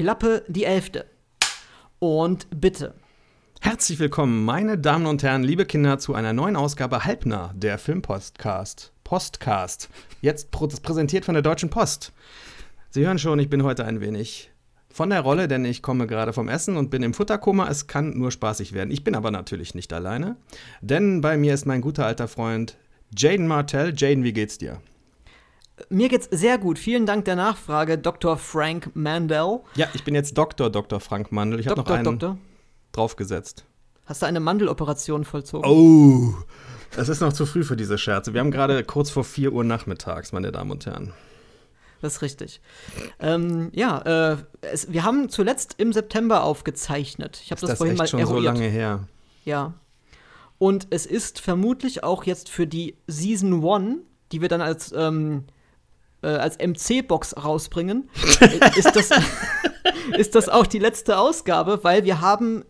Klappe die Elfte. Und bitte. Herzlich willkommen, meine Damen und Herren, liebe Kinder, zu einer neuen Ausgabe Halbnah, der Filmpostcast. Postcast. Jetzt präsentiert von der Deutschen Post. Sie hören schon, ich bin heute ein wenig von der Rolle, denn ich komme gerade vom Essen und bin im Futterkoma. Es kann nur spaßig werden. Ich bin aber natürlich nicht alleine, denn bei mir ist mein guter alter Freund Jaden Martell. Jaden, wie geht's dir? Mir geht's sehr gut. Vielen Dank der Nachfrage, Dr. Frank Mandel. Ja, ich bin jetzt Dr. Dr. Frank Mandel. Ich habe noch einen Doktor. draufgesetzt. Hast du eine Mandeloperation vollzogen? Oh, es ist noch zu früh für diese Scherze. Wir haben gerade kurz vor 4 Uhr nachmittags, meine Damen und Herren. Das ist richtig. Ähm, ja, äh, es, wir haben zuletzt im September aufgezeichnet. Ich habe das, das vorhin mal schon eruiert. so lange her. Ja. Und es ist vermutlich auch jetzt für die Season 1, die wir dann als ähm, äh, als MC-Box rausbringen, ist, das, ist das auch die letzte Ausgabe, weil wir haben.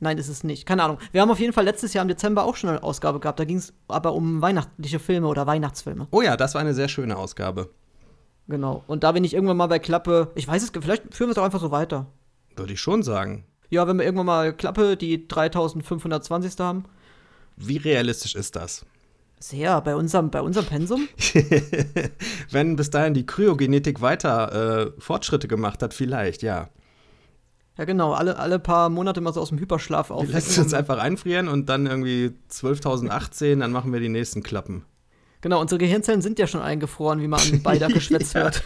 Nein, ist es nicht. Keine Ahnung. Wir haben auf jeden Fall letztes Jahr im Dezember auch schon eine Ausgabe gehabt. Da ging es aber um weihnachtliche Filme oder Weihnachtsfilme. Oh ja, das war eine sehr schöne Ausgabe. Genau. Und da bin ich irgendwann mal bei Klappe. Ich weiß es, vielleicht führen wir es auch einfach so weiter. Würde ich schon sagen. Ja, wenn wir irgendwann mal Klappe die 3520. haben. Wie realistisch ist das? Sehr, bei unserem, bei unserem Pensum. Wenn bis dahin die Kryogenetik weiter äh, Fortschritte gemacht hat, vielleicht, ja. Ja, genau, alle, alle paar Monate mal so aus dem Hyperschlaf. Wir lassen uns einfach einfrieren und dann irgendwie 12.018, dann machen wir die nächsten Klappen. Genau, unsere Gehirnzellen sind ja schon eingefroren, wie man an beider Geschwätz ja. hört.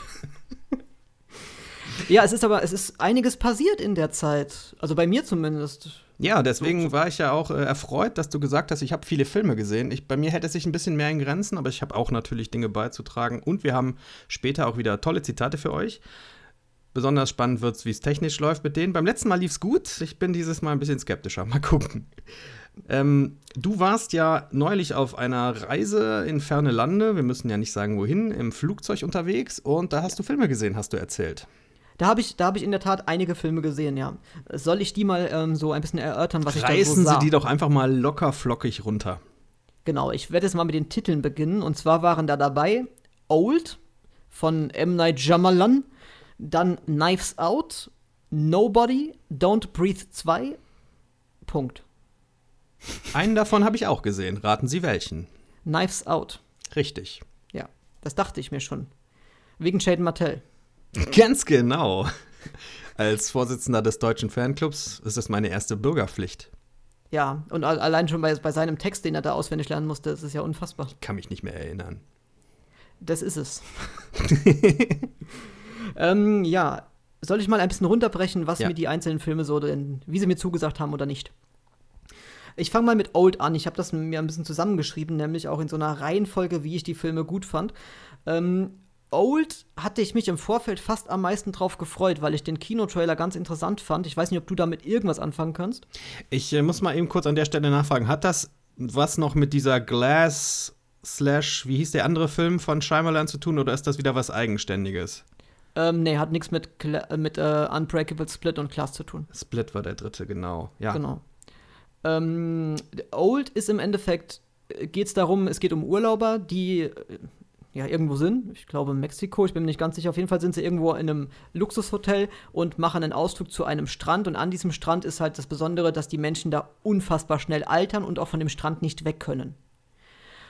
Ja, es ist aber, es ist einiges passiert in der Zeit. Also bei mir zumindest. Ja, deswegen war ich ja auch äh, erfreut, dass du gesagt hast, ich habe viele Filme gesehen. Ich, bei mir hält es sich ein bisschen mehr in Grenzen, aber ich habe auch natürlich Dinge beizutragen. Und wir haben später auch wieder tolle Zitate für euch. Besonders spannend wird es, wie es technisch läuft mit denen. Beim letzten Mal lief es gut. Ich bin dieses Mal ein bisschen skeptischer. Mal gucken. Ähm, du warst ja neulich auf einer Reise in ferne Lande. Wir müssen ja nicht sagen, wohin, im Flugzeug unterwegs. Und da hast du Filme gesehen, hast du erzählt. Da habe ich, hab ich in der Tat einige Filme gesehen, ja. Soll ich die mal ähm, so ein bisschen erörtern, was Reißen ich da so sah? Sie die doch einfach mal locker flockig runter. Genau, ich werde jetzt mal mit den Titeln beginnen. Und zwar waren da dabei Old von M. Night Shyamalan, dann Knives Out, Nobody, Don't Breathe 2, Punkt. Einen davon habe ich auch gesehen. Raten Sie welchen? Knives Out. Richtig. Ja, das dachte ich mir schon. Wegen Shaden Martell. Ganz genau. Als Vorsitzender des deutschen Fanclubs ist das meine erste Bürgerpflicht. Ja, und allein schon bei, bei seinem Text, den er da auswendig lernen musste, ist es ja unfassbar. Ich kann mich nicht mehr erinnern. Das ist es. ähm, ja, soll ich mal ein bisschen runterbrechen, was ja. mir die einzelnen Filme so denn, wie sie mir zugesagt haben oder nicht? Ich fange mal mit Old an. Ich habe das mir ein bisschen zusammengeschrieben, nämlich auch in so einer Reihenfolge, wie ich die Filme gut fand. Ähm, Old hatte ich mich im Vorfeld fast am meisten drauf gefreut, weil ich den Kinotrailer ganz interessant fand. Ich weiß nicht, ob du damit irgendwas anfangen kannst. Ich äh, muss mal eben kurz an der Stelle nachfragen. Hat das was noch mit dieser Glass Slash, wie hieß der andere Film von Shyamalan zu tun oder ist das wieder was Eigenständiges? Ähm, nee, hat nichts mit, Cla mit äh, Unbreakable Split und Class zu tun. Split war der dritte, genau. Ja. Genau. Ähm, Old ist im Endeffekt, äh, geht es darum, es geht um Urlauber, die äh, ja, irgendwo sind. Ich glaube Mexiko, ich bin mir nicht ganz sicher. Auf jeden Fall sind sie irgendwo in einem Luxushotel und machen einen Ausflug zu einem Strand. Und an diesem Strand ist halt das Besondere, dass die Menschen da unfassbar schnell altern und auch von dem Strand nicht weg können.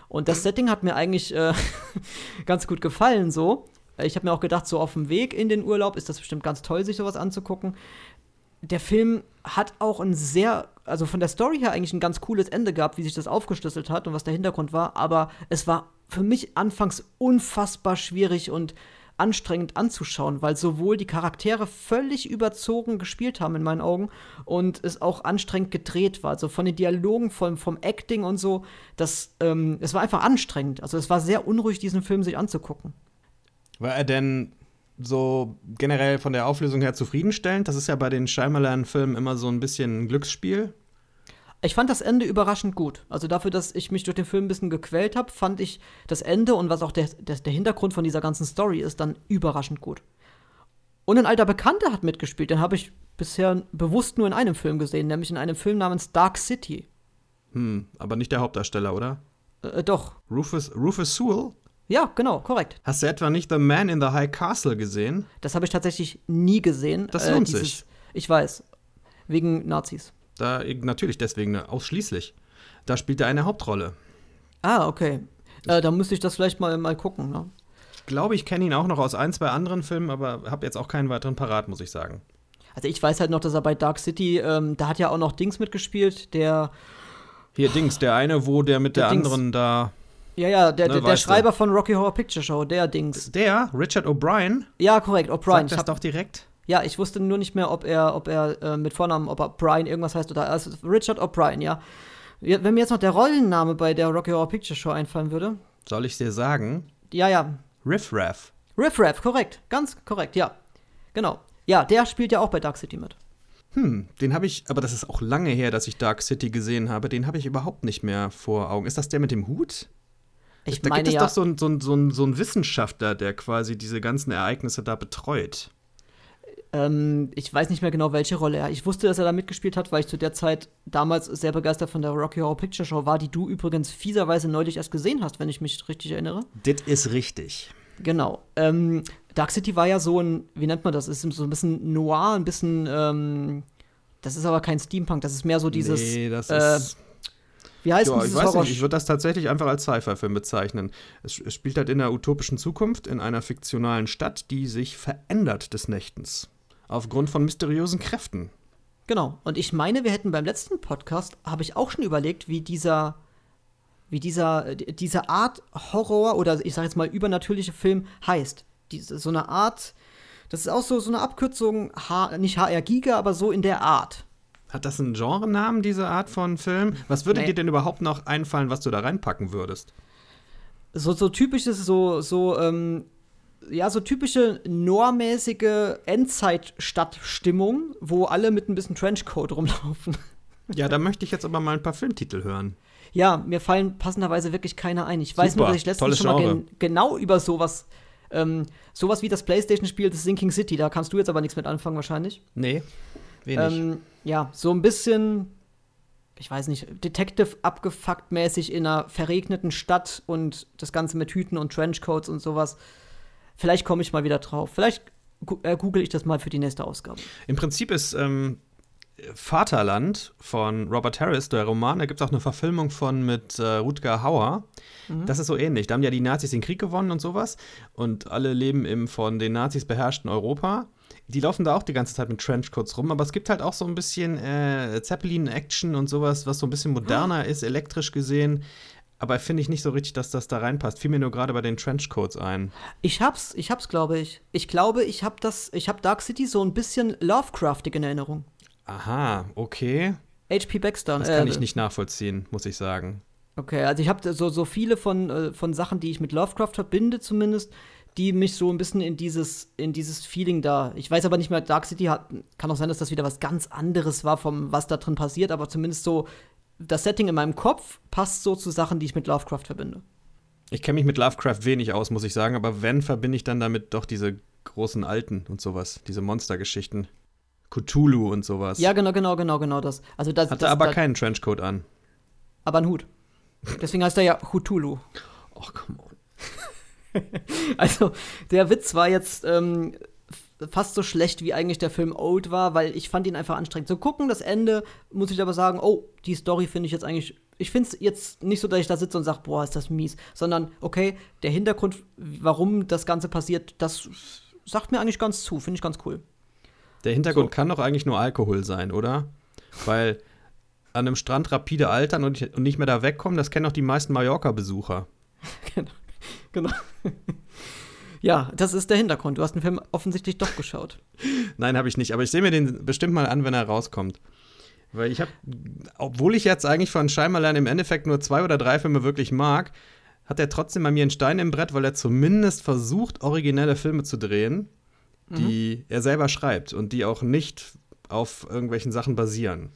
Und das Setting hat mir eigentlich äh, ganz gut gefallen so. Ich habe mir auch gedacht, so auf dem Weg in den Urlaub ist das bestimmt ganz toll, sich sowas anzugucken. Der Film hat auch ein sehr, also von der Story her eigentlich ein ganz cooles Ende gehabt, wie sich das aufgeschlüsselt hat und was der Hintergrund war, aber es war für mich anfangs unfassbar schwierig und anstrengend anzuschauen, weil sowohl die Charaktere völlig überzogen gespielt haben in meinen Augen und es auch anstrengend gedreht war. Also von den Dialogen, vom, vom Acting und so, das, ähm, es war einfach anstrengend. Also es war sehr unruhig, diesen Film sich anzugucken. War er denn so generell von der Auflösung her zufriedenstellend? Das ist ja bei den Shyamalan-Filmen immer so ein bisschen ein Glücksspiel. Ich fand das Ende überraschend gut. Also dafür, dass ich mich durch den Film ein bisschen gequält habe, fand ich das Ende und was auch der, der, der, Hintergrund von dieser ganzen Story ist, dann überraschend gut. Und ein alter Bekannter hat mitgespielt, den habe ich bisher bewusst nur in einem Film gesehen, nämlich in einem Film namens Dark City. Hm, aber nicht der Hauptdarsteller, oder? Äh, doch. Rufus, Rufus Sewell? Ja, genau, korrekt. Hast du etwa nicht The Man in the High Castle gesehen? Das habe ich tatsächlich nie gesehen. Das lohnt sich. Ich weiß. Wegen Nazis. Da, natürlich, deswegen ne, ausschließlich. Da spielt er eine Hauptrolle. Ah, okay. Äh, da müsste ich das vielleicht mal, mal gucken. Ne? Ich glaube, ich kenne ihn auch noch aus ein, zwei anderen Filmen, aber habe jetzt auch keinen weiteren parat, muss ich sagen. Also ich weiß halt noch, dass er bei Dark City, ähm, da hat ja auch noch Dings mitgespielt, der Hier, Dings, der eine, wo der mit der, Der anderen da. Ja, ja, der, Ne, der, der weißt du. Schreiber von Rocky Horror Picture Show, der Dings. Der, Richard O'Brien, Ja, korrekt, O'Brien. sagt Ich das hab- doch direkt. Ja, ich wusste nur nicht mehr, ob er, ob er äh, mit Vornamen, ob er Brian irgendwas heißt oder also Richard O'Brien, ja. Ja, Wenn mir jetzt noch der Rollenname bei der Rocky Horror Picture Show einfallen würde. Soll ich dir sagen? Ja, ja. Riff Raff. Riff Raff, korrekt. Ganz korrekt, ja. Genau. Ja, der spielt ja auch bei Dark City mit. Hm, den habe ich, aber das ist auch lange her, dass ich Dark City gesehen habe. Den habe ich überhaupt nicht mehr vor Augen. Ist das der mit dem Hut? Ich da meine gibt es ja. doch so einen so ein- so ein- so ein Wissenschaftler, der quasi diese ganzen Ereignisse da betreut. Ähm, ich weiß nicht mehr genau, welche Rolle er. Ich wusste, dass er da mitgespielt hat, weil ich zu der Zeit damals sehr begeistert von der Rocky Horror Picture Show war, die du übrigens fieserweise neulich erst gesehen hast, wenn ich mich richtig erinnere. Das ist richtig. Genau. Ähm, Dark City war ja so ein, wie nennt man das? Ist so ein bisschen noir, ein bisschen, ähm, das ist aber kein Steampunk, das ist mehr so dieses, nee, das äh, ist. wie heißt denn Ja, ich dieses weiß Horror? nicht, ich würde das tatsächlich einfach als Sci-Fi-Film bezeichnen. Es, es spielt halt in der utopischen Zukunft, in einer fiktionalen Stadt, die sich verändert des Nächtens. Aufgrund von mysteriösen Kräften. Genau. Und ich meine, wir hätten beim letzten Podcast, habe ich auch schon überlegt, wie dieser, wie dieser, äh, diese Art Horror oder ich sage jetzt mal übernatürliche Film heißt. Diese, so eine Art, das ist auch so, so eine Abkürzung, H, nicht HR Giga, aber so in der Art. Hat das einen Genrenamen, diese Art von Film? Was würde Nee. dir denn überhaupt noch einfallen, was du da reinpacken würdest? So, so typisches, so, so, ähm, ja, so typische normmäßige Endzeitstadtstimmung, wo alle mit ein bisschen Trenchcoat rumlaufen. Ja, da möchte ich jetzt aber mal ein paar Filmtitel hören. Ja, mir fallen passenderweise wirklich keine ein. Ich weiß Super, nur, dass ich letztens schon mal gen genau über sowas, ähm, sowas wie das Playstation-Spiel The Sinking City, da kannst du jetzt aber nichts mit anfangen wahrscheinlich. Nee, wenig. Ähm, ja, so ein bisschen, ich weiß nicht, Detective abgefuckt mäßig in einer verregneten Stadt und das Ganze mit Hüten und Trenchcoats und sowas. Vielleicht komme ich mal wieder drauf. Vielleicht äh, google ich das mal für die nächste Ausgabe. Im Prinzip ist ähm, Vaterland von Robert Harris, der Roman, da gibt es auch eine Verfilmung von mit äh, Rutger Hauer. Das ist so ähnlich. Da haben ja die Nazis den Krieg gewonnen und sowas. Und alle leben im von den Nazis beherrschten Europa. Die laufen da auch die ganze Zeit mit Trenchcoats rum, aber es gibt halt auch so ein bisschen äh, Zeppelin-Action und sowas, was so ein bisschen moderner ist, elektrisch gesehen. Aber finde ich nicht so richtig, dass das da reinpasst. Fiel mir nur gerade bei den Trenchcoats ein. Ich hab's, ich hab's, glaube ich. Ich glaube, ich hab das, ich hab Dark City so ein bisschen Lovecraftig in Erinnerung. Aha, okay. H.P. Baxter. Das kann äh, ich nicht nachvollziehen, muss ich sagen. Okay, also ich habe so, so viele von, äh, von Sachen, die ich mit Lovecraft verbinde zumindest, die mich so ein bisschen in dieses, in dieses Feeling da. Ich weiß aber nicht mehr, Dark City hat, kann auch sein, dass das wieder was ganz anderes war, vom, was da drin passiert, aber zumindest so, das Setting in meinem Kopf passt so zu Sachen, die ich mit Lovecraft verbinde. Ich kenne mich mit Lovecraft wenig aus, muss ich sagen, aber wenn, verbinde ich dann damit doch diese großen Alten und sowas, diese Monstergeschichten. Cthulhu und sowas. Ja, genau, genau, genau, genau das. Also das, Hatte das, aber das, keinen Trenchcoat an. aber ein Hut. Deswegen heißt er ja Cthulhu. Och, come on. Also, der Witz war jetzt ähm, fast so schlecht, wie eigentlich der Film Old war, weil ich fand ihn einfach anstrengend zu gucken. Das Ende muss ich aber sagen, oh, die Story finde ich jetzt eigentlich. Ich finde es jetzt nicht so, dass ich da sitze und sage, boah, ist das mies, sondern okay, der Hintergrund, warum das Ganze passiert, das sagt mir eigentlich ganz zu, finde ich ganz cool. Der Hintergrund So. kann doch eigentlich nur Alkohol sein, oder? Weil an einem Strand rapide altern und und nicht mehr da wegkommen, das kennen doch die meisten Mallorca-Besucher. Genau. Ja, das ist der Hintergrund. Du hast den Film offensichtlich doch geschaut. Nein, habe ich nicht, aber ich sehe mir den bestimmt mal an, wenn er rauskommt. Weil ich habe, obwohl ich jetzt eigentlich von Scheimerlein im Endeffekt nur zwei oder drei Filme wirklich mag, hat er trotzdem bei mir einen Stein im Brett, weil er zumindest versucht, originelle Filme zu drehen, die er selber schreibt und die auch nicht auf irgendwelchen Sachen basieren.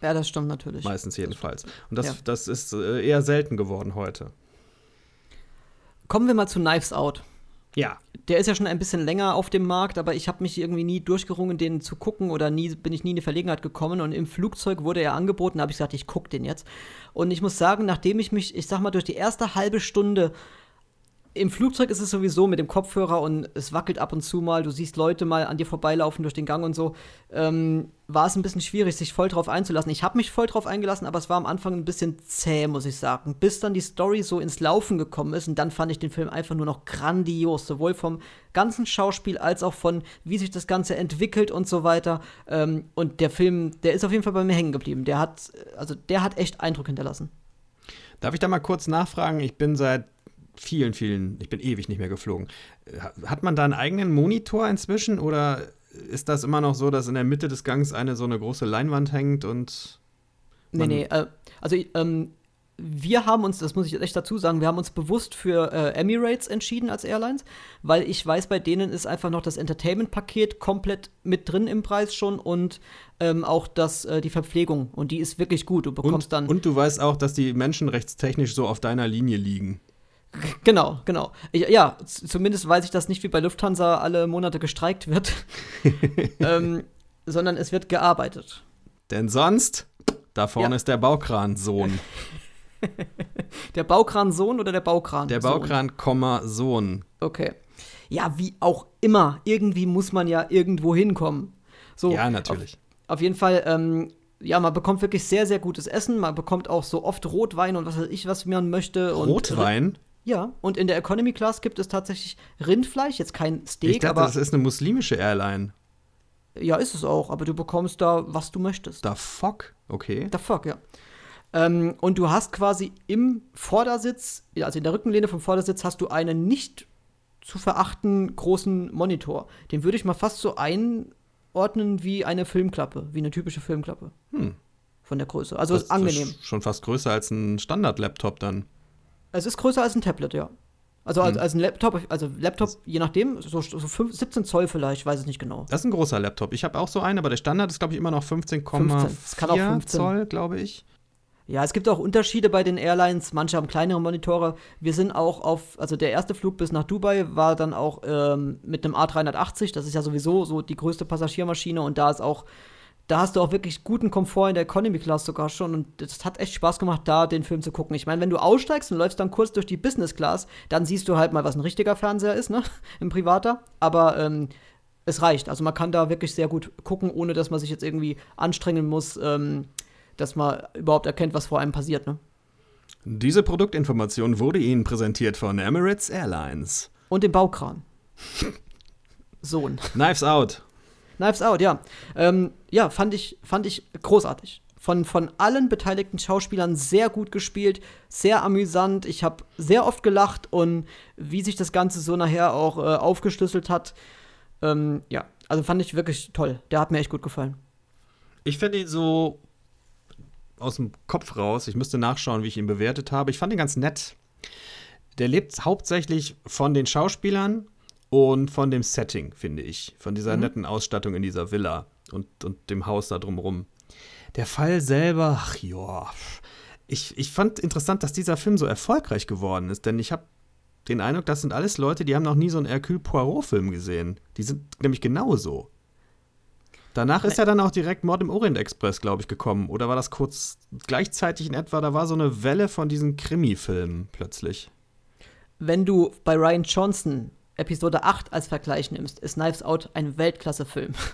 Ja, das stimmt natürlich. Meistens jedenfalls. Und das, Ja. das ist äh, eher selten geworden heute. Kommen wir mal zu Knives Out. Ja. Der ist ja schon ein bisschen länger auf dem Markt, aber ich habe mich irgendwie nie durchgerungen, den zu gucken oder nie bin ich nie in die Verlegenheit gekommen und im Flugzeug wurde er angeboten, habe ich gesagt, ich gucke den jetzt. Und ich muss sagen, nachdem ich mich, ich sag mal, durch die erste halbe Stunde im Flugzeug ist es sowieso mit dem Kopfhörer und es wackelt ab und zu mal. Du siehst Leute mal an dir vorbeilaufen durch den Gang und so. Ähm, war es ein bisschen schwierig, sich voll drauf einzulassen. Ich habe mich voll drauf eingelassen, aber es war am Anfang ein bisschen zäh, muss ich sagen. Bis dann die Story so ins Laufen gekommen ist und dann fand ich den Film einfach nur noch grandios. Sowohl vom ganzen Schauspiel als auch von, wie sich das Ganze entwickelt und so weiter. Ähm, und der Film, der ist auf jeden Fall bei mir hängen geblieben. Der hat, also der hat echt Eindruck hinterlassen. Darf ich da mal kurz nachfragen? Ich bin seit vielen, vielen, ich bin ewig nicht mehr geflogen. Hat man da einen eigenen Monitor inzwischen oder ist das immer noch so, dass in der Mitte des Gangs eine so eine große Leinwand hängt und. Nee, nee, äh, also ähm, wir haben uns, das muss ich echt dazu sagen, wir haben uns bewusst für äh, Emirates entschieden als Airlines, weil ich weiß, bei denen ist einfach noch das Entertainment-Paket komplett mit drin im Preis schon und ähm, auch das, äh, die Verpflegung. Und die ist wirklich gut. Du bekommst und, dann. Und du weißt auch, dass die menschenrechtstechnisch so auf deiner Linie liegen. Genau, genau. Ich, ja, zumindest weiß ich das nicht, wie bei Lufthansa alle Monate gestreikt wird, ähm, sondern es wird gearbeitet. Denn sonst, da vorne ja. ist der Baukran-Sohn. der Baukran-Sohn oder der Baukran? Der Baukran, Sohn. Okay. Ja, wie auch immer. Irgendwie muss man ja irgendwo hinkommen. So, ja, natürlich. Auf, auf jeden Fall, ähm, ja, man bekommt wirklich sehr, sehr gutes Essen. Man bekommt auch so oft Rotwein und was weiß ich, was man möchte. Rotwein? Ja, und in der Economy Class gibt es tatsächlich Rindfleisch, jetzt kein Steak, ich dachte, aber. Das ist eine muslimische Airline. Ja, ist es auch, aber du bekommst da, was du möchtest. Da fuck, okay. Da fuck, ja. Ähm, und du hast quasi im Vordersitz, also in der Rückenlehne vom Vordersitz, hast du einen nicht zu verachten großen Monitor. Den würde ich mal fast so einordnen wie eine Filmklappe, wie eine typische Filmklappe. Hm. Von der Größe. Also das ist angenehm. Ist schon fast größer als ein Standard-Laptop dann. Es ist größer als ein Tablet, ja. Also als, hm. als ein Laptop, also Laptop, je nachdem, so, so 5, 17 Zoll vielleicht, ich weiß es nicht genau. Das ist ein großer Laptop. Ich habe auch so einen, aber der Standard ist, glaube ich, immer noch 15,4 Zoll, glaube ich. Ja, es gibt auch Unterschiede bei den Airlines. Manche haben kleinere Monitore. Wir sind auch auf, also der erste Flug bis nach Dubai war dann auch ähm, mit einem A380. Das ist ja sowieso so die größte Passagiermaschine und da ist auch da hast du auch wirklich guten Komfort in der Economy Class sogar schon. Und es hat echt Spaß gemacht, da den Film zu gucken. Ich meine, wenn du aussteigst und läufst dann kurz durch die Business Class, dann siehst du halt mal, was ein richtiger Fernseher ist, ne? Im Privater. Aber ähm, es reicht. Also man kann da wirklich sehr gut gucken, ohne dass man sich jetzt irgendwie anstrengen muss, ähm, dass man überhaupt erkennt, was vor einem passiert, ne? Diese Produktinformation wurde Ihnen präsentiert von Emirates Airlines. Und dem Baukran. Sohn. Knives Out. Knives Out, ja. Ähm, ja, fand ich, fand ich großartig. Von, von allen beteiligten Schauspielern sehr gut gespielt, sehr amüsant. Ich habe sehr oft gelacht und wie sich das Ganze so nachher auch äh, aufgeschlüsselt hat, ähm, ja, also fand ich wirklich toll. Der hat mir echt gut gefallen. Ich finde ihn so aus dem Kopf raus. Ich müsste nachschauen, wie ich ihn bewertet habe. Ich fand ihn ganz nett. Der lebt hauptsächlich von den Schauspielern und von dem Setting, finde ich. Von dieser mhm. netten Ausstattung in dieser Villa und, und dem Haus da drumrum. Der Fall selber, ach ja. Ich, ich fand interessant, dass dieser Film so erfolgreich geworden ist, denn ich habe den Eindruck, das sind alles Leute, die haben noch nie so einen Hercule Poirot-Film gesehen. Die sind nämlich genauso. Danach ist ja dann auch direkt Mord im Orient Express, glaube ich, gekommen. Oder war das kurz gleichzeitig in etwa? Da war so eine Welle von diesen Krimi-Filmen plötzlich. Wenn du bei Ryan Johnson Episode 8 als Vergleich nimmst, ist Knives Out ein Weltklasse-Film.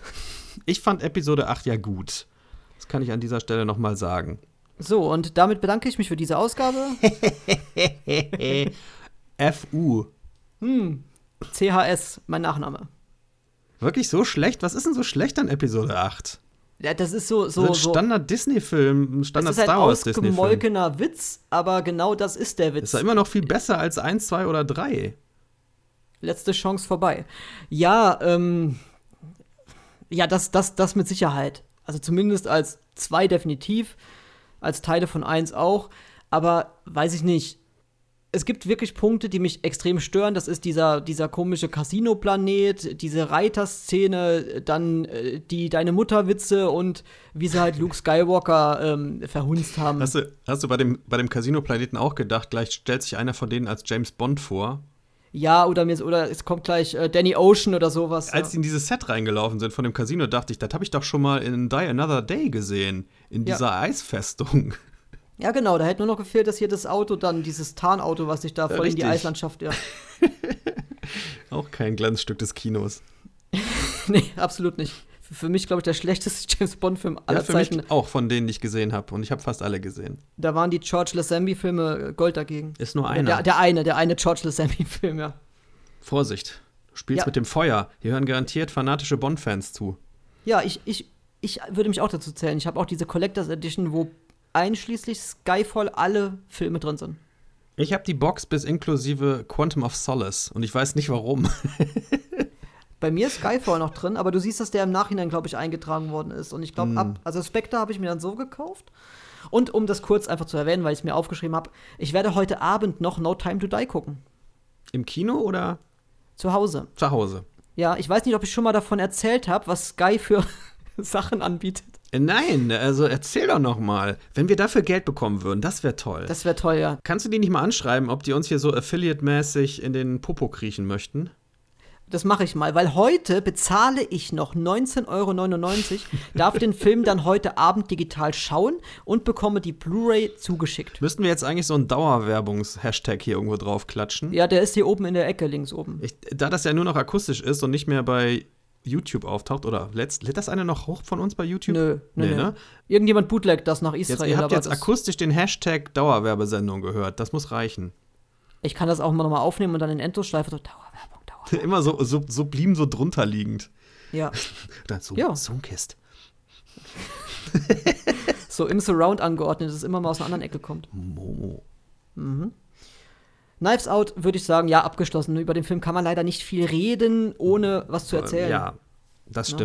Ich fand Episode 8 ja gut. Das kann ich an dieser Stelle nochmal sagen. So, und damit bedanke ich mich für diese Ausgabe. FU. Hm. CHS, mein Nachname. Wirklich so schlecht? Was ist denn so schlecht an Episode 8? Ja, das ist so. so, das ist ein Standard-Disney-Film, ein Standard-Star Wars-Disney-Film. Das ist ein Witz, aber genau das ist der Witz. ist ja immer noch viel besser als 1, 2 oder 3 letzte Chance vorbei. Ja, ähm, ja, das, das, das mit Sicherheit. Also zumindest als zwei definitiv, als Teile von eins auch. Aber weiß ich nicht. Es gibt wirklich Punkte, die mich extrem stören. Das ist dieser, dieser komische Casino-Planet, diese Reiterszene, dann äh, die Deine Mutter-Witze und wie sie halt Luke Skywalker ähm, verhunzt haben. Hast du, hast du bei dem, bei dem Casino-Planeten auch gedacht, gleich stellt sich einer von denen als James Bond vor? Ja, oder mir oder es kommt gleich äh, Danny Ocean oder sowas. Als sie in dieses Set reingelaufen sind von dem Casino, dachte ich, das habe ich doch schon mal in Die Another Day gesehen, in dieser ja. Eisfestung. Ja, genau, da hätte nur noch gefehlt, dass hier das Auto dann, dieses Tarnauto, was sich da voll in die richtig. Eislandschaft, ja. Auch kein Glanzstück des Kinos. nee, absolut nicht. Für, mich, glaube ich, der schlechteste James Bond-Film aller Ja, für mich Zeiten. auch von denen, die ich gesehen habe. Und ich habe fast alle gesehen. Da waren die George Lazenby-Filme Gold dagegen. Ist nur einer. Der, der eine, der eine George Lazenby-Film, ja. Vorsicht. Du spielst Ja. mit dem Feuer. Hier hören garantiert fanatische Bond-Fans zu. Ja, ich, ich, ich würde mich auch dazu zählen. Ich habe auch diese Collectors Edition, wo einschließlich Skyfall alle Filme drin sind. Ich habe die Box bis inklusive Quantum of Solace. Und ich weiß nicht warum. Bei mir ist Skyfall noch drin, aber du siehst, dass der im Nachhinein, glaube ich, eingetragen worden ist. Und ich glaube, ab, also Spectre habe ich mir dann so gekauft. Und um das kurz einfach zu erwähnen, weil ich es mir aufgeschrieben habe, ich werde heute Abend noch No Time to Die gucken. Im Kino oder Zu Hause. zu Hause? Ja, ich weiß nicht, ob ich schon mal davon erzählt habe, was Sky für Sachen anbietet. Nein, also erzähl doch noch mal. Wenn wir dafür Geld bekommen würden, das wäre toll. Das wäre toll, ja. Kannst du die nicht mal anschreiben, ob die uns hier so affiliate-mäßig in den Popo kriechen möchten? Das mache ich mal, weil heute bezahle ich noch 19,99 Euro, darf den Film dann heute Abend digital schauen und bekomme die Blu-ray zugeschickt. Müssten wir jetzt eigentlich so einen Dauerwerbungs-Hashtag hier irgendwo drauf klatschen? Ja, der ist hier oben in der Ecke, links oben. Ich, da das ja nur noch akustisch ist und nicht mehr bei YouTube auftaucht, oder letzt, lädt das eine noch hoch von uns bei YouTube? Nö, nö, Nee, nö. ne? Irgendjemand bootleggt das nach Jetzt, Israel. ihr habt jetzt akustisch den Hashtag Dauerwerbesendung gehört. Das muss reichen. ich kann das auch mal nochmal aufnehmen und dann in Endlosschleife so Dauerwerbung. Immer so, so, so blieben so drunter liegend. Ja, Oder so, Ja. Songkist. so im Surround angeordnet, dass es immer mal aus einer anderen Ecke kommt. Momo. Knives Out würde ich sagen, ja, abgeschlossen. Über den Film kann man leider nicht viel reden, ohne was zu erzählen. Ja, das Ja.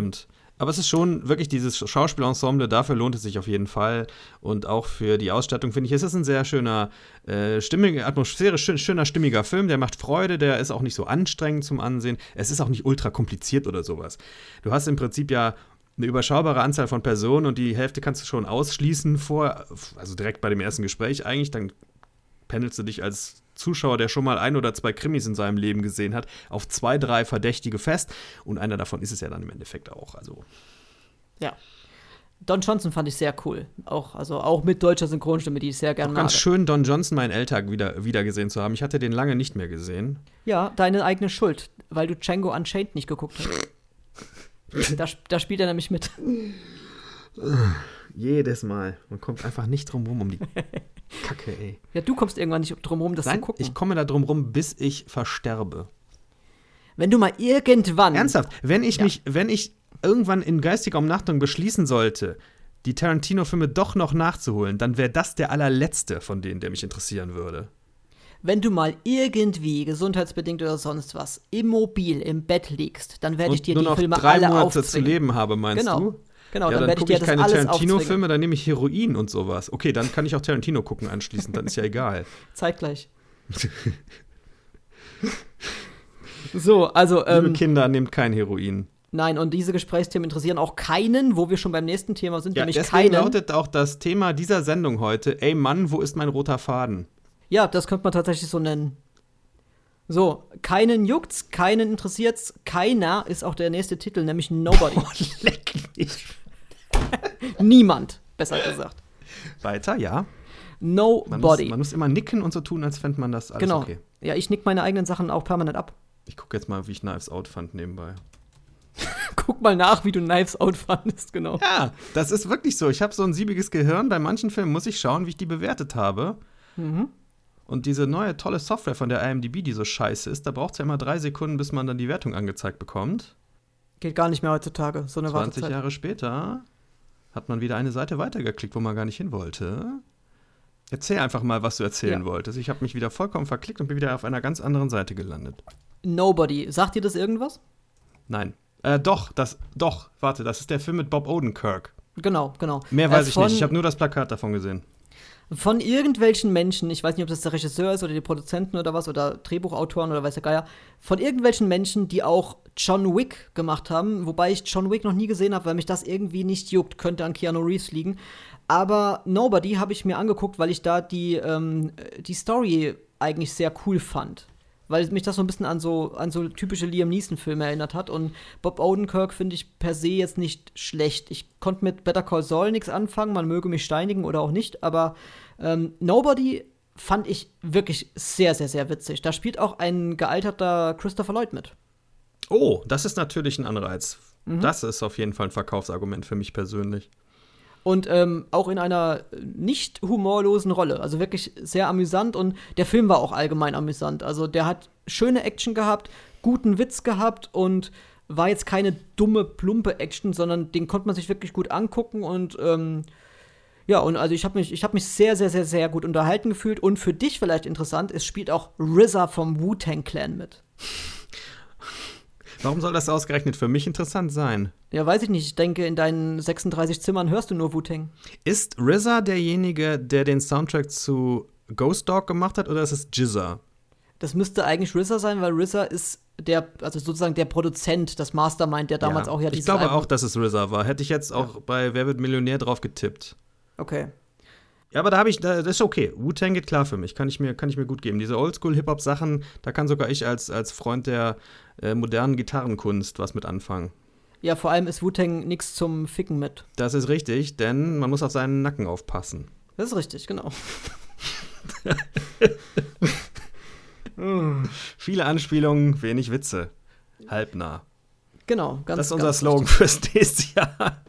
Aber es ist schon wirklich dieses Schauspielensemble, dafür lohnt es sich auf jeden Fall. Und auch für die Ausstattung finde ich, es ist ein sehr schöner, äh, stimmiger, atmosphärisch schön, schöner, stimmiger Film. Der macht Freude, der ist auch nicht so anstrengend zum Ansehen. Es ist auch nicht ultra kompliziert oder sowas. Du hast im Prinzip ja eine überschaubare Anzahl von Personen und die Hälfte kannst du schon ausschließen vor, also direkt bei dem ersten Gespräch eigentlich, dann pendelst du dich als Zuschauer, der schon mal ein oder zwei Krimis in seinem Leben gesehen hat, auf zwei, drei Verdächtige fest. Und einer davon ist es ja dann im Endeffekt auch. Also, Ja. Don Johnson fand ich sehr cool. Auch, also auch mit deutscher Synchronstimme, die ich sehr gerne mag. ganz schön, Don Johnson, meinen Alltag wieder, wieder gesehen zu haben. Ich hatte den lange nicht mehr gesehen. Ja, deine eigene Schuld, weil du Django Unchained nicht geguckt hast. da, da spielt er nämlich mit. Jedes Mal. Man kommt einfach nicht drum rum um die Kacke, ey. Ja, du kommst irgendwann nicht drum rum, das Nein, zu gucken. ich komme da drum rum, bis ich versterbe. Wenn du mal irgendwann. Ernsthaft, wenn ich Ja. mich, wenn ich irgendwann in geistiger Umnachtung beschließen sollte, die Tarantino-Filme doch noch nachzuholen, dann wäre das der allerletzte von denen, der mich interessieren würde. Wenn du mal irgendwie, gesundheitsbedingt oder sonst was, immobil im Bett liegst, dann werde ich dir nur die noch Filme drei alle Monate zu aufzwingen. leben habe, meinst Genau. du? Genau, ja, dann dann, werde ich gucke ich das keine. Tarantino-Filme, dann nehme ich Heroin und sowas. Okay, dann kann ich auch Tarantino gucken anschließend, dann ist ja egal. Zeitgleich. so, also, Liebe ähm, Kinder, nehmt kein Heroin. nein, und diese Gesprächsthemen interessieren auch keinen, wo wir schon beim nächsten Thema sind, Ja, nämlich deswegen keinen. lautet auch das Thema dieser Sendung heute: Ey Mann, wo ist mein roter Faden? Ja, das könnte man tatsächlich so nennen. So, keinen juckt's, keinen interessiert's, keiner ist auch der nächste Titel, nämlich Nobody. Leck mich. Niemand, besser gesagt. Weiter, ja. Man muss, Nobody. man muss immer nicken und so tun, als fände man das alles genau. okay. Ja, ich nick meine eigenen Sachen auch permanent ab. Ich gucke jetzt mal, wie ich Knives Out fand nebenbei. Guck mal nach, wie du Knives Out fandest, genau. Ja, das ist wirklich so. Ich habe so ein siebiges Gehirn. Bei manchen Filmen muss ich schauen, wie ich die bewertet habe. Mhm. Und diese neue tolle Software von der IMDb, die so scheiße ist, da braucht es ja immer drei Sekunden, bis man dann die Wertung angezeigt bekommt. Geht gar nicht mehr heutzutage, so eine 20 Wartezeit. Jahre später hat man wieder eine Seite weitergeklickt, wo man gar nicht hin wollte. Erzähl einfach mal, was du erzählen Ja. wolltest. Ich habe mich wieder vollkommen verklickt und bin wieder auf einer ganz anderen Seite gelandet. Nobody. Sagt dir das irgendwas? Nein. Äh, doch, das, doch, warte, das ist der Film mit Bob Odenkirk. Genau, genau. Mehr Äh, weiß ich von, nicht. Ich habe nur das Plakat davon gesehen. Von irgendwelchen Menschen, ich weiß nicht, ob das der Regisseur ist oder die Produzenten oder was, oder Drehbuchautoren oder weiß der Geier, von irgendwelchen Menschen, die auch John Wick gemacht haben, wobei ich John Wick noch nie gesehen habe, weil mich das irgendwie nicht juckt, könnte an Keanu Reeves liegen. Aber Nobody habe ich mir angeguckt, weil ich da die, ähm, die Story eigentlich sehr cool fand. Weil mich das so ein bisschen an so, an so typische Liam Neeson-Filme erinnert hat. Und Bob Odenkirk finde ich per se jetzt nicht schlecht. Ich konnte mit Better Call Saul nichts anfangen, man möge mich steinigen oder auch nicht, aber ähm, Nobody fand ich wirklich sehr, sehr, sehr witzig. Da spielt auch ein gealterter Christopher Lloyd mit. Oh, das ist natürlich ein Anreiz. Mhm. Das ist auf jeden Fall ein Verkaufsargument für mich persönlich. Und ähm, auch in einer nicht humorlosen Rolle. Also wirklich sehr amüsant und der Film war auch allgemein amüsant. Also der hat schöne Action gehabt, guten Witz gehabt und war jetzt keine dumme, plumpe Action, sondern den konnte man sich wirklich gut angucken und ähm, ja, und also ich habe mich, hab mich sehr, sehr, sehr, sehr gut unterhalten gefühlt. Und für dich vielleicht interessant, es spielt auch RZA vom Wu-Tang Clan mit. Warum soll das ausgerechnet für mich interessant sein? Ja, weiß ich nicht. Ich denke, in deinen 36 Zimmern hörst du nur Wu-Tang. Ist RZA derjenige, der den Soundtrack zu Ghost Dog gemacht hat, oder ist es Jizza? Das müsste eigentlich RZA sein, weil RZA ist der, also sozusagen der Produzent, das Mastermind, der damals ja, auch ja Ich glaube Album auch, dass es RZA war. Hätte ich jetzt auch ja. bei Wer wird Millionär drauf getippt. Okay. Ja, aber da habe ich, das ist okay. Wu-Tang geht klar für mich, kann ich mir, kann ich mir gut geben. Diese Oldschool-Hip-Hop-Sachen, da kann sogar ich als, als Freund der äh, modernen Gitarrenkunst was mit anfangen. Ja, vor allem ist Wu-Tang nichts zum Ficken mit. Das ist richtig, denn man muss auf seinen Nacken aufpassen. Das ist richtig, genau. Viele Anspielungen, wenig Witze. Halbnah. Genau, ganz Das ist unser Slogan richtig. fürs nächste Jahr.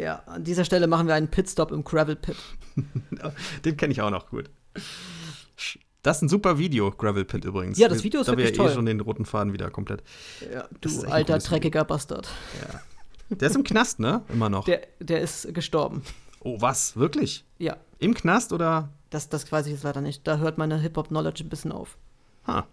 Ja, an dieser Stelle machen wir einen Pitstop im Gravel Pit. Den kenne ich auch noch gut. Das ist ein super Video, Gravel Pit übrigens. Ja, das Video ist da wirklich wir toll. eh schon den roten Faden wieder komplett. Ja, du alter, dreckiger Bastard. Ja. Der ist im Knast, ne? Immer noch. Der, der ist gestorben. Oh, was? Wirklich? Ja. Im Knast oder? Das, das weiß ich jetzt leider nicht. Da hört meine Hip-Hop-Knowledge ein bisschen auf. Ha.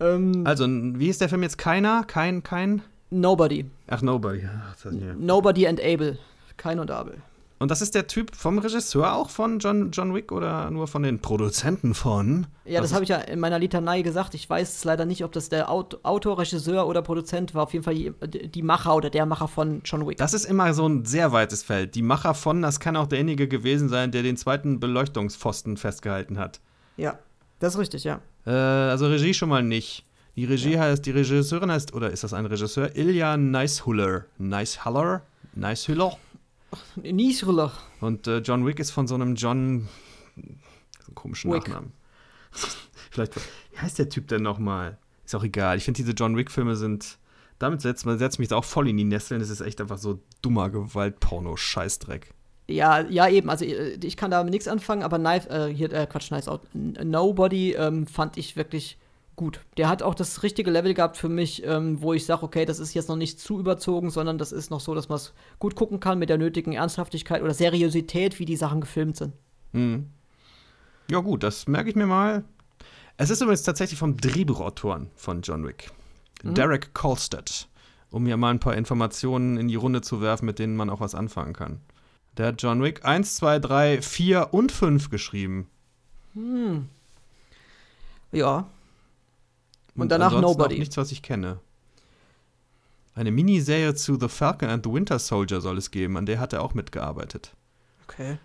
Ähm, also, wie ist der Film jetzt? Keiner? Kein, kein? Nobody. Ach, Nobody. Ach, Nobody and Abel. Kein und Abel. Und das ist der Typ vom Regisseur auch von John, John Wick oder nur von den Produzenten von? Ja, das habe ich ja in meiner Litanei gesagt. Ich weiß leider nicht, ob das der Autor, Regisseur oder Produzent war. Auf jeden Fall die, die, Macher oder der Macher von John Wick. Das ist immer so ein sehr weites Feld. Die Macher von, das kann auch derjenige gewesen sein, der den zweiten Beleuchtungspfosten festgehalten hat. Ja, das ist richtig, ja. Äh, also Regie schon mal nicht. Die Regie ja. heißt, die Regisseurin heißt, oder ist das ein Regisseur? Ilya Nicehuller. Nicehuller? Nicehuller? Nicehuller. Und äh, John Wick ist von so einem John. So komischen Wick. Nachnamen. Vielleicht. Wie heißt der Typ denn nochmal? Ist auch egal. Ich finde, diese John Wick-Filme sind. Damit setzt man setzt mich auch voll in die Nesseln. Das ist echt einfach so dummer Gewalt-Porno-Scheißdreck. Ja, ja, eben. Also äh, ich kann da nichts anfangen, aber Knife, äh, hier, äh, Quatsch, Nice Out. Nobody ähm, fand ich wirklich gut. Der hat auch das richtige Level gehabt für mich, ähm, wo ich sage, okay, das ist jetzt noch nicht zu überzogen, sondern das ist noch so, dass man es gut gucken kann mit der nötigen Ernsthaftigkeit oder Seriosität, wie die Sachen gefilmt sind. Mhm. Ja, gut, das merke ich mir mal. Es ist übrigens tatsächlich vom Drehbuchautoren von John Wick, mhm. Derek Kolstad, um mir mal ein paar Informationen in die Runde zu werfen, mit denen man auch was anfangen kann. Der hat John Wick 1, 2, 3, 4 und 5 geschrieben. Hm. Ja, und danach Nobody. Auch nichts, was ich kenne. Eine Miniserie zu The Falcon and the Winter Soldier soll es geben, an der hat er auch mitgearbeitet. Okay.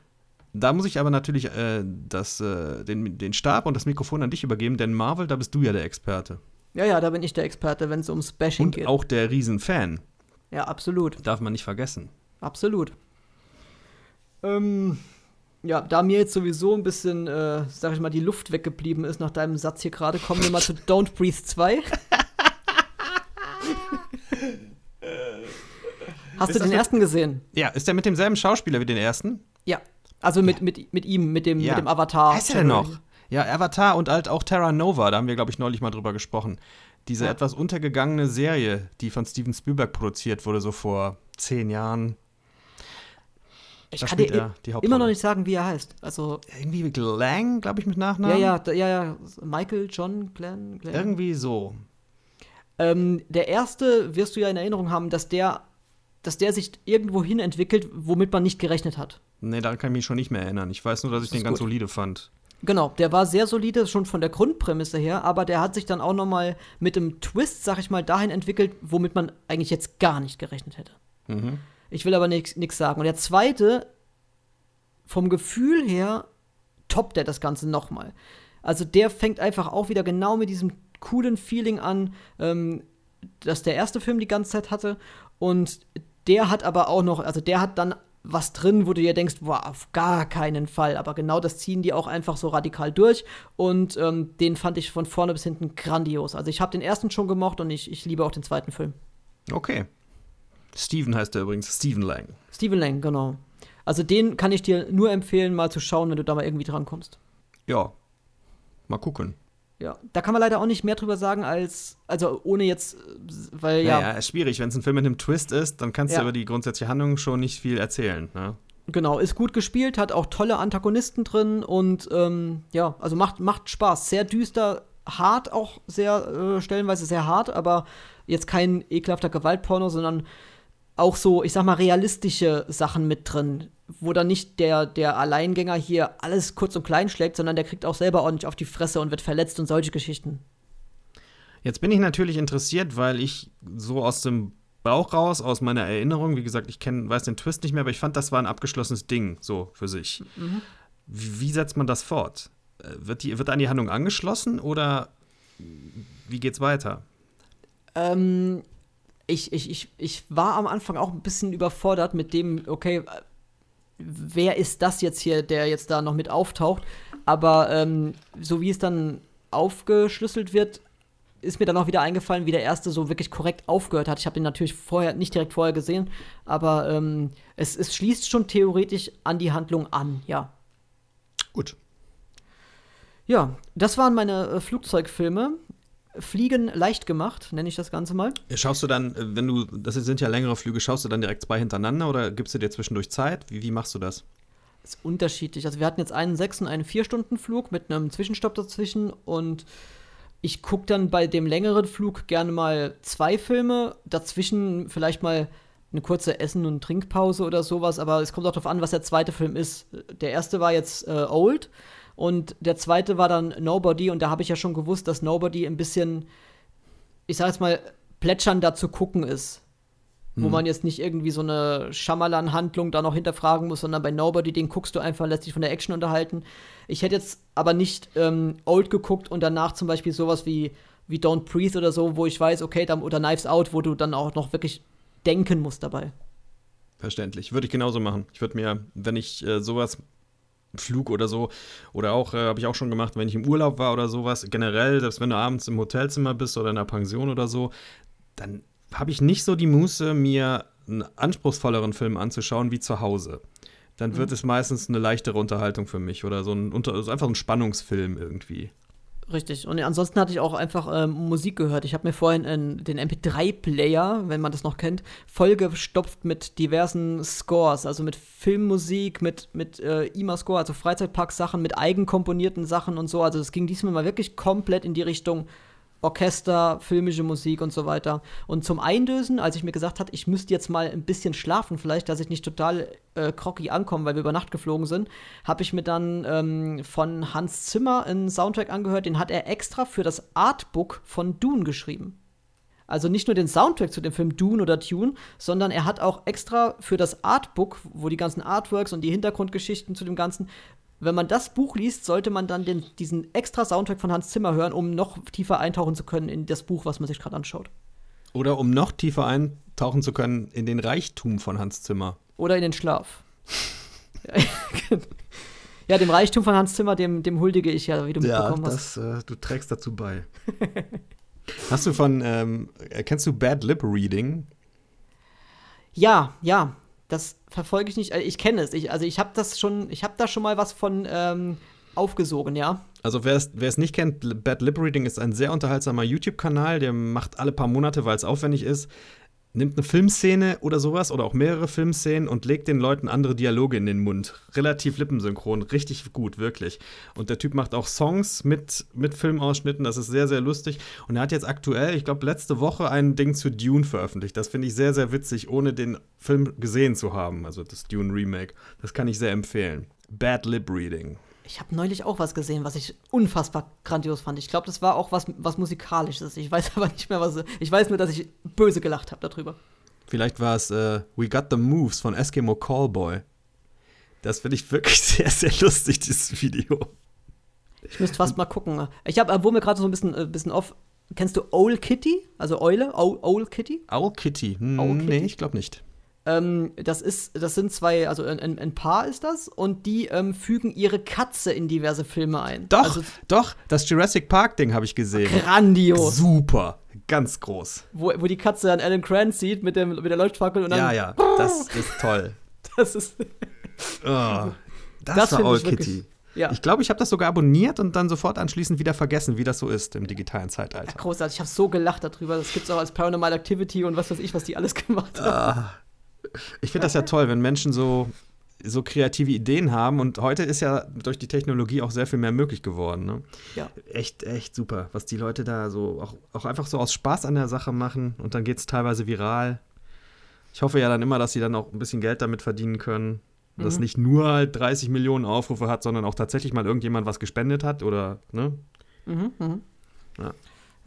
Da muss ich aber natürlich äh, das, äh, den, den Stab und das Mikrofon an dich übergeben, denn Marvel, da bist du ja der Experte. Ja, ja, da bin ich der Experte, wenn es ums Bashing und geht. Und auch der Riesenfan. Ja, absolut. Darf man nicht vergessen. Absolut. Ähm, ja, da mir jetzt sowieso ein bisschen, äh, sag ich mal, die Luft weggeblieben ist nach deinem Satz hier gerade, kommen wir mal zu Don't Breathe 2. Hast ist du den ersten gesehen? Ja, ist der mit demselben Schauspieler wie den ersten? Ja. Also mit, ja. mit, mit ihm, mit dem, ja. mit dem Avatar. Heißt er denn noch? Ja, Avatar und halt auch Terra Nova, da haben wir, glaube ich, neulich mal drüber gesprochen. Diese ja. etwas untergegangene Serie, die von Steven Spielberg produziert wurde, so vor zehn Jahren. Ich da kann dir immer noch nicht sagen, wie er heißt. Also irgendwie Glang, glaube ich, mit Nachnamen. Ja, ja, ja, ja. Michael John Glenn. Glenn. Irgendwie so. Ähm, der erste wirst du ja in Erinnerung haben, dass der, dass der sich irgendwo hin entwickelt, womit man nicht gerechnet hat. Nee, daran kann ich mich schon nicht mehr erinnern. Ich weiß nur, dass das ich den ganz gut. solide fand. Genau, der war sehr solide, schon von der Grundprämisse her, aber der hat sich dann auch noch mal mit einem Twist, sag ich mal, dahin entwickelt, womit man eigentlich jetzt gar nicht gerechnet hätte. Mhm. Ich will aber nichts sagen. Und der zweite, vom Gefühl her, toppt er das Ganze nochmal. Also der fängt einfach auch wieder genau mit diesem coolen Feeling an, ähm, das der erste Film die ganze Zeit hatte. Und der hat aber auch noch, also der hat dann was drin, wo du dir denkst, boah, auf gar keinen Fall. Aber genau das ziehen die auch einfach so radikal durch. Und ähm, den fand ich von vorne bis hinten grandios. Also ich habe den ersten schon gemocht und ich, ich liebe auch den zweiten Film. Okay. Steven heißt er übrigens, Steven Lang. Steven Lang, genau. Also den kann ich dir nur empfehlen, mal zu schauen, wenn du da mal irgendwie drankommst. Ja. Mal gucken. Ja, da kann man leider auch nicht mehr drüber sagen, als, also ohne jetzt, weil ja. Naja, ist schwierig. Wenn es ein Film mit einem Twist ist, dann kannst ja. du über die grundsätzliche Handlung schon nicht viel erzählen. Ne? Genau, ist gut gespielt, hat auch tolle Antagonisten drin und ähm, ja, also macht, macht Spaß. Sehr düster, hart auch sehr, äh, stellenweise sehr hart, aber jetzt kein ekelhafter Gewaltporno, sondern auch so, ich sag mal, realistische Sachen mit drin, wo dann nicht der, der Alleingänger hier alles kurz und klein schlägt, sondern der kriegt auch selber ordentlich auf die Fresse und wird verletzt und solche Geschichten. Jetzt bin ich natürlich interessiert, weil ich so aus dem Bauch raus, aus meiner Erinnerung, wie gesagt, ich kenn, weiß den Twist nicht mehr, aber ich fand, das war ein abgeschlossenes Ding, so für sich. Mhm. Wie, wie, setzt man das fort? Äh, wird, die, wird an die Handlung angeschlossen oder wie geht's weiter? Ähm, ich, ich, ich, ich war am Anfang auch ein bisschen überfordert mit dem, okay, wer ist das jetzt hier, der jetzt da noch mit auftaucht? Aber ähm, so wie es dann aufgeschlüsselt wird, ist mir dann auch wieder eingefallen, wie der erste so wirklich korrekt aufgehört hat. Ich habe den natürlich vorher nicht direkt vorher gesehen, aber ähm, es, es schließt schon theoretisch an die Handlung an, ja. Gut. Ja, das waren meine äh, Flugzeugfilme. Fliegen leicht gemacht, nenne ich das Ganze mal. Schaust du dann, äh, wenn du, das sind ja längere Flüge, schaust du dann direkt zwei hintereinander oder gibst du dir zwischendurch Zeit? Wie, wie machst du das? Das ist unterschiedlich. Also wir hatten jetzt einen sechs- und einen vier-Stunden-Flug mit einem Zwischenstopp dazwischen und ich gucke dann bei dem längeren Flug gerne mal zwei Filme, dazwischen vielleicht mal eine kurze Essen- und Trinkpause oder sowas, aber es kommt auch darauf an, was der zweite Film ist. Der erste war jetzt äh, Old und der zweite war dann Nobody und da habe ich ja schon gewusst, dass Nobody ein bisschen, ich sag jetzt mal, plätschern da zu gucken ist. Hm. Wo man jetzt nicht irgendwie so eine Schamalan-Handlung da noch hinterfragen muss, sondern bei Nobody, den guckst du einfach, lässt dich von der Action unterhalten. Ich hätte jetzt aber nicht ähm, Old geguckt und danach zum Beispiel sowas wie, wie Don't Breathe oder so, wo ich weiß, okay, dann, oder Knives Out, wo du dann auch noch wirklich denken musst dabei. Verständlich. Würde ich genauso machen. Ich würde mir, wenn ich äh, sowas Flug oder so. Oder auch, äh, habe ich auch schon gemacht, wenn ich im Urlaub war oder sowas. Generell, selbst wenn du abends im Hotelzimmer bist oder in einer Pension oder so, dann habe ich nicht so die Muße, mir einen anspruchsvolleren Film anzuschauen wie zu Hause. Dann wird mhm. es meistens eine leichtere Unterhaltung für mich oder so ein, unter, also einfach ein Spannungsfilm irgendwie. Richtig. Und ansonsten hatte ich auch einfach ähm, Musik gehört. Ich habe mir vorhin äh, den MP3-Player, wenn man das noch kennt, vollgestopft mit diversen Scores, also mit Filmmusik, mit, mit äh, IMA-Score, also Freizeitpark-Sachen, mit eigenkomponierten Sachen und so. Also es ging diesmal mal wirklich komplett in die Richtung Orchester, filmische Musik und so weiter. Und zum Eindösen, als ich mir gesagt habe, ich müsste jetzt mal ein bisschen schlafen, vielleicht, dass ich nicht total äh, groggy ankomme, weil wir über Nacht geflogen sind, habe ich mir dann ähm, von Hans Zimmer einen Soundtrack angehört. Den hat er extra für das Artbook von Dune geschrieben. Also nicht nur den Soundtrack zu dem Film Dune oder Tune, sondern er hat auch extra für das Artbook, wo die ganzen Artworks und die Hintergrundgeschichten zu dem Ganzen, wenn man das Buch liest, sollte man dann den, diesen extra Soundtrack von Hans Zimmer hören, um noch tiefer eintauchen zu können in das Buch, was man sich gerade anschaut. Oder um noch tiefer eintauchen zu können in den Reichtum von Hans Zimmer. Oder in den Schlaf. ja, dem Reichtum von Hans Zimmer, dem, dem huldige ich ja, wie du ja, mitbekommen hast. Ja, äh, du trägst dazu bei. hast du von, ähm, kennst du Bad Lip Reading? Ja, ja das verfolge ich nicht. Äh, ich kenne es. Ich, also ich habe das schon, ich habe da schon mal was von ähm, aufgesogen, ja. Also wer es nicht kennt, Bad Lip Reading ist ein sehr unterhaltsamer YouTube-Kanal, der macht alle paar Monate, weil es aufwendig ist, nimmt eine Filmszene oder sowas oder auch mehrere Filmszenen und legt den Leuten andere Dialoge in den Mund. Relativ lippensynchron, richtig gut, wirklich. Und der Typ macht auch Songs mit, mit Filmausschnitten, das ist sehr, sehr lustig. Und er hat jetzt aktuell, ich glaube, letzte Woche ein Ding zu Dune veröffentlicht. Das finde ich sehr, sehr witzig, ohne den Film gesehen zu haben, also das Dune Remake. Das kann ich sehr empfehlen. Bad Lip Reading. Ich habe neulich auch was gesehen, was ich unfassbar grandios fand. Ich glaube, das war auch was, was musikalisches. Ich weiß aber nicht mehr, was. Ich weiß nur, dass ich böse gelacht habe darüber. Vielleicht war es äh, We Got the Moves von Eskimo Callboy. Das finde ich wirklich sehr, sehr lustig, dieses Video. Ich müsste fast mal gucken. Ich habe, wo mir gerade so ein bisschen, äh, bisschen off. Kennst du Owl Kitty? Also Eule? Owl, Owl Kitty? Owl Kitty? Hm, Owl Kitty? Nee, ich glaube nicht. Ähm, das ist, das sind zwei, also ein, ein, Paar ist das und die ähm, fügen ihre Katze in diverse Filme ein. Doch, Also doch, das Jurassic Park-Ding habe ich gesehen. grandios. Super, ganz groß. Wo, wo die Katze dann Alan Grant sieht mit, dem, mit der Leuchtfackel und dann. Ja, ja, das ist toll. Das ist. Oh, das, Das war wirklich- Kitty. Ja. Ich glaube, ich habe das sogar abonniert und dann sofort anschließend wieder vergessen, wie das so ist im digitalen Zeitalter. Großartig, ich habe so gelacht darüber. Das gibt's auch als Paranormal Activity und was weiß ich, was die alles gemacht haben. Ah. Ich finde das ja toll, wenn Menschen so, so kreative Ideen haben. Und heute ist ja durch die Technologie auch sehr viel mehr möglich geworden. Ne? Ja. Echt, echt super, was die Leute da so auch, auch einfach so aus Spaß an der Sache machen. Und dann geht es teilweise viral. Ich hoffe ja dann immer, dass sie dann auch ein bisschen Geld damit verdienen können. Mhm. nicht nur halt 30 Millionen Aufrufe hat, sondern auch tatsächlich mal irgendjemand was gespendet hat oder, ne? Mhm, mhm. Ja.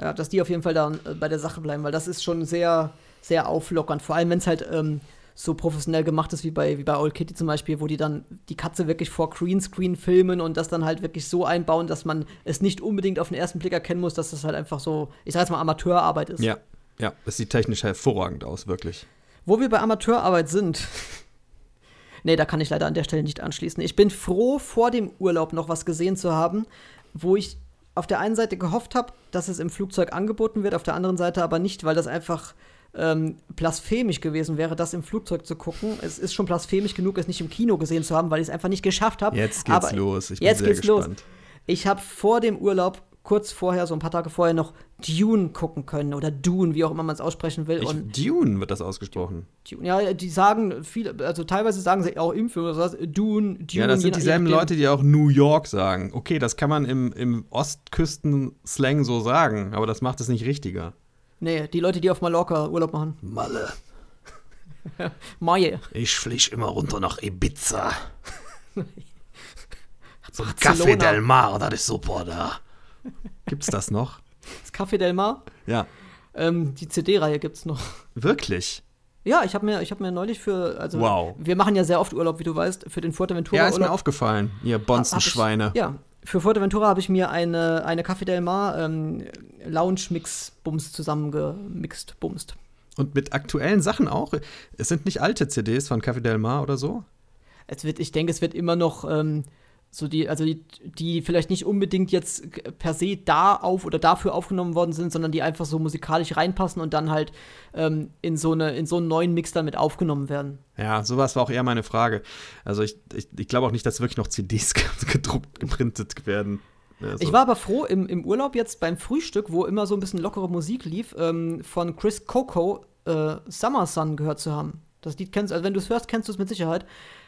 Ja, dass die auf jeden Fall da äh, bei der Sache bleiben, weil das ist schon sehr, sehr auflockernd. Vor allem, wenn es halt ähm, so professionell gemacht ist, wie bei, wie bei Old Kitty zum Beispiel, wo die dann die Katze wirklich vor Greenscreen filmen und das dann halt wirklich so einbauen, dass man es nicht unbedingt auf den ersten Blick erkennen muss, dass das halt einfach so, ich sag jetzt mal, Amateurarbeit ist. Ja, ja, es sieht technisch hervorragend aus, wirklich. Wo wir bei Amateurarbeit sind. nee, da kann ich leider an der Stelle nicht anschließen. Ich bin froh, vor dem Urlaub noch was gesehen zu haben, wo ich auf der einen Seite gehofft habe, dass es im Flugzeug angeboten wird, auf der anderen Seite aber nicht, weil das einfach ähm, blasphemisch gewesen wäre, das im Flugzeug zu gucken. Es ist schon blasphemisch genug, es nicht im Kino gesehen zu haben, weil ich es einfach nicht geschafft habe. Jetzt geht's aber los. Ich bin jetzt sehr geht's los. gespannt. Ich habe vor dem Urlaub, kurz vorher, so ein paar Tage vorher, noch Dune gucken können oder Dune, wie auch immer man es aussprechen will. und Ich, Dune wird das ausgesprochen. Dune. Ja, die sagen viele, also teilweise sagen sie auch im Film oder sowas, Dune, Dune. Ja, das sind dieselben. Leute, die auch New York sagen. Okay, das kann man im, im Ostküsten-Slang so sagen, aber das macht es nicht richtiger. Nee, die Leute, die auf Mallorca Urlaub machen. Malle, Maje. ich flieg immer runter nach Ibiza. Zum Barcelona. Café del Mar, das ist super da. Gibt's das noch? Das Café Del Mar. Ja. Ähm, die CD-Reihe gibt's noch. Wirklich? Ja, ich habe mir, ich hab mir neulich für, also Wow. wir machen ja sehr oft Urlaub, wie du weißt, für den Fuerteventura Ja, ist mir aufgefallen, ihr hab ich- Bonzenschweine. Ja, für Fuerteventura habe ich mir eine, eine Café Del Mar ähm, Lounge-Mix-Bums zusammengemixt, bumst. Und mit aktuellen Sachen auch. Es sind nicht alte CDs von Café Del Mar oder so. es wird, ich denke, es wird immer noch ähm, so die, also die, die vielleicht nicht unbedingt jetzt per se da auf oder dafür aufgenommen worden sind, sondern die einfach so musikalisch reinpassen und dann halt ähm, in so eine, in so einen neuen Mix dann mit aufgenommen werden. Ja, sowas war auch eher meine Frage. Also ich, ich, ich glaube auch nicht, dass wirklich noch CDs gedruckt, geprintet werden. Also, Ich war aber froh im, im Urlaub jetzt beim Frühstück, wo immer so ein bisschen lockere Musik lief, ähm, von Chris Coco äh, Summer Sun gehört zu haben. Das Lied kennst du, also wenn du es hörst, kennst du es mit Sicherheit.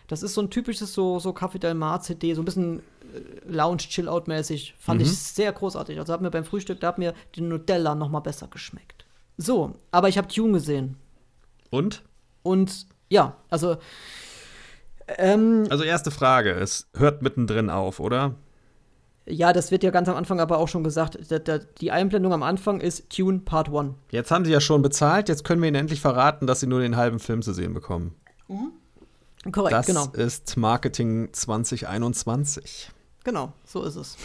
Das ist so ein typisches so, so Café Del Mar CD, so ein bisschen äh, Lounge-Chill-Out-mäßig. Fand Mhm. ich sehr großartig. Also hat mir beim Frühstück, da hat mir die Nutella noch mal besser geschmeckt. So, aber ich habe Tune gesehen. Und? Und ja, also ähm, Also erste Frage, es hört mittendrin auf, oder? ja, das wird ja ganz am Anfang aber auch schon gesagt. Die Einblendung am Anfang ist Tune Part 1. Jetzt haben sie ja schon bezahlt, jetzt können wir ihnen endlich verraten, dass sie nur den halben Film zu sehen bekommen. Korrekt, Das genau. ist Marketing 2021. Genau, so ist es.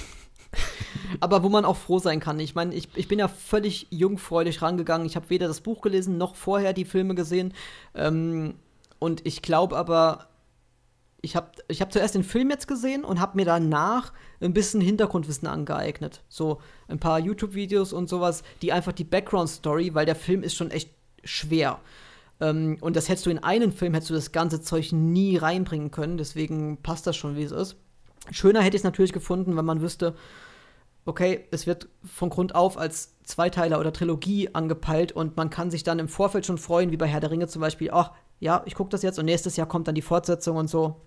Aber wo man auch froh sein kann. Ich meine, ich, ich bin ja völlig jungfräulich rangegangen. Ich habe weder das Buch gelesen noch vorher die Filme gesehen. Ähm, und ich glaube aber, ich habe ich hab zuerst den Film jetzt gesehen und habe mir danach ein bisschen Hintergrundwissen angeeignet. So ein paar YouTube-Videos und sowas, die einfach die Background-Story, weil der Film ist schon echt schwer. Ähm, und das hättest du in einen Film, hättest du das ganze Zeug nie reinbringen können. Deswegen passt das schon, wie es ist. Schöner hätte ich es natürlich gefunden, wenn man wüsste, okay, es wird von Grund auf als Zweiteiler oder Trilogie angepeilt und man kann sich dann im Vorfeld schon freuen, wie bei Herr der Ringe zum Beispiel, ach, ja, ich gucke das jetzt und nächstes Jahr kommt dann die Fortsetzung und so.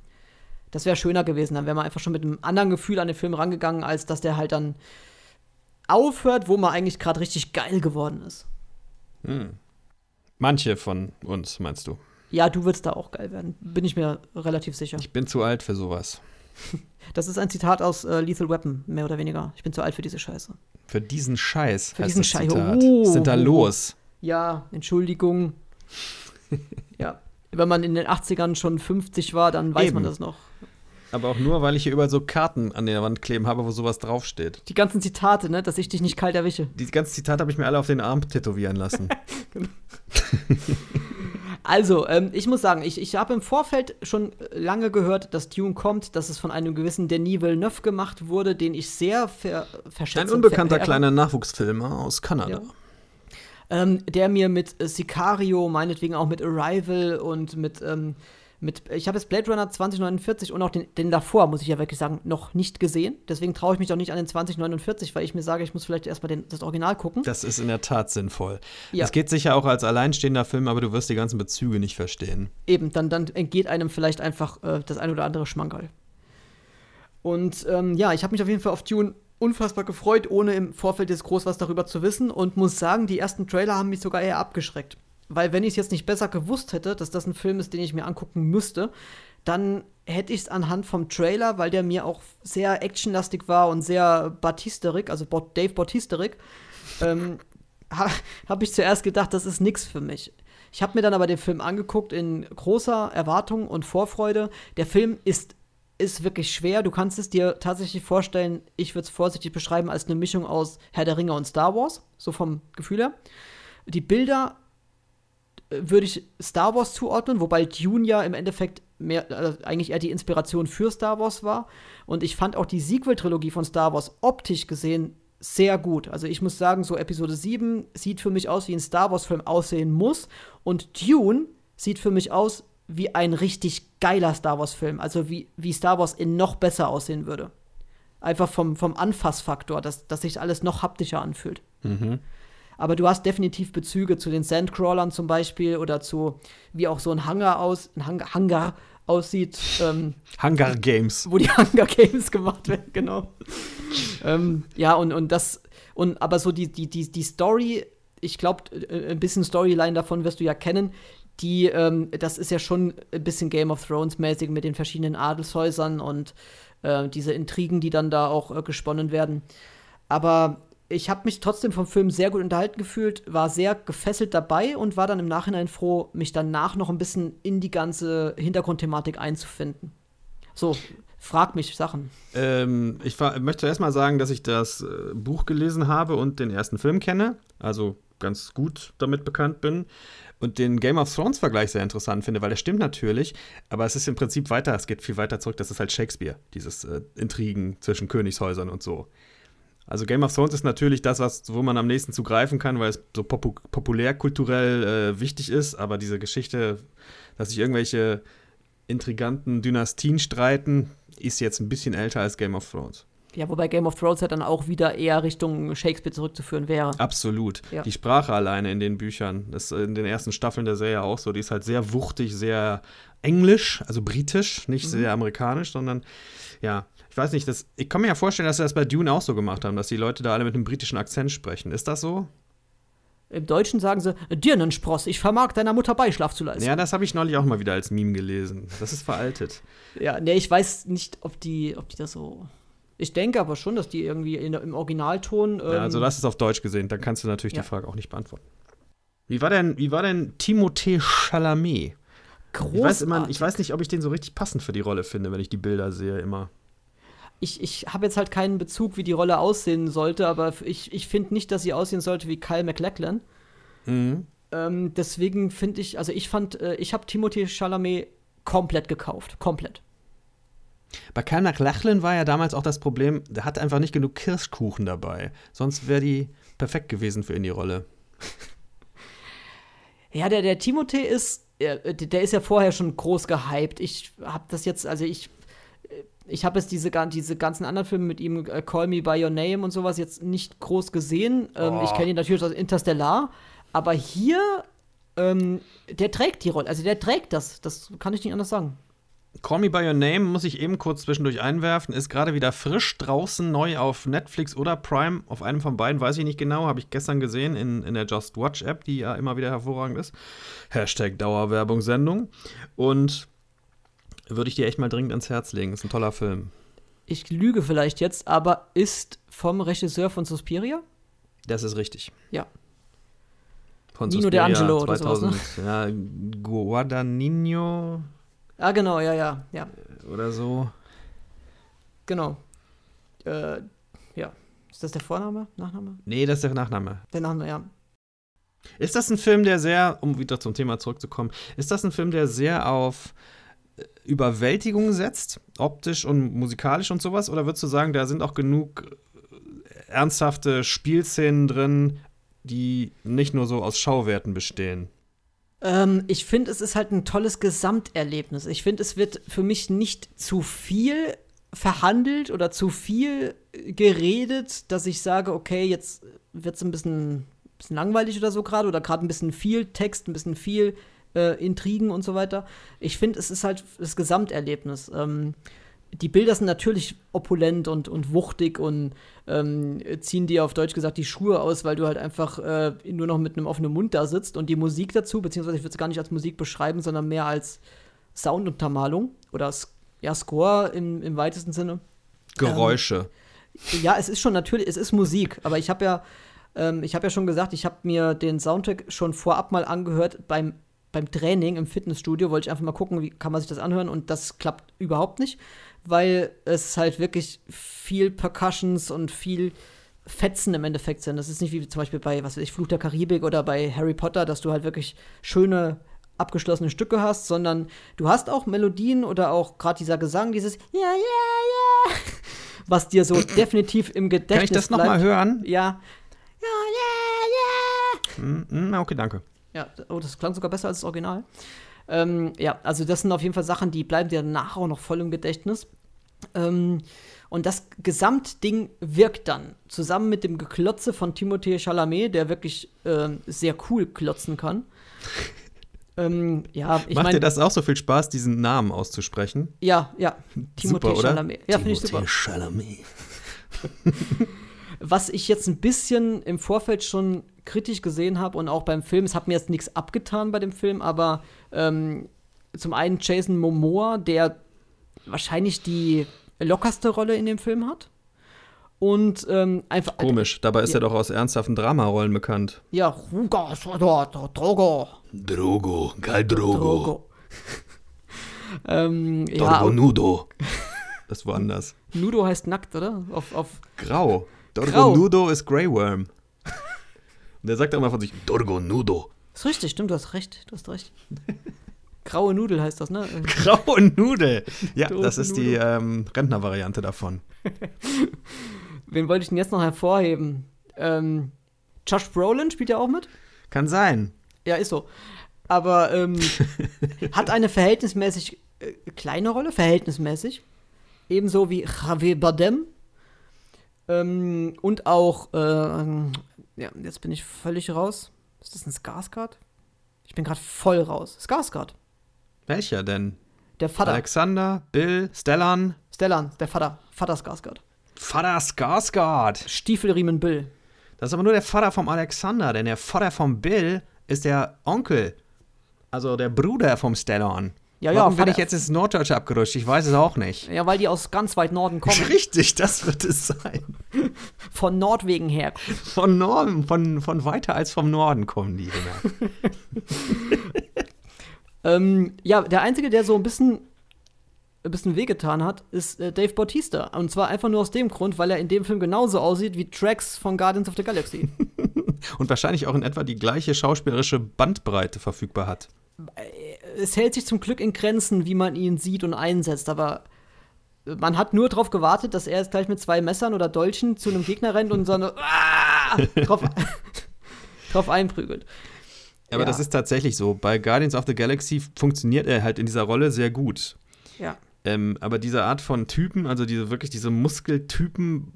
Das wäre schöner gewesen, dann wäre man einfach schon mit einem anderen Gefühl an den Film rangegangen, als dass der halt dann aufhört, wo man eigentlich gerade richtig geil geworden ist. Manche von uns, meinst du? Ja, du würdest da auch geil werden, bin ich mir relativ sicher. Ich bin zu alt für sowas. Das ist ein Zitat aus äh, Lethal Weapon, mehr oder weniger. Ich bin zu alt für diese Scheiße. Für diesen Scheiß. Für diesen Scheiß. Oh, Was ist da los? Ja, Entschuldigung. ja, wenn man in den 80ern schon 50 war, dann weiß man Eben. das noch. Aber auch nur, weil ich hier überall so Karten an der Wand kleben habe, wo sowas draufsteht. Die ganzen Zitate, ne? Dass ich dich nicht kalt erwische. Die ganzen Zitate habe ich mir alle auf den Arm tätowieren lassen. Also, ähm, ich muss sagen, ich, ich habe im Vorfeld schon lange gehört, dass Dune kommt, dass es von einem gewissen Denis Villeneuve gemacht wurde, den ich sehr ver verschätze. Ein unbekannter kleiner Nachwuchsfilmer aus Kanada. Ja. Ähm, der mir mit Sicario, meinetwegen auch mit Arrival und mit, ähm, mit ich habe jetzt Blade Runner 2049 und auch den, den davor, muss ich ja wirklich sagen, noch nicht gesehen. Deswegen traue ich mich auch nicht an den 2049, weil ich mir sage, ich muss vielleicht erstmal den, das Original gucken. Das ist in der Tat sinnvoll. Ja. Es geht sicher auch als alleinstehender Film, aber du wirst die ganzen Bezüge nicht verstehen. Eben, dann, dann entgeht einem vielleicht einfach äh, das ein oder andere Schmankerl. Und ähm, ja, ich habe mich auf jeden Fall auf Dune unfassbar gefreut, ohne im Vorfeld jetzt groß was darüber zu wissen und muss sagen, die ersten Trailer haben mich sogar eher abgeschreckt. Weil wenn ich es jetzt nicht besser gewusst hätte, dass das ein Film ist, den ich mir angucken müsste, dann hätte ich es anhand vom Trailer, weil der mir auch sehr actionlastig war und sehr Batisterik, also Dave Batisterik, ähm, ha, habe ich zuerst gedacht, das ist nichts für mich. Ich habe mir dann aber den Film angeguckt in großer Erwartung und Vorfreude. Der Film ist ist wirklich schwer. Du kannst es dir tatsächlich vorstellen, ich würde es vorsichtig beschreiben, als eine Mischung aus Herr der Ringe und Star Wars, so vom Gefühl her. Die Bilder würde ich Star Wars zuordnen, wobei Dune ja im Endeffekt mehr, also eigentlich eher die Inspiration für Star Wars war. Und ich fand auch die Sequel-Trilogie von Star Wars optisch gesehen sehr gut. Also ich muss sagen, so Episode 7 sieht für mich aus, wie ein Star Wars-Film aussehen muss. Und Dune sieht für mich aus wie ein richtig geiler Star Wars-Film. Also wie, wie Star Wars in noch besser aussehen würde. Einfach vom, vom Anfassfaktor, dass, dass sich alles noch haptischer anfühlt. Mhm. Aber du hast definitiv Bezüge zu den Sandcrawlern zum Beispiel oder zu, wie auch so ein Hangar aus, ein Hangar, Hangar aussieht. Ähm, Hangar Games. Wo die Hangar Games gemacht werden, genau. ähm, ja, und, und das, und aber so die, die, die, die Story, ich glaube, äh, ein bisschen Storyline davon wirst du ja kennen, die, ähm, das ist ja schon ein bisschen Game of Thrones mäßig mit den verschiedenen Adelshäusern und äh, diese Intrigen, die dann da auch äh, gesponnen werden. Aber ich habe mich trotzdem vom Film sehr gut unterhalten gefühlt, war sehr gefesselt dabei und war dann im Nachhinein froh, mich danach noch ein bisschen in die ganze Hintergrundthematik einzufinden. So, frag mich Sachen. Ähm, ich möchte zuerst mal sagen, dass ich das äh, Buch gelesen habe und den ersten Film kenne, also ganz gut damit bekannt bin und den Game of Thrones-Vergleich sehr interessant finde, weil der stimmt natürlich, aber es ist im Prinzip weiter, es geht viel weiter zurück, das ist halt Shakespeare, dieses äh, Intrigen zwischen Königshäusern und so. Also Game of Thrones ist natürlich das, was, wo man am nächsten zugreifen kann, weil es so popu populärkulturell äh, wichtig ist, aber diese Geschichte, dass sich irgendwelche intriganten Dynastien streiten, ist jetzt ein bisschen älter als Game of Thrones. Ja, wobei Game of Thrones ja dann auch wieder eher Richtung Shakespeare zurückzuführen wäre. Absolut. Ja. Die Sprache alleine in den Büchern, das ist in den ersten Staffeln der Serie auch so, die ist halt sehr wuchtig, sehr englisch, also britisch, nicht mhm. sehr amerikanisch, sondern ja, ich weiß nicht, das, ich kann mir ja vorstellen, dass sie das bei Dune auch so gemacht haben, dass die Leute da alle mit einem britischen Akzent sprechen. Ist das so? Im Deutschen sagen sie, Dirnenspross, ich vermag deiner Mutter Beischlaf zu leisten. Ja, das habe ich neulich auch mal wieder als Meme gelesen. Das ist veraltet. ja, nee, ich weiß nicht, ob die, ob die das so ich denke aber schon, dass die irgendwie in, im Originalton. Ähm ja, also das ist auf Deutsch gesehen, dann kannst du natürlich ja. die Frage auch nicht beantworten. Wie war denn, wie war denn Timothée Chalamet? Großartig. Ich weiß, immer, ich weiß nicht, ob ich den so richtig passend für die Rolle finde, wenn ich die Bilder sehe immer. Ich, ich habe jetzt halt keinen Bezug, wie die Rolle aussehen sollte, aber ich, ich finde nicht, dass sie aussehen sollte wie Kyle MacLachlan. Mhm. Ähm, deswegen finde ich, also ich fand, äh, ich habe Timothée Chalamet komplett gekauft. Komplett. Bei Karl McLachlan war ja damals auch das Problem, der hatte einfach nicht genug Kirschkuchen dabei. Sonst wäre die perfekt gewesen für ihn die Rolle. Ja, der, der Timothée ist, der ist ja vorher schon groß gehypt. Ich habe das jetzt, also ich, ich habe jetzt diese, diese ganzen anderen Filme mit ihm, uh, Call Me By Your Name und sowas, jetzt nicht groß gesehen. Ähm, oh. Ich kenne ihn natürlich aus Interstellar, aber hier, ähm, der trägt die Rolle, also der trägt das, das kann ich nicht anders sagen. Call Me By Your Name muss ich eben kurz zwischendurch einwerfen. Ist gerade wieder frisch draußen, neu auf Netflix oder Prime. Auf einem von beiden weiß ich nicht genau. Habe ich gestern gesehen in, in der Just Watch App, die ja immer wieder hervorragend ist. Hashtag Dauerwerbungssendung. Und würde ich dir echt mal dringend ans Herz legen. Ist ein toller Film. Ich lüge vielleicht jetzt, aber ist vom Regisseur von Suspiria? Das ist richtig. Ja. Von Nino Suspiria D'Angelo oder sowas, ne? Ja, Guadagnino Ah, genau, ja, ja, ja. Oder so. Genau. Äh, ja. Ist das der Vorname? Nachname? Nee, das ist der Nachname. Der Name, ja. Ist das ein Film, der sehr, um wieder zum Thema zurückzukommen, ist das ein Film, der sehr auf Überwältigung setzt, optisch und musikalisch und sowas? Oder würdest du sagen, da sind auch genug äh, ernsthafte Spielszenen drin, die nicht nur so aus Schauwerten bestehen? Ähm, ich finde, es ist halt ein tolles Gesamterlebnis. Ich finde, es wird für mich nicht zu viel verhandelt oder zu viel geredet, dass ich sage, okay, jetzt wird es ein bisschen, bisschen langweilig oder so gerade oder gerade ein bisschen viel Text, ein bisschen viel äh, Intrigen und so weiter. Ich finde, es ist halt das Gesamterlebnis. Ähm, die Bilder sind natürlich opulent und, und wuchtig und ähm, ziehen dir auf Deutsch gesagt die Schuhe aus, weil du halt einfach äh, nur noch mit einem offenen Mund da sitzt und die Musik dazu, beziehungsweise ich würde es gar nicht als Musik beschreiben, sondern mehr als Sounduntermalung oder ja, Score im, im weitesten Sinne. Geräusche. Ähm, ja, es ist schon natürlich, es ist Musik, aber ich habe ja, ähm, ich habe ja schon gesagt, ich habe mir den Soundtrack schon vorab mal angehört beim beim Training im Fitnessstudio wollte ich einfach mal gucken, wie kann man sich das anhören und das klappt überhaupt nicht, weil es halt wirklich viel Percussions und viel Fetzen im Endeffekt sind. Das ist nicht wie zum Beispiel bei, was weiß ich, Fluch der Karibik oder bei Harry Potter, dass du halt wirklich schöne abgeschlossene Stücke hast, sondern du hast auch Melodien oder auch gerade dieser Gesang, dieses Ja, ja, ja, was dir so definitiv im Gedächtnis Kann ich das nochmal hören? Ja. Ja, ja, ja. Okay, danke. Ja, oh, das klang sogar besser als das Original. Ähm, ja, also das sind auf jeden Fall Sachen, die bleiben dir nachher auch noch voll im Gedächtnis. Ähm, und das Gesamtding wirkt dann zusammen mit dem Geklotze von Timothée Chalamet, der wirklich äh, sehr cool klotzen kann. Ähm, ja, ich Macht mein, dir das auch so viel Spaß, diesen Namen auszusprechen? Ja, ja. Timothée Chalamet. Ja, finde ich super. Chalamet. Was ich jetzt ein bisschen im Vorfeld schon kritisch gesehen habe und auch beim Film, es hat mir jetzt nichts abgetan bei dem Film, aber ähm, zum einen Jason Momoa, der wahrscheinlich die lockerste Rolle in dem Film hat. Und ähm, einfach. Komisch, dabei ist ja. er doch aus ernsthaften Dramarollen bekannt. Ja, Ruga, Drogo. Drogo, geil Drogo. Drogo. ähm, ja, Nudo. Das ist woanders. Nudo heißt nackt, oder? Auf, auf Grau. Dorgo Grau. Nudo ist Grey Worm. Und der sagt immer von sich, Dorgo Nudo. ist richtig, stimmt, du hast recht. Du hast recht. Graue Nudel heißt das, ne? Graue Nudel. Ja, das ist die ähm, Rentnervariante davon. Wen wollte ich denn jetzt noch hervorheben? Ähm, Josh Brolin spielt ja auch mit? Kann sein. Ja, ist so. Aber ähm, hat eine verhältnismäßig äh, kleine Rolle, verhältnismäßig. Ebenso wie Javier Bardem. Ähm, und auch, äh, ja, jetzt bin ich völlig raus. Ist das ein Skarsgård? Ich bin gerade voll raus. Skarsgård. Welcher denn? Der Vater. Alexander, Bill, Stellan. Stellan, der Vater. Vater Skarsgård. Vater Skarsgård. Stiefelriemen Bill. Das ist aber nur der Vater vom Alexander, denn der Vater vom Bill ist der Onkel. Also der Bruder vom Stellan. Ja, ja, Warum bin ich jetzt ins Norddeutsche abgerutscht? Ich weiß es auch nicht. Ja, weil die aus ganz weit Norden kommen. Richtig, das wird es sein. Von Nordwegen her. Von Norden, von, von weiter als vom Norden kommen die. ähm, ja, der Einzige, der so ein bisschen ein bisschen wehgetan hat, ist äh, Dave Bautista. Und zwar einfach nur aus dem Grund, weil er in dem Film genauso aussieht wie Drax von Guardians of the Galaxy. Und wahrscheinlich auch in etwa die gleiche schauspielerische Bandbreite verfügbar hat. Es hält sich zum Glück in Grenzen, wie man ihn sieht und einsetzt, aber man hat nur darauf gewartet, dass er jetzt gleich mit zwei Messern oder Dolchen zu einem Gegner rennt und so eine, ah, drauf, drauf einprügelt. Aber ja. das ist tatsächlich so. Bei Guardians of the Galaxy funktioniert er halt in dieser Rolle sehr gut. Ja. Ähm, aber diese Art von Typen, also diese wirklich diese Muskeltypen,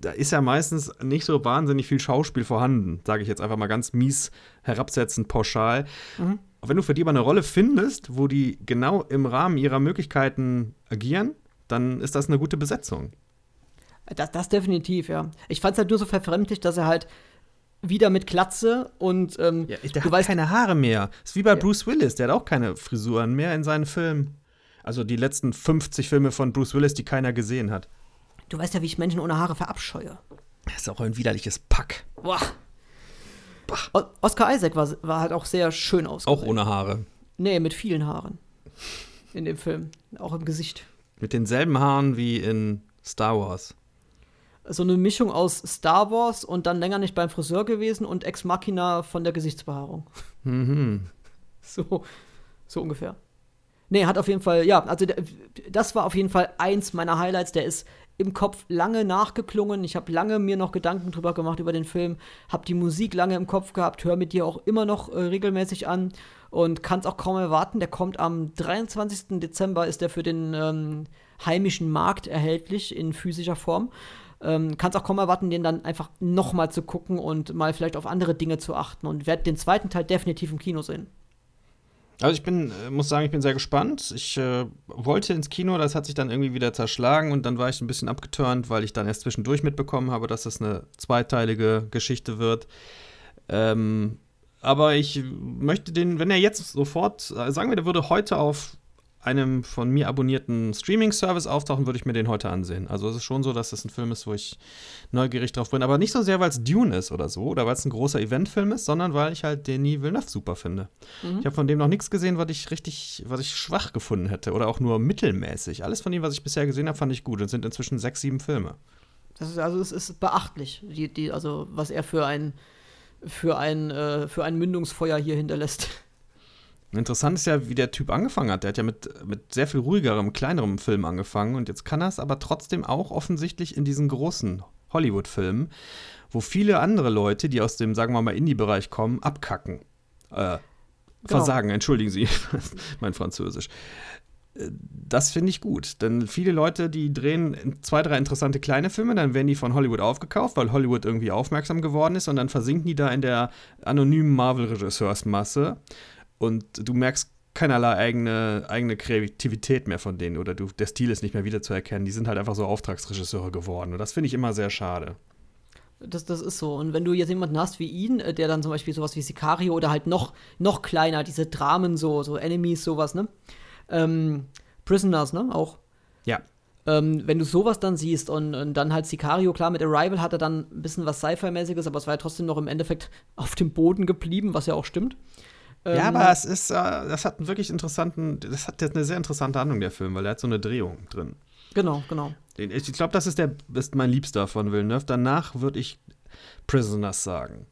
da ist ja meistens nicht so wahnsinnig viel Schauspiel vorhanden, sage ich jetzt einfach mal ganz mies herabsetzend pauschal. Mhm. Wenn du für die aber eine Rolle findest, wo die genau im Rahmen ihrer Möglichkeiten agieren, dann ist das eine gute Besetzung. Das, das definitiv, ja. Ich fand es halt nur so verfremdlich, dass er halt wieder mit Klatze und ähm, ja, der du hat weißt, keine Haare mehr. Ist wie bei ja. Bruce Willis, der hat auch keine Frisuren mehr in seinen Filmen. Also die letzten 50 Filme von Bruce Willis, die keiner gesehen hat. Du weißt ja, wie ich Menschen ohne Haare verabscheue. Das ist auch ein widerliches Pack. Boah. Oscar Isaac war, war halt auch sehr schön ausgesehen. Auch ohne Haare. Nee, mit vielen Haaren. In dem Film. Auch im Gesicht. Mit denselben Haaren wie in Star Wars. So eine Mischung aus Star Wars und dann länger nicht beim Friseur gewesen und Ex Machina von der Gesichtsbehaarung. Mhm. So, so ungefähr. Nee, hat auf jeden Fall, ja, also das war auf jeden Fall eins meiner Highlights. Der ist im Kopf lange nachgeklungen. Ich habe lange mir noch Gedanken drüber gemacht über den Film, habe die Musik lange im Kopf gehabt, höre mit dir auch immer noch äh, regelmäßig an und kann es auch kaum erwarten. Der kommt am 23. Dezember, ist der für den ähm, heimischen Markt erhältlich in physischer Form. Ähm, kann es auch kaum erwarten, den dann einfach nochmal zu gucken und mal vielleicht auf andere Dinge zu achten und werde den zweiten Teil definitiv im Kino sehen. Also ich bin, äh, muss sagen, ich bin sehr gespannt. Ich äh, wollte ins Kino, das hat sich dann irgendwie wieder zerschlagen und dann war ich ein bisschen abgeturnt, weil ich dann erst zwischendurch mitbekommen habe, dass das eine zweiteilige Geschichte wird. Ähm, aber ich möchte den, wenn er jetzt sofort, äh, sagen wir, der würde heute auf einem von mir abonnierten Streaming-Service auftauchen, würde ich mir den heute ansehen. Also es ist schon so, dass das ein Film ist, wo ich neugierig drauf bin. Aber nicht so sehr, weil es Dune ist oder so, oder weil es ein großer Eventfilm ist, sondern weil ich halt Denis Villeneuve super finde. Mhm. Ich habe von dem noch nichts gesehen, was ich richtig, was ich schwach gefunden hätte oder auch nur mittelmäßig. Alles von dem, was ich bisher gesehen habe, fand ich gut und sind inzwischen sechs, sieben Filme. Das ist, also es ist beachtlich, die, die, also was er für ein, für ein, äh, für ein Mündungsfeuer hier hinterlässt. Interessant ist ja, wie der Typ angefangen hat. Der hat ja mit, mit sehr viel ruhigerem, kleinerem Film angefangen und jetzt kann er es aber trotzdem auch offensichtlich in diesen großen Hollywood-Filmen, wo viele andere Leute, die aus dem, sagen wir mal, Indie-Bereich kommen, abkacken. Äh, genau. Versagen, entschuldigen Sie, mein Französisch. Äh, das finde ich gut, denn viele Leute, die drehen zwei, drei interessante kleine Filme, dann werden die von Hollywood aufgekauft, weil Hollywood irgendwie aufmerksam geworden ist und dann versinken die da in der anonymen Marvel-Regisseursmasse und du merkst keinerlei eigene, eigene Kreativität mehr von denen oder du, der Stil ist nicht mehr wiederzuerkennen. Die sind halt einfach so Auftragsregisseure geworden und das finde ich immer sehr schade. Das, das ist so. Und wenn du jetzt jemanden hast wie ihn, äh, der dann zum Beispiel sowas wie Sicario oder halt noch, noch kleiner, diese Dramen, so, so Enemies, sowas, ne? Ähm, Prisoners, ne? Auch. Ja. Ähm, wenn du sowas dann siehst und, und, dann halt Sicario, klar, mit Arrival hat er dann ein bisschen was Sci-Fi-mäßiges, aber es war ja trotzdem noch im Endeffekt auf dem Boden geblieben, was ja auch stimmt. Ähm, ja, aber es ist, äh, das hat einen wirklich interessanten, das hat jetzt eine sehr interessante Handlung, der Film, weil er hat so eine Drehung drin. Genau, genau. Ich glaube, das ist, der, ist mein Liebster von Villeneuve. Danach würde ich Prisoners sagen.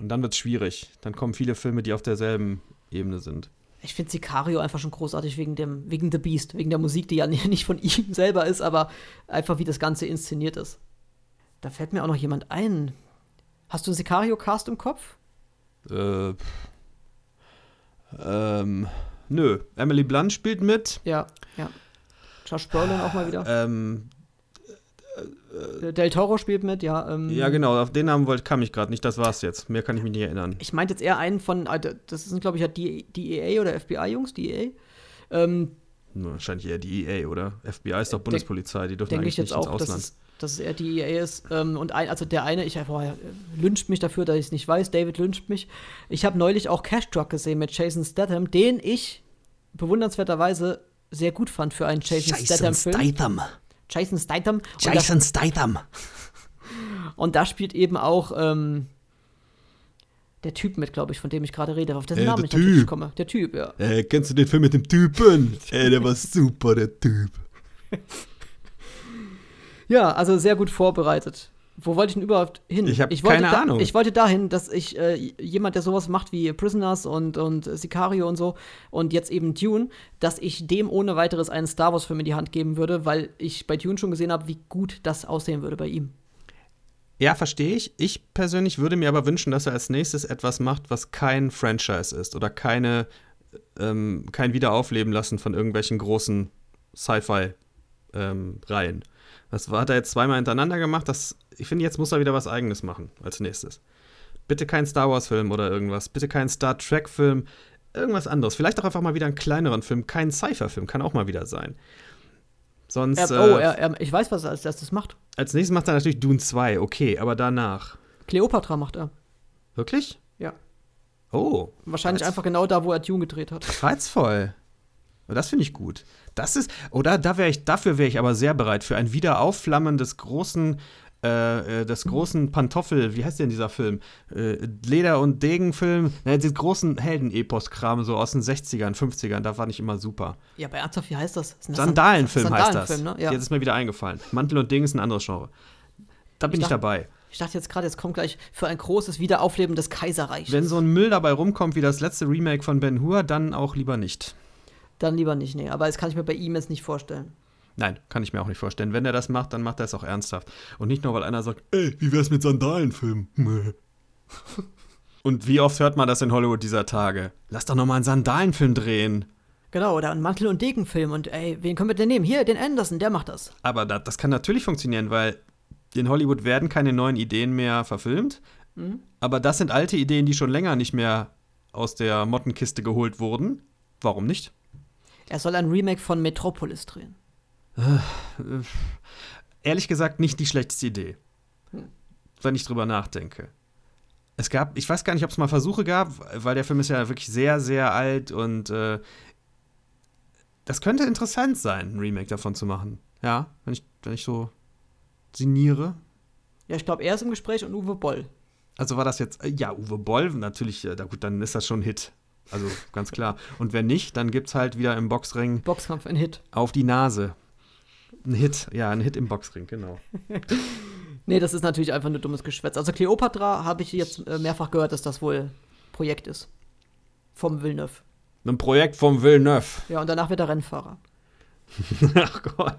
Und dann wird es schwierig. Dann kommen viele Filme, die auf derselben Ebene sind. Ich finde Sicario einfach schon großartig wegen, dem, wegen The Beast, wegen der Musik, die ja nicht von ihm selber ist, aber einfach wie das Ganze inszeniert ist. Da fällt mir auch noch jemand ein. Hast du einen Sicario-Cast im Kopf? Äh, ähm, nö. Emily Blunt spielt mit. Ja, ja. Josh Brolin auch mal wieder. Ähm, äh, Del Toro spielt mit, ja. Ähm, ja, genau, auf den Namen wollte, kam ich gerade nicht, das war's jetzt. Mehr kann ich mich nicht erinnern. Ich meinte jetzt eher einen von, äh, das sind, glaube ich, ja die DEA oder FBI-Jungs, DEA. Ähm, Wahrscheinlich eher die EA, oder? FBI ist doch Bundespolizei, die dürfen eigentlich nicht auch, ins Ausland. Dass es, dass es eher die EA ist. Ähm, und ein, also der eine, ich boah, lyncht mich dafür, dass ich es nicht weiß. David lyncht mich. Ich habe neulich auch Cash Truck gesehen mit Jason Statham, den ich bewundernswerterweise sehr gut fand für einen Jason, Statham-Film. Statham. Jason Statham. Jason Statham. Und da spielt eben auch ähm, der Typ mit, glaube ich, von dem ich gerade rede, auf dessen äh, Namen ich natürlich typ. komme. Der Typ, ja. Äh, kennst du den Film mit dem Typen? Ey, der war super, der Typ. ja, also sehr gut vorbereitet. Wo wollte ich denn überhaupt hin? Ich habe keine da, Ahnung. Ich wollte dahin, dass ich äh, jemand, der sowas macht wie Prisoners und, und Sicario und so und jetzt eben Dune, dass ich dem ohne weiteres einen Star Wars-Film in die Hand geben würde, weil ich bei Dune schon gesehen habe, wie gut das aussehen würde bei ihm. Ja, verstehe ich. Ich persönlich würde mir aber wünschen, dass er als nächstes etwas macht, was kein Franchise ist oder keine, ähm, kein Wiederaufleben lassen von irgendwelchen großen Sci-Fi-Reihen. Ähm, das hat er jetzt zweimal hintereinander gemacht. Das, ich finde, jetzt muss er wieder was Eigenes machen als nächstes. Bitte kein Star Wars-Film oder irgendwas. Bitte kein Star Trek-Film. Irgendwas anderes. Vielleicht auch einfach mal wieder einen kleineren Film. Kein Sci-Fi-Film kann auch mal wieder sein. Sonst. Er, oh, äh, er, er, ich weiß, was er als erstes macht. Als nächstes macht er natürlich Dune 2, okay, aber danach. Cleopatra macht er. Wirklich? Ja. Oh. Wahrscheinlich einfach genau da, wo er Dune gedreht hat. Reizvoll. Das finde ich gut. Das ist, oder da wäre ich, dafür wäre ich aber sehr bereit für ein Wiederaufflammen des großen äh, äh, des großen Pantoffel, wie heißt denn dieser Film? Äh, Leder- und Degenfilm, ne, den großen Helden-Epos-Kram so aus den 60ern, 50ern, da war ich immer super. Ja, bei ernsthaft, wie heißt das? Das Sandalenfilm heißt das. Sandalenfilm, ne? Ja. Jetzt ist mir wieder eingefallen. Mantel und Degen ist ein anderes Genre. Da bin ich, dachte- dabei. Ich dachte jetzt gerade, jetzt kommt gleich für ein großes Wiederaufleben des Kaiserreichs. Wenn so ein Müll dabei rumkommt wie das letzte Remake von Ben Hur, dann auch lieber nicht. Dann lieber nicht, nee. Aber das kann ich mir bei ihm jetzt nicht vorstellen. Nein, kann ich mir auch nicht vorstellen. Wenn er das macht, dann macht er es auch ernsthaft. Und nicht nur, weil einer sagt, ey, wie wär's mit Sandalenfilm? Und wie oft hört man das in Hollywood dieser Tage? Lass doch noch mal einen Sandalenfilm drehen. Genau, oder ein Mantel- und Degenfilm. Und ey, wen können wir denn nehmen? Hier, den Anderson, der macht das. Aber das, das kann natürlich funktionieren, weil in Hollywood werden keine neuen Ideen mehr verfilmt. Mhm. Aber das sind alte Ideen, die schon länger nicht mehr aus der Mottenkiste geholt wurden. Warum nicht? Er soll ein Remake von Metropolis drehen. Ehrlich gesagt, nicht die schlechteste Idee. Wenn ich drüber nachdenke. Es gab, ich weiß gar nicht, ob es mal Versuche gab, weil der Film ist ja wirklich sehr, sehr alt und äh, das könnte interessant sein, ein Remake davon zu machen. Ja, wenn ich, wenn ich so sinniere. Ja, ich glaube, er ist im Gespräch und Uwe Boll. Also war das jetzt, äh, ja, Uwe Boll, natürlich, äh, da gut, dann ist das schon ein Hit. Also ganz klar. Und wenn nicht, dann gibt es halt wieder im Boxring Boxkampf, ein Hit. auf die Nase. Ein Hit, ja, ein Hit im Boxring, genau. Nee, das ist natürlich einfach nur dummes Geschwätz. Also Cleopatra habe ich jetzt äh, mehrfach gehört, dass das wohl Projekt ist. Vom Villeneuve. Ein Projekt vom Villeneuve. Ja, und danach wird er Rennfahrer. Ach Gott.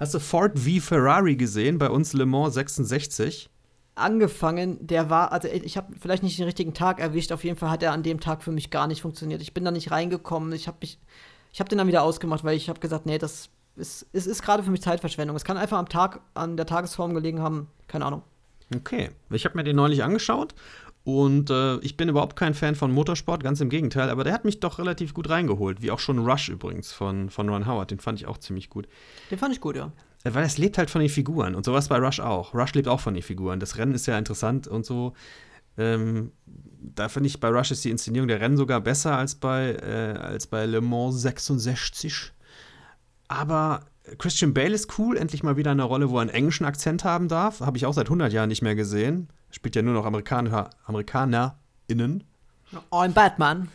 Hast du Ford v Ferrari gesehen bei uns Le Mans 66? Angefangen, der war, also ich habe vielleicht nicht den richtigen Tag erwischt, auf jeden Fall hat er an dem Tag für mich gar nicht funktioniert. Ich bin da nicht reingekommen, ich habe mich, ich habe den dann wieder ausgemacht, weil ich habe gesagt, nee, das ist, es ist gerade für mich Zeitverschwendung. Es kann einfach am Tag, an der Tagesform gelegen haben, keine Ahnung. Okay. Ich habe mir den neulich angeschaut und äh, ich bin überhaupt kein Fan von Motorsport, ganz im Gegenteil, aber der hat mich doch relativ gut reingeholt, wie auch schon Rush übrigens von, von Ron Howard, den fand ich auch ziemlich gut. Den fand ich gut, ja. Weil es lebt halt von den Figuren und sowas bei Rush auch. Rush lebt auch von den Figuren. Das Rennen ist ja interessant und so. Ähm, da finde ich, bei Rush ist die Inszenierung der Rennen sogar besser als bei, äh, als bei Le Mans 66. Aber Christian Bale ist cool, endlich mal wieder eine Rolle, wo er einen englischen Akzent haben darf. Habe ich auch seit 100 Jahren nicht mehr gesehen. Spielt ja nur noch Amerikaner, AmerikanerInnen. I'm Batman.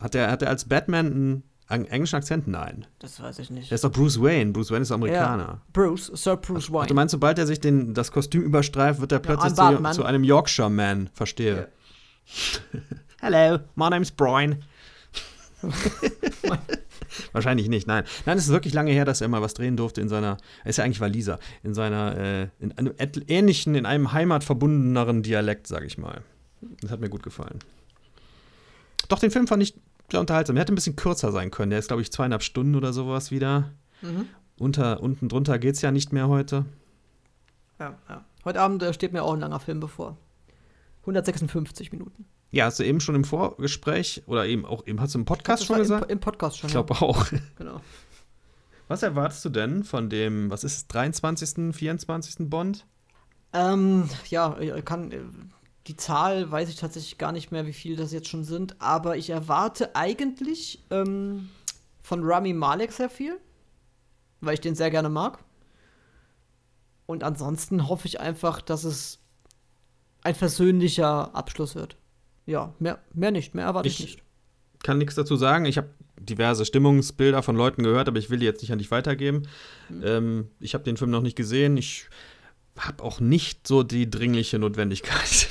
Hat er, hat er als Batman einen englischen Akzent? Nein. Das weiß ich nicht. Der ist doch Bruce Wayne. Bruce Wayne ist Amerikaner. Bruce, Sir Bruce Ach, Wayne. du meinst, sobald er sich den, das Kostüm überstreift, wird er plötzlich I'm zu, zu einem Yorkshire Man, verstehe. Hello, my name's Brian. Wahrscheinlich nicht, nein. Nein, es ist wirklich lange her, dass er mal was drehen durfte in seiner, er ist ja eigentlich Waliser, in seiner, äh, in einem ähnlichen, in einem heimatverbundeneren Dialekt, sag ich mal. Das hat mir gut gefallen. Doch, den Film fand ich sehr unterhaltsam. Er hätte ein bisschen kürzer sein können. Der ist, glaube ich, zweieinhalb Stunden oder sowas wieder. Mhm. Unter, unten drunter geht's ja nicht mehr heute. Ja, ja. Heute Abend äh, steht mir auch ein langer Film bevor. 156 Minuten. Ja, hast du eben schon im Vorgespräch oder eben auch eben hast du im Podcast schon gesagt? Im, Im Podcast schon. ich glaube auch. ja. Genau. Was erwartest du denn von dem, was ist es, 23., 24. Bond? Ähm, ja, ich kann. Die Zahl weiß ich tatsächlich gar nicht mehr, wie viele das jetzt schon sind, aber ich erwarte eigentlich ähm, von Rami Malek sehr viel, weil ich den sehr gerne mag. Und ansonsten hoffe ich einfach, dass es ein versöhnlicher Abschluss wird. Ja, mehr, mehr nicht, mehr erwarte ich, Ich- nicht. Kann nichts dazu sagen. Ich habe diverse Stimmungsbilder von Leuten gehört, aber ich will die jetzt nicht an dich weitergeben. Ähm, ich habe den Film noch nicht gesehen. Ich habe auch nicht so die dringliche Notwendigkeit.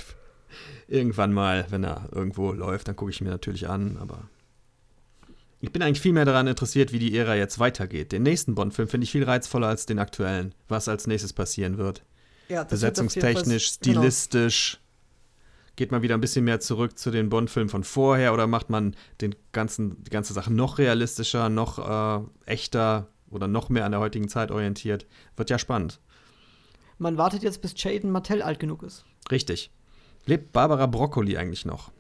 Irgendwann mal, wenn er irgendwo läuft, dann gucke ich mir natürlich an, aber ich bin eigentlich viel mehr daran interessiert, wie die Ära jetzt weitergeht. Den nächsten Bond-Film finde ich viel reizvoller als den aktuellen, was als nächstes passieren wird. Ja, jeden Fall- Besetzungstechnisch, genau. stilistisch. Geht man wieder ein bisschen mehr zurück zu den Bond-Filmen von vorher oder macht man den ganzen, die ganze Sache noch realistischer, noch äh, echter oder noch mehr an der heutigen Zeit orientiert? Wird ja spannend. Man wartet jetzt, bis Jaden Martell alt genug ist. Richtig. Lebt Barbara Broccoli eigentlich noch?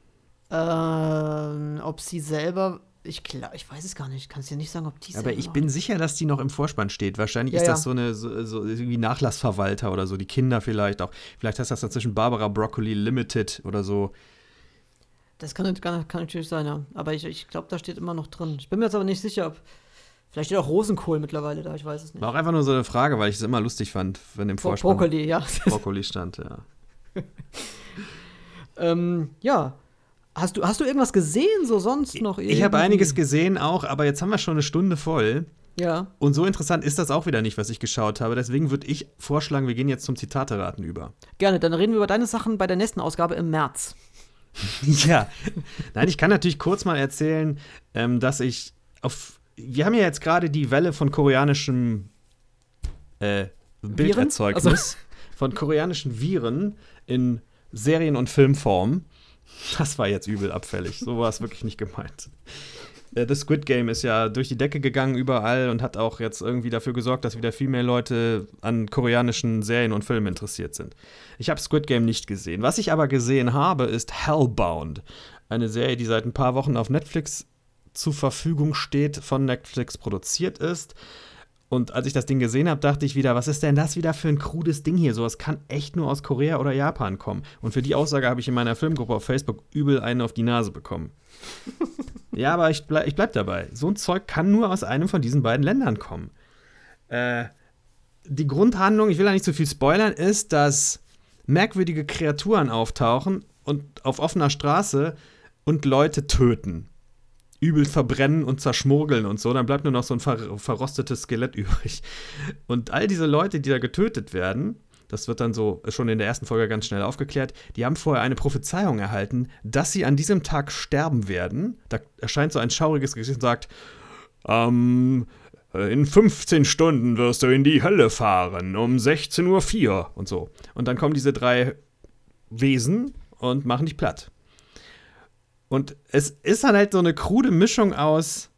Ähm, ob sie selber. Ich glaube, ich weiß es gar nicht. Kannst dir nicht sagen, ob die Aber ich bin sicher, dass die noch im Vorspann steht. Wahrscheinlich Ja, ist ja. das so eine so, so irgendwie Nachlassverwalter oder so, die Kinder vielleicht auch. Vielleicht heißt das dazwischen Barbara Broccoli Limited oder so. Das kann, kann, kann natürlich sein, ja. Aber ich, ich glaube, da steht immer noch drin. Ich bin mir jetzt aber nicht sicher, ob. Vielleicht steht auch Rosenkohl mittlerweile da, ich weiß es nicht. War auch einfach nur so eine Frage, weil ich es immer lustig fand, wenn im Bro Vorspann Brokkoli, ja. Brokkoli stand, ja. ähm, ja. Hast du, hast du irgendwas gesehen, so sonst noch? Ich habe irgendwie? einiges gesehen auch, aber jetzt haben wir schon eine Stunde voll. Ja. Und so interessant ist das auch wieder nicht, was ich geschaut habe. Deswegen würde ich vorschlagen, wir gehen jetzt zum Zitate-Raten über. Gerne, dann reden wir über deine Sachen bei der nächsten Ausgabe im März. ja. Nein, ich kann natürlich kurz mal erzählen, ähm, dass ich auf. Wir haben ja jetzt gerade die Welle von koreanischem äh, Bilderzeugnis, Also- von koreanischen Viren in Serien- und Filmform. Das war jetzt übel abfällig. So war es wirklich nicht gemeint. Äh, Das Squid Game ist ja durch die Decke gegangen überall und hat auch jetzt irgendwie dafür gesorgt, dass wieder viel mehr Leute an koreanischen Serien und Filmen interessiert sind. Ich habe Squid Game nicht gesehen. Was ich aber gesehen habe, ist Hellbound. Eine Serie, die seit ein paar Wochen auf Netflix zur Verfügung steht, von Netflix produziert ist. Und als ich das Ding gesehen habe, dachte ich wieder, was ist denn das wieder für ein krudes Ding hier? Sowas kann echt nur aus Korea oder Japan kommen. Und für die Aussage habe ich in meiner Filmgruppe auf Facebook übel einen auf die Nase bekommen. ja, aber ich, bleib, ich bleib dabei. So ein Zeug kann nur aus einem von diesen beiden Ländern kommen. Äh, die Grundhandlung, ich will da nicht zu viel spoilern, ist, dass merkwürdige Kreaturen auftauchen und auf offener Straße und Leute töten. Übel verbrennen und zerschmurgeln und so. Dann bleibt nur noch so ein ver verrostetes Skelett übrig. Und all diese Leute, die da getötet werden, das wird dann so schon in der ersten Folge ganz schnell aufgeklärt, die haben vorher eine Prophezeiung erhalten, dass sie an diesem Tag sterben werden. Da erscheint so ein schauriges Gesicht und sagt, ähm, in 15 Stunden wirst du in die Hölle fahren, um 16.04 Uhr und so. Und dann kommen diese drei Wesen und machen dich platt. Und es ist dann halt so eine krude Mischung aus,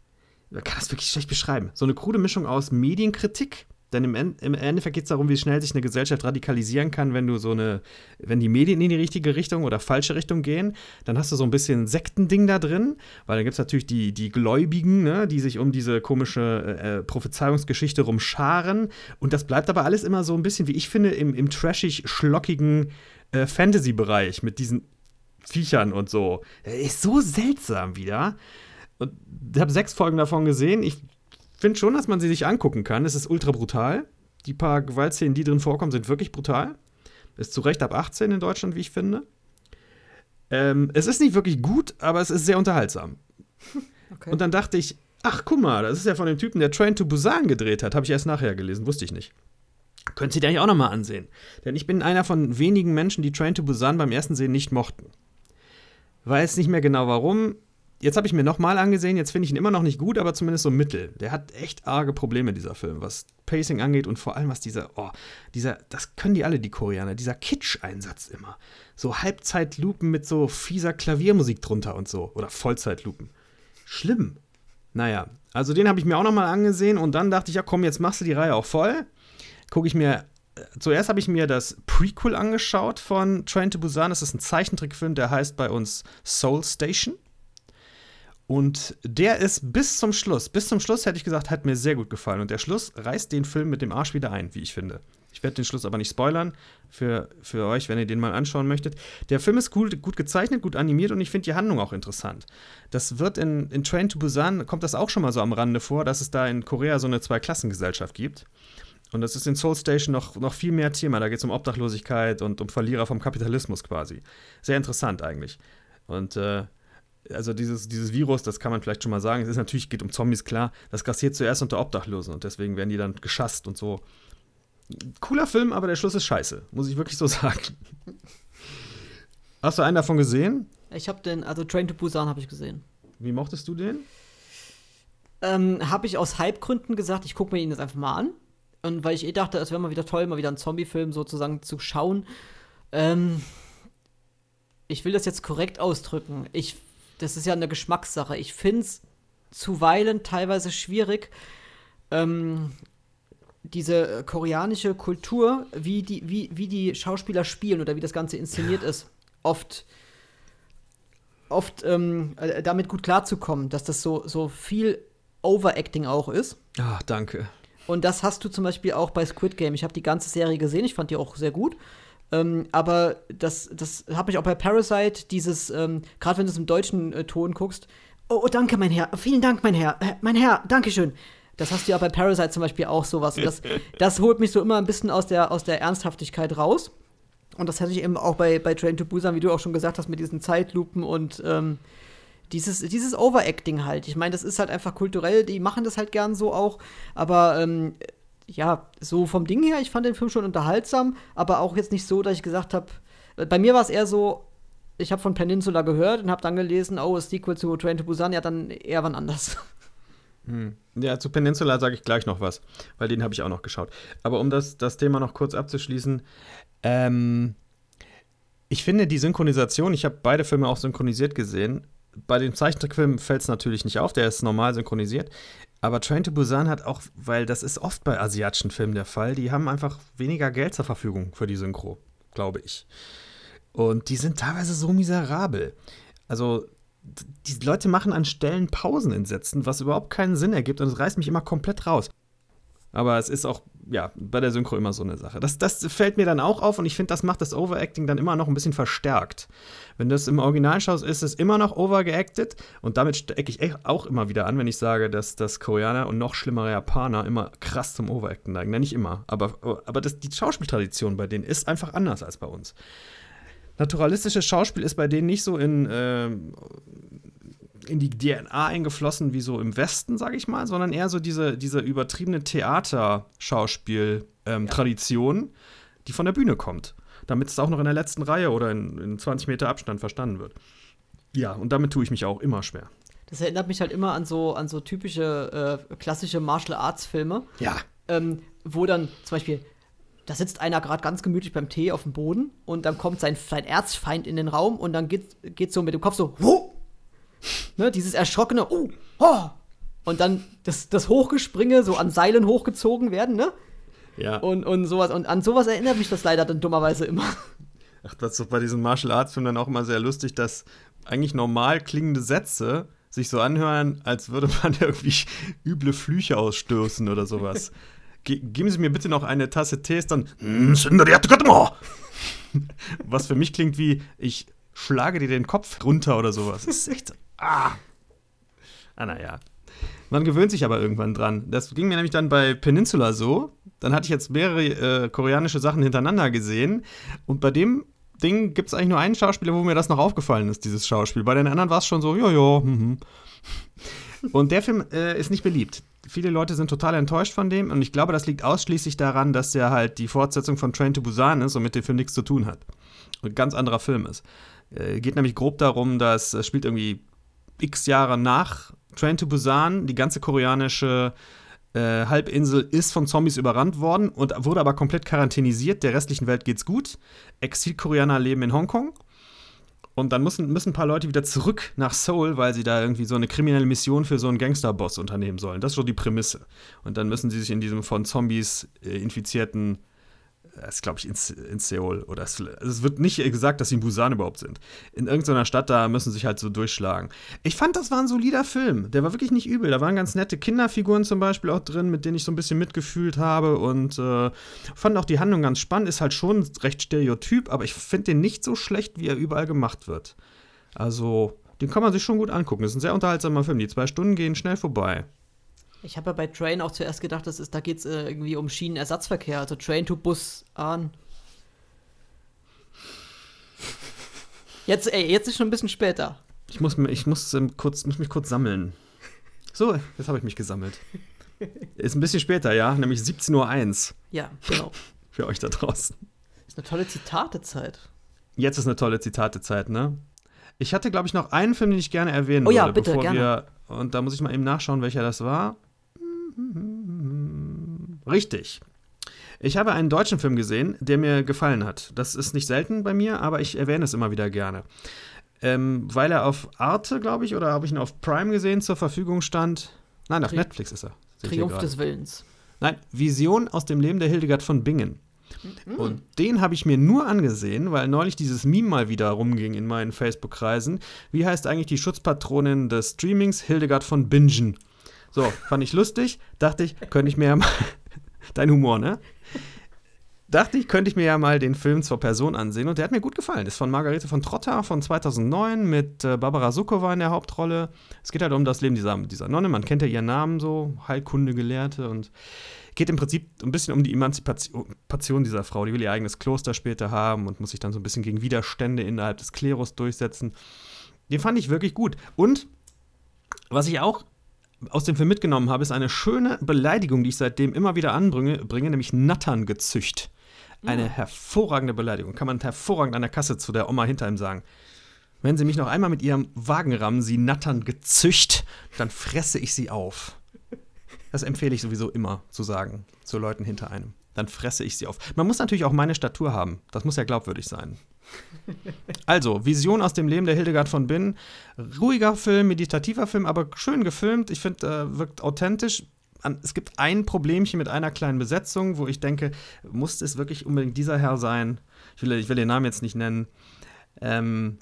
man kann das wirklich schlecht beschreiben, so eine krude Mischung aus Medienkritik, denn im, End, im Endeffekt geht es darum, wie schnell sich eine Gesellschaft radikalisieren kann, wenn du so eine, wenn die Medien in die richtige Richtung oder falsche Richtung gehen, dann hast du so ein bisschen Sektending da drin, weil dann gibt es natürlich die, die Gläubigen, ne, die sich um diese komische äh, Prophezeiungsgeschichte rumscharen. Und das bleibt aber alles immer so ein bisschen, wie ich finde, im, im trashig-schlockigen äh, Fantasy-Bereich mit diesen Viechern und so. Ist so seltsam wieder. Und ich habe sechs Folgen davon gesehen. Ich finde schon, dass man sie sich angucken kann. Es ist ultra brutal. Die paar Gewaltszenen, die drin vorkommen, sind wirklich brutal. Ist zu Recht ab 18 in Deutschland, wie ich finde. Ähm, es ist nicht wirklich gut, aber es ist sehr unterhaltsam. Okay. Und dann dachte ich, ach guck mal, das ist ja von dem Typen, der Train to Busan gedreht hat. Habe ich erst nachher gelesen, wusste ich nicht. Könnt ihr eigentlich auch nochmal ansehen. Denn ich bin einer von wenigen Menschen, die Train to Busan beim ersten Sehen nicht mochten. Weiß nicht mehr genau warum. Jetzt habe ich mir nochmal angesehen, jetzt finde ich ihn immer noch nicht gut, aber zumindest so mittel. Der hat echt arge Probleme, dieser Film, was Pacing angeht und vor allem was dieser, oh, dieser, das können die alle, die Koreaner, dieser Kitsch-Einsatz immer. So Halbzeitlupen mit so fieser Klaviermusik drunter und so. Oder Vollzeitlupen. Schlimm. Naja, also den habe ich mir auch nochmal angesehen und dann dachte ich, ja komm, jetzt machst du die Reihe auch voll. Gucke ich mir zuerst habe ich mir das Prequel angeschaut von Train to Busan. Das ist ein Zeichentrickfilm, der heißt bei uns Soul Station. Und der ist bis zum Schluss, bis zum Schluss hätte ich gesagt, hat mir sehr gut gefallen. Und der Schluss reißt den Film mit dem Arsch wieder ein, wie ich finde. Ich werde den Schluss aber nicht spoilern für, für euch, wenn ihr den mal anschauen möchtet. Der Film ist gut, gut gezeichnet, gut animiert und ich finde die Handlung auch interessant. Das wird in, in Train to Busan, kommt das auch schon mal so am Rande vor, dass es da in Korea so eine Zweiklassengesellschaft gibt. Und das ist in Soul Station noch, noch viel mehr Thema. Da geht es um Obdachlosigkeit und um Verlierer vom Kapitalismus quasi. Sehr interessant eigentlich. Und äh, also dieses, dieses Virus, das kann man vielleicht schon mal sagen, es ist natürlich, geht um Zombies, klar, das grassiert zuerst unter Obdachlosen und deswegen werden die dann geschasst und so. Cooler Film, aber der Schluss ist scheiße, muss ich wirklich so sagen. Hast du einen davon gesehen? Ich habe den, also Train to Busan habe ich gesehen. Wie mochtest du den? Ähm, habe ich aus Hypegründen gesagt, ich gucke mir ihn jetzt einfach mal an. Und weil ich eh dachte, es wäre mal wieder toll, mal wieder einen Zombie-Film sozusagen zu schauen. Ähm, ich will das jetzt korrekt ausdrücken. Ich, das ist ja eine Geschmackssache. Ich finde es zuweilen teilweise schwierig, ähm, diese koreanische Kultur, wie die, wie, wie die Schauspieler spielen oder wie das Ganze inszeniert ist, oft oft ähm, äh, damit gut klarzukommen, dass das so, so viel Overacting auch ist. Ah, danke. Und das hast du zum Beispiel auch bei Squid Game. Ich habe die ganze Serie gesehen, ich fand die auch sehr gut. Ähm, aber das, das habe ich auch bei Parasite, dieses, ähm, gerade wenn du es im deutschen äh, Ton guckst, oh, oh, danke, mein Herr, vielen Dank, mein Herr, äh, mein Herr, Dankeschön. Das hast du ja bei Parasite zum Beispiel auch sowas. Und das, das holt mich so immer ein bisschen aus der, aus der Ernsthaftigkeit raus. Und das hatte ich eben auch bei, bei Train to Busan, wie du auch schon gesagt hast, mit diesen Zeitlupen und ähm, dieses, dieses Overacting halt. Ich meine, das ist halt einfach kulturell, die machen das halt gern so auch. Aber ähm, ja, so vom Ding her, ich fand den Film schon unterhaltsam, aber auch jetzt nicht so, dass ich gesagt habe, bei mir war es eher so, ich habe von Peninsula gehört und habe dann gelesen, oh, ist Sequel zu Train to Busan, ja, dann eher wann anders. Hm. Ja, zu Peninsula sage ich gleich noch was, weil den habe ich auch noch geschaut. Aber um das, das Thema noch kurz abzuschließen, ähm, ich finde die Synchronisation, ich habe beide Filme auch synchronisiert gesehen. Bei dem Zeichentrickfilm fällt es natürlich nicht auf, der ist normal synchronisiert. Aber Train to Busan hat auch, weil das ist oft bei asiatischen Filmen der Fall, die haben einfach weniger Geld zur Verfügung für die Synchro, glaube ich. Und die sind teilweise so miserabel. Also die Leute machen an Stellen Pausen in Sätzen, was überhaupt keinen Sinn ergibt und es reißt mich immer komplett raus. Aber es ist auch, ja, bei der Synchro immer so eine Sache. Das, das fällt mir dann auch auf und ich finde, das macht das Overacting dann immer noch ein bisschen verstärkt. Wenn du das im Original schaust, ist es immer noch overgeacted und damit stecke ich auch immer wieder an, wenn ich sage, dass das Koreaner und noch schlimmere Japaner immer krass zum Overacten neigen. Na, nicht immer, aber, aber das, die Schauspieltradition bei denen ist einfach anders als bei uns naturalistisches Schauspiel ist bei denen nicht so in, äh, in die DNA eingeflossen wie so im Westen, sage ich mal, sondern eher so diese, diese übertriebene Theaterschauspiel-Tradition, ähm, ja. die von der Bühne kommt. Damit es auch noch in der letzten Reihe oder in, in 20 Meter Abstand verstanden wird. Ja, und damit tue ich mich auch immer schwer. Das erinnert mich halt immer an so, an so typische äh, klassische Martial Arts Filme. Ja. Ähm, wo dann zum Beispiel da sitzt einer gerade ganz gemütlich beim Tee auf dem Boden und dann kommt sein, sein Erzfeind in den Raum und dann geht, geht so mit dem Kopf so, Wuh! Ne, dieses erschrockene, oh, oh, und dann das, das Hochgespringe, so an Seilen hochgezogen werden, ne? Ja. Und, und sowas. Und an sowas erinnert mich das leider dann dummerweise immer. Ach, das ist doch bei diesen Martial Arts Filmen dann auch immer sehr lustig, dass eigentlich normal klingende Sätze sich so anhören, als würde man irgendwie üble Flüche ausstoßen oder sowas. Ge geben Sie mir bitte noch eine Tasse Tee, ist dann was für mich klingt wie, ich schlage dir den Kopf runter oder sowas. Das ist echt, ah. Ah, naja. Man gewöhnt sich aber irgendwann dran. Das ging mir nämlich dann bei Peninsula so. Dann hatte ich jetzt mehrere äh, koreanische Sachen hintereinander gesehen. Und bei dem Ding gibt es eigentlich nur einen Schauspieler, wo mir das noch aufgefallen ist, dieses Schauspiel. Bei den anderen war es schon so, jojo. Mhm. Und der Film äh, ist nicht beliebt viele Leute sind total enttäuscht von dem und ich glaube, das liegt ausschließlich daran, dass der halt die Fortsetzung von Train to Busan ist und mit dem Film nichts zu tun hat. Und ein ganz anderer Film ist. Äh, geht nämlich grob darum, dass es spielt irgendwie x Jahre nach Train to Busan, die ganze koreanische äh, Halbinsel ist von Zombies überrannt worden und wurde aber komplett quarantänisiert. Der restlichen Welt geht's gut. Exilkoreaner leben in Hongkong und dann müssen, müssen ein paar Leute wieder zurück nach Seoul, weil sie da irgendwie so eine kriminelle Mission für so einen Gangsterboss unternehmen sollen. Das ist so die Prämisse. Und dann müssen sie sich in diesem von Zombies äh, infizierten das ist, glaube ich, in, in, Seoul. Oder es, es, wird nicht gesagt, dass sie in Busan überhaupt sind. In irgendeiner Stadt, da müssen sie sich halt so durchschlagen. Ich fand, das war ein solider Film. Der war wirklich nicht übel. Da waren ganz nette Kinderfiguren zum Beispiel auch drin, mit denen ich so ein bisschen mitgefühlt habe. Und äh, fand auch die Handlung ganz spannend. Ist halt schon recht stereotyp, aber ich finde den nicht so schlecht, wie er überall gemacht wird. Also, den kann man sich schon gut angucken. Das ist ein sehr unterhaltsamer Film. Die zwei Stunden gehen schnell vorbei. Ich habe ja bei Train auch zuerst gedacht, das ist, da geht es äh, irgendwie um Schienenersatzverkehr, also Train to Bus an. Jetzt, ey, jetzt ist schon ein bisschen später. Ich muss, ich muss, ähm, kurz, muss mich kurz sammeln. So, jetzt habe ich mich gesammelt. Ist ein bisschen später, ja, nämlich 17.01 Uhr. Ja, genau. Für euch da draußen. Ist eine tolle Zitatezeit. Jetzt ist eine tolle Zitatezeit, ne? Ich hatte, glaube ich, noch einen Film, den ich gerne erwähnen oh, würde, ja, bitte, bevor gerne. wir. Und da muss ich mal eben nachschauen, welcher das war. Richtig. Ich habe einen deutschen Film gesehen, der mir gefallen hat. Das ist nicht selten bei mir, aber ich erwähne es immer wieder gerne. Ähm, weil er auf Arte, glaube ich, oder habe ich ihn auf Prime gesehen, zur Verfügung stand. Nein, auf Tri Netflix ist er. Triumph des Willens. Nein, Vision aus dem Leben der Hildegard von Bingen. Mhm. Und den habe ich mir nur angesehen, weil neulich dieses Meme mal wieder rumging in meinen Facebook-Kreisen. Wie heißt eigentlich die Schutzpatronin des Streamings? Hildegard von Bingen. So, fand ich lustig. Dachte ich, könnte ich mir ja mal. Dein Humor, ne? dachte ich, könnte ich mir ja mal den Film zur Person ansehen und der hat mir gut gefallen. Ist von Margarete von Trotter von 2009 mit äh, Barbara Sukowa in der Hauptrolle. Es geht halt um das Leben dieser, dieser Nonne. Man kennt ja ihren Namen so, Heilkunde-Gelehrte und geht im Prinzip ein bisschen um die Emanzipation dieser Frau. Die will ihr eigenes Kloster später haben und muss sich dann so ein bisschen gegen Widerstände innerhalb des Klerus durchsetzen. Den fand ich wirklich gut. Und was ich auch aus dem Film mitgenommen habe, ist eine schöne Beleidigung, die ich seitdem immer wieder anbringe, bringe, nämlich Natterngezücht. Eine hervorragende Beleidigung. Kann man hervorragend an der Kasse zu der Oma hinter ihm sagen. Wenn sie mich noch einmal mit ihrem Wagen rammen, sie nattern gezücht, dann fresse ich sie auf. Das empfehle ich sowieso immer zu sagen zu Leuten hinter einem. Dann fresse ich sie auf. Man muss natürlich auch meine Statur haben. Das muss ja glaubwürdig sein. Also, Vision aus dem Leben der Hildegard von Binn. Ruhiger Film, meditativer Film, aber schön gefilmt. Ich finde, äh, wirkt authentisch. Es gibt ein Problemchen mit einer kleinen Besetzung, wo ich denke, muss es wirklich unbedingt dieser Herr sein? Ich will, ich will den Namen jetzt nicht nennen. Ähm,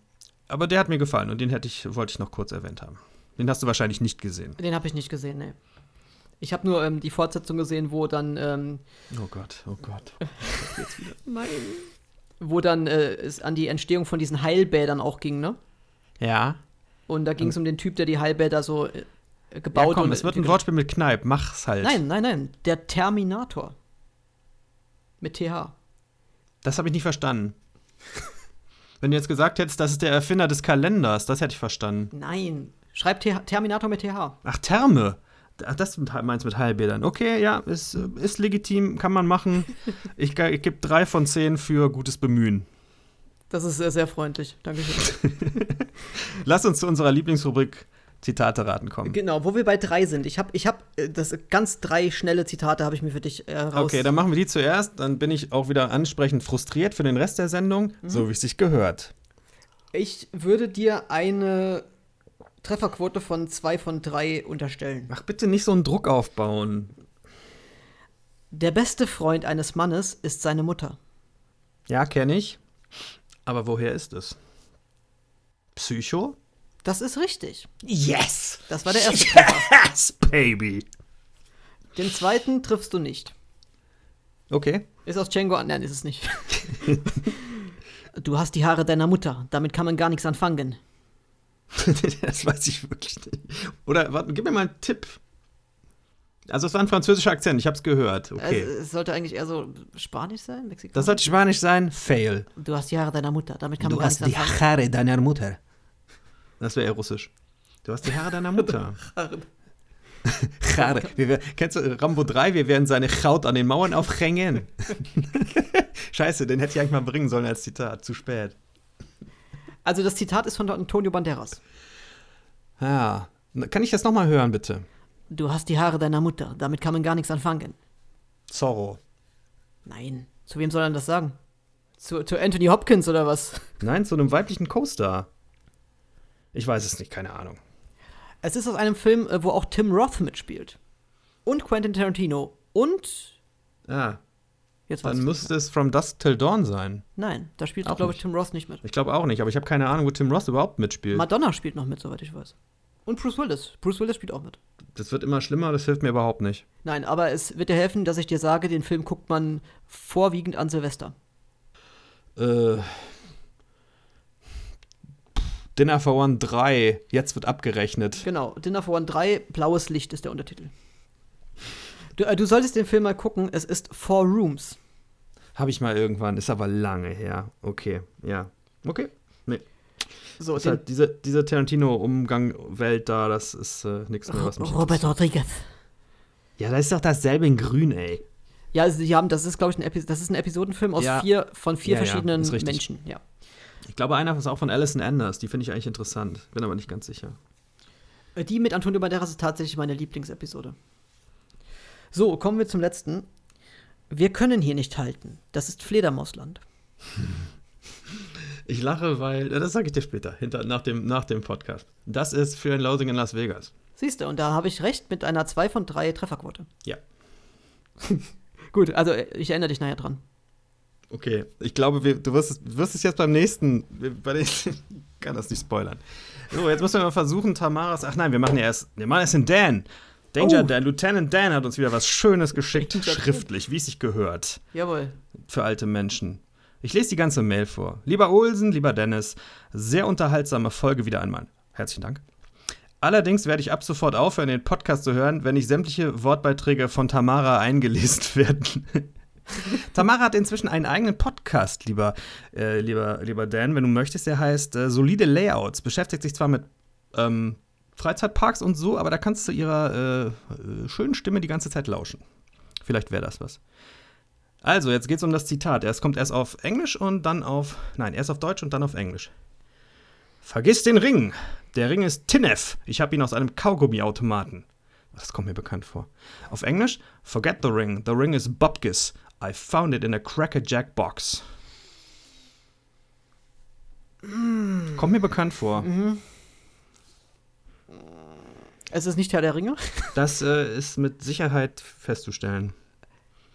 aber der hat mir gefallen und den hätte ich, wollte ich noch kurz erwähnt haben. Den hast du wahrscheinlich nicht gesehen. Den habe ich nicht gesehen, ne. Ich habe nur ähm, die Fortsetzung gesehen, wo dann. Ähm, oh Gott, oh Gott. Jetzt wieder. Nein wo dann äh, es an die Entstehung von diesen Heilbädern auch ging, ne? Ja. Und da ging es um den Typ, der die Heilbäder so äh, gebaut ja, komm, und es wird ein Wortspiel mit Kneipp, mach's halt. Nein, nein, nein, der Terminator. Mit TH. Das habe ich nicht verstanden. Wenn du jetzt gesagt hättest, das ist der Erfinder des Kalenders, das hätte ich verstanden. Nein, schreib Terminator mit TH. Ach, Therme. Ach, das meinst du mit Heilbädern. Okay, ja, ist, ist legitim, kann man machen. Ich, ich gebe drei von zehn für gutes Bemühen. Das ist sehr, sehr freundlich. Dankeschön. Lass uns zu unserer Lieblingsrubrik Zitate raten kommen. Genau, wo wir bei drei sind. Ich habe ich hab, äh, das ganz drei schnelle Zitate habe ich mir für dich äh, raus. Okay, dann machen wir die zuerst. Dann bin ich auch wieder ansprechend frustriert für den Rest der Sendung, mhm. so wie es sich gehört. Ich würde dir eine Trefferquote von zwei von drei unterstellen. Ach, bitte nicht so einen Druck aufbauen. Der beste Freund eines Mannes ist seine Mutter. Ja, kenne ich. Aber woher ist es? Psycho? Das ist richtig. Yes! Das war der erste Treffer. Yes, baby! Den zweiten triffst du nicht. Okay. Ist aus Django an. Nein, ist es nicht. du hast die Haare deiner Mutter. Damit kann man gar nichts anfangen. das weiß ich wirklich nicht. Oder warte, gib mir mal einen Tipp. Also es war ein französischer Akzent, ich habe es gehört. Okay. Also, es sollte eigentlich eher so Spanisch sein, Mexikanisch? Das sollte Spanisch sein, fail. Du hast die Haare deiner Mutter, damit kann man du hast die Haare deiner Mutter. Das wäre eher russisch. Du hast die Haare deiner Mutter. Haare. Wir, kennst du Rambo 3? Wir werden seine Haut an den Mauern aufhängen. Scheiße, den hätte ich eigentlich mal bringen sollen als Zitat. Zu spät. Also das Zitat ist von Antonio Banderas. Ja. Kann ich das nochmal hören, bitte? Du hast die Haare deiner Mutter. Damit kann man gar nichts anfangen. Zorro. Nein. Zu wem soll er das sagen? Zu, zu Anthony Hopkins oder was? Nein, zu einem weiblichen Co-Star. Ich weiß es nicht, keine Ahnung. Es ist aus einem Film, äh, wo auch Tim Roth mitspielt. Und Quentin Tarantino. Und. Ah, Jetzt Dann müsste es From Dusk Till Dawn sein. Nein, da spielt, glaube ich, Tim Ross nicht mit. Ich glaube auch nicht, aber ich habe keine Ahnung, wo Tim Ross überhaupt mitspielt. Madonna spielt noch mit, soweit ich weiß. Und Bruce Willis. Bruce Willis spielt auch mit. Das wird immer schlimmer, das hilft mir überhaupt nicht. Nein, aber es wird dir helfen, dass ich dir sage, den Film guckt man vorwiegend an Silvester. Äh. Dinner for One 3, jetzt wird abgerechnet. Genau, Dinner for One 3, blaues Licht ist der Untertitel. Du, äh, du solltest den Film mal gucken. Es ist Four Rooms. Habe ich mal irgendwann, ist aber lange her. Okay, ja. Okay, nee. So, ist halt diese, diese Tarantino-Umgang-Welt da, das ist äh, nichts mehr, was mich Robert Rodriguez. Ja, das ist doch dasselbe in Grün, ey. Ja, also die haben, das ist, glaube ich, ein, Epi das ist ein Episodenfilm aus ja. vier, von vier ja, verschiedenen ja, Menschen, ja. Ich glaube, einer ist auch von Alison Anders, die finde ich eigentlich interessant, bin aber nicht ganz sicher. Äh, die mit Antonio Banderas ist tatsächlich meine Lieblingsepisode. So, kommen wir zum letzten. Wir können hier nicht halten. Das ist Fledermausland. Ich lache, weil, das sage ich dir später, hinter, nach, dem, nach dem Podcast. Das ist für ein Losing in Las Vegas. Siehst du, und da habe ich recht mit einer 2 von 3 Trefferquote. Ja. Gut, also ich erinnere dich nachher dran. Okay, ich glaube, wir, du wirst es, wirst es jetzt beim nächsten, bei den, ich kann das nicht spoilern. So, jetzt müssen wir mal versuchen, Tamaras, ach nein, wir machen ja erst, wir machen erst den Dan. Danger Oh. Dan, Lieutenant Dan hat uns wieder was Schönes geschickt, schriftlich, wie es sich gehört. Jawohl. für alte Menschen. Ich lese die ganze Mail vor. Lieber Olsen, lieber Dennis, sehr unterhaltsame Folge wieder einmal. Herzlichen Dank. Allerdings werde ich ab sofort aufhören, den Podcast zu hören, wenn nicht sämtliche Wortbeiträge von Tamara eingelesen werden. Tamara hat inzwischen einen eigenen Podcast, lieber, äh, lieber, lieber Dan, wenn du möchtest. Der heißt äh, Solide Layouts. Beschäftigt sich zwar mit ähm, Freizeitparks und so, aber da kannst du ihrer äh, äh, schönen Stimme die ganze Zeit lauschen. Vielleicht wäre das was. Also, jetzt geht's um das Zitat. Es kommt erst auf Englisch und dann auf. Nein, erst auf Deutsch und dann auf Englisch. Vergiss den Ring. Der Ring ist Tinef. Ich habe ihn aus einem Kaugummiautomaten. Das kommt mir bekannt vor. Auf Englisch, forget the ring. The ring is Bubkis. I found it in a Cracker Jack box. Kommt mir bekannt vor. Es ist nicht Herr der Ringe. Das äh, ist mit Sicherheit festzustellen.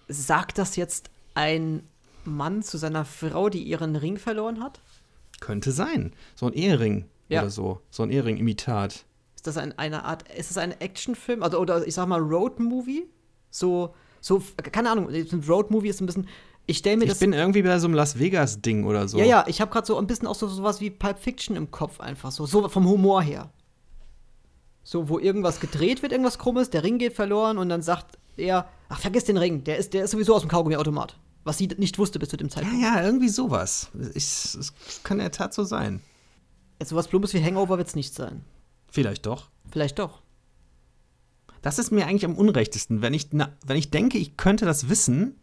Sagt das jetzt ein Mann zu seiner Frau, die ihren Ring verloren hat? Könnte sein. So ein Ehering Ja. oder so. So ein Ehering-Imitat. Ist das ein, eine Art, ist das ein Actionfilm? Also, oder ich sag mal Road-Movie? So, so, keine Ahnung, ein Road-Movie ist ein bisschen. Ich stelle mir Ich das. bin irgendwie bei so einem Las Vegas-Ding oder so. ja, ja, ich habe gerade so ein bisschen auch so sowas wie Pulp Fiction im Kopf einfach so. So vom Humor her. So, wo irgendwas gedreht wird, irgendwas krummes, der Ring geht verloren und dann sagt er, ach, vergiss den Ring, der ist, der ist sowieso aus dem Kaugummiautomat. Was sie nicht wusste bis zu dem Ja, Zeitpunkt. ja, irgendwie sowas. Ich, es kann in der Tat so sein. Jetzt sowas Plummes wie Hangover wird's nicht sein. Vielleicht doch. Vielleicht doch. Das ist mir eigentlich am unrechtesten, wenn ich, na, wenn ich denke, ich könnte das wissen,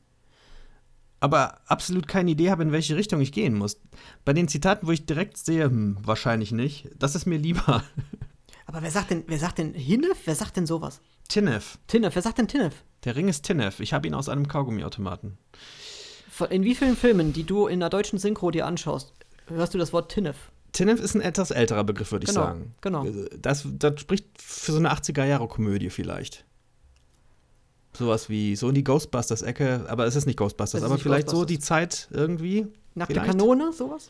aber absolut keine Idee habe, in welche Richtung ich gehen muss. Bei den Zitaten, wo ich direkt sehe, hm, wahrscheinlich nicht, das ist mir lieber. Aber wer sagt denn, wer sagt denn Hinnef? Wer sagt denn sowas? Tinef. Tinnef, wer sagt denn Tinnef? Der Ring ist Tinef. Ich habe ihn aus einem Kaugummiautomaten. In wie vielen Filmen, die du in der deutschen Synchro dir anschaust, hörst du das Wort Tinnef? Tinef ist ein etwas älterer Begriff, würde ich Genau, sagen. genau. Das, das spricht für so eine 80er-Jahre-Komödie vielleicht. Sowas wie, so in die Ghostbusters-Ecke, aber es ist nicht Ghostbusters, ist aber nicht vielleicht so Ghostbusters. die Zeit irgendwie. Nackte Vielleicht. Kanone, sowas?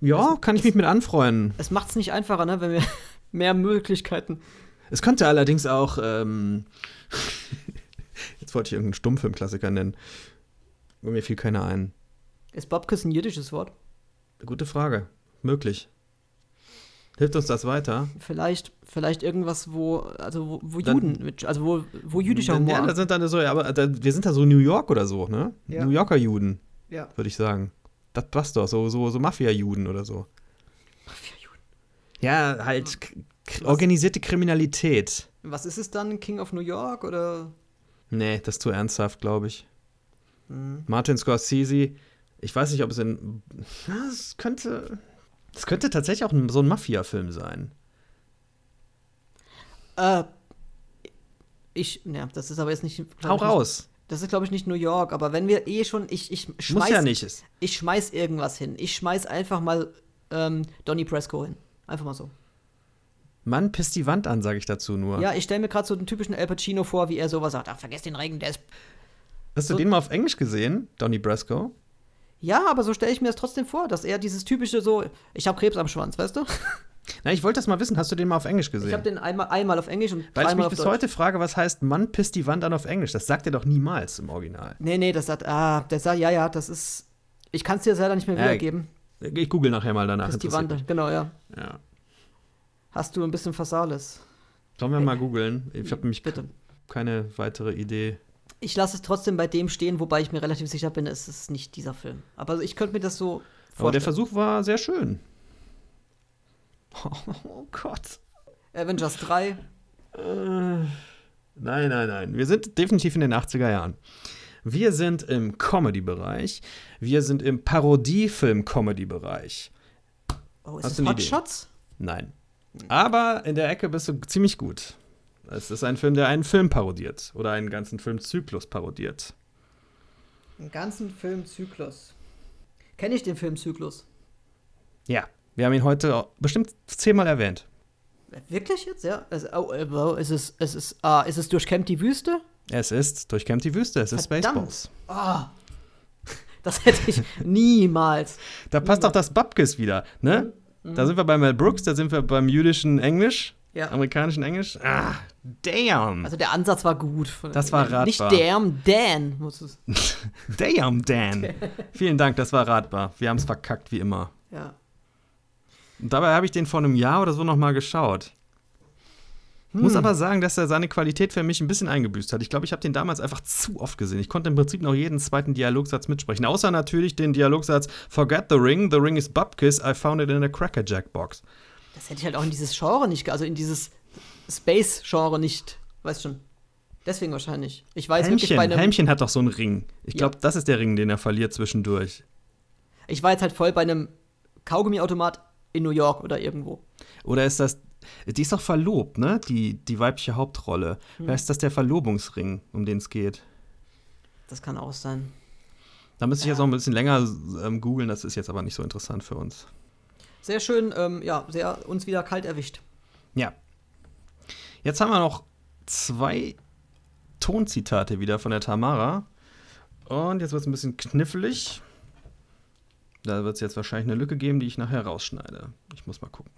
Ja, kann ich mich mit anfreuen. Es macht's nicht einfacher, ne, wenn wir mehr Möglichkeiten. Es könnte allerdings auch, ähm, jetzt wollte ich irgendeinen Stummfilmklassiker nennen. Aber Mir fiel keiner ein. Ist Babkes ein jiddisches Wort? Gute Frage. Möglich. Hilft uns das weiter? Vielleicht, vielleicht irgendwas, wo, also wo, wo Dann- Juden, mit, also wo, wo jüdischer Humor. Ja, da sind dann so, ja, aber da, wir sind da so New York oder so, ne? Ja. New Yorker Juden, ja. würde ich sagen. Das passt doch, so, so, so Mafia-Juden oder so. Ja, halt k- k- organisierte Kriminalität. Was ist es dann? King of New York oder? Nee, das ist zu ernsthaft, glaube ich. Hm. Martin Scorsese, ich weiß nicht, ob es in. Ja, es könnte. Es könnte tatsächlich auch so ein Mafia-Film sein. Äh, ich, ja, das ist aber jetzt nicht. Hau raus. Das ist, glaube ich, nicht New York, aber wenn wir eh schon, ich, ich schmeiß, Muss ja nicht. Ist. ich schmeiß irgendwas hin. Ich schmeiß einfach mal ähm, Donny Presco hin. Einfach mal so. Mann, pisst die Wand an, sage ich dazu nur. Ja, ich stelle mir gerade so den typischen Al Pacino vor, wie er sowas sagt. Ach, vergesst den Regen, der ist. Hast du so- den mal auf Englisch gesehen, Donnie Brasco? Ja, aber so stelle ich mir das trotzdem vor, dass er dieses typische so, ich habe Krebs am Schwanz, weißt du? Na, ich wollte das mal wissen. Hast du den mal auf Englisch gesehen? Ich habe den einmal, einmal auf Englisch und Weil ich mich bis Deutsch. heute frage, was heißt Mann pisst die Wand an auf Englisch? Das sagt er doch niemals im Original. Nee, nee, das sagt, ah, der sagt, ja, ja, das ist. Ich kann es dir leider nicht mehr Ja, wiedergeben. Ich google nachher mal danach. Das ist die Wand, genau, ja. Ja. Hast du ein bisschen Fasales? Sollen wir mal googeln? Ich habe nämlich Bitte. keine weitere Idee. Ich lasse es trotzdem bei dem stehen, wobei ich mir relativ sicher bin, es ist nicht dieser Film. Aber ich könnte mir das so Aber der vorstellen. Versuch war sehr schön. Oh Gott. Avengers 3. Äh, nein, nein, nein. Wir sind definitiv in den 80er Jahren. Wir sind im Comedy-Bereich. Wir sind im Parodiefilm-Comedy-Bereich. Oh, ist Hast eine Hot? Shots? Nein. Aber in der Ecke bist du ziemlich gut. Es ist ein Film, der einen Film parodiert. Oder einen ganzen Filmzyklus parodiert. Einen ganzen Filmzyklus. Kenne ich den Filmzyklus? Ja. Wir haben ihn heute bestimmt zehnmal erwähnt. Wirklich jetzt? Ja. Es, oh, wow, ist es, ist, ah, ist es durchkämmt die Wüste? Es ist durchkämmt die Wüste, es ist Verdammt. Spaceballs. Ah. Das hätte ich niemals. Da passt auch das Babkes wieder, ne? Da sind wir bei Mel Brooks, da sind wir beim jüdischen Englisch. Ja. Amerikanischen Englisch? Ah, damn. Also der Ansatz war gut. Das war ratbar. Nicht damn, Dan. Damn, Dan. Vielen Dank, das war ratbar. Wir haben es verkackt, wie immer. Ja. Und dabei habe ich den vor einem Jahr oder so noch mal geschaut. Hm. Muss aber sagen, dass er seine Qualität für mich ein bisschen eingebüßt hat. Ich glaube, ich habe den damals einfach zu oft gesehen. Ich konnte im Prinzip noch jeden zweiten Dialogsatz mitsprechen. Außer natürlich den Dialogsatz Forget the ring, the ring is Bubkiss, I found it in a Cracker Jack Box. Das hätte ich halt auch in dieses Genre nicht, also in dieses Space-Genre nicht, weißt schon. Deswegen wahrscheinlich. Ich weiß wirklich Helmchen, bei einem, Helmchen hat doch so einen Ring. Ich Ja. glaube, das ist der Ring, den er verliert zwischendurch. ich war jetzt halt voll bei einem Kaugummiautomat in New York oder irgendwo. Oder ist das. Die ist doch verlobt, ne? Die, die weibliche Hauptrolle. Hm. Wer ist das der Verlobungsring, um den es geht? Das kann auch sein. Da müsste ich Ja. jetzt noch ein bisschen länger ähm, googeln, das ist jetzt aber nicht so interessant für uns. Sehr schön, ähm, ja, sehr uns wieder kalt erwischt. Ja. Jetzt haben wir noch zwei Tonzitate wieder von der Tamara. Und jetzt wird es ein bisschen knifflig. Da wird es jetzt wahrscheinlich eine Lücke geben, die ich nachher rausschneide. Ich muss mal gucken.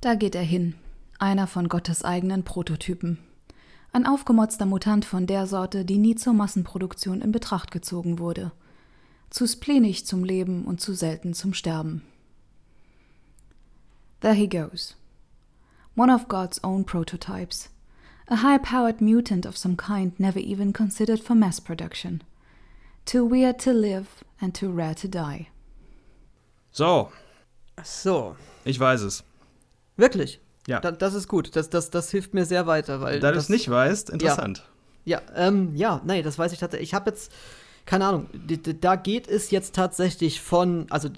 Da geht er hin, einer von Gottes eigenen Prototypen. Ein aufgemotzter Mutant von der Sorte, die nie zur Massenproduktion in Betracht gezogen wurde. Zu splenig zum Leben und zu selten zum Sterben. There he goes. One of God's own prototypes. A high powered mutant of some kind never even considered for mass production. Too weird to live and too rare to die. So, so. ich weiß es. Wirklich? Ja. Da, das ist gut. Das, das, das hilft mir sehr weiter, weil. Da du das, es nicht weißt, interessant. Ja, ähm, ja, nee, das weiß ich tatsächlich. Ich habe jetzt, keine Ahnung, da geht es jetzt tatsächlich von, also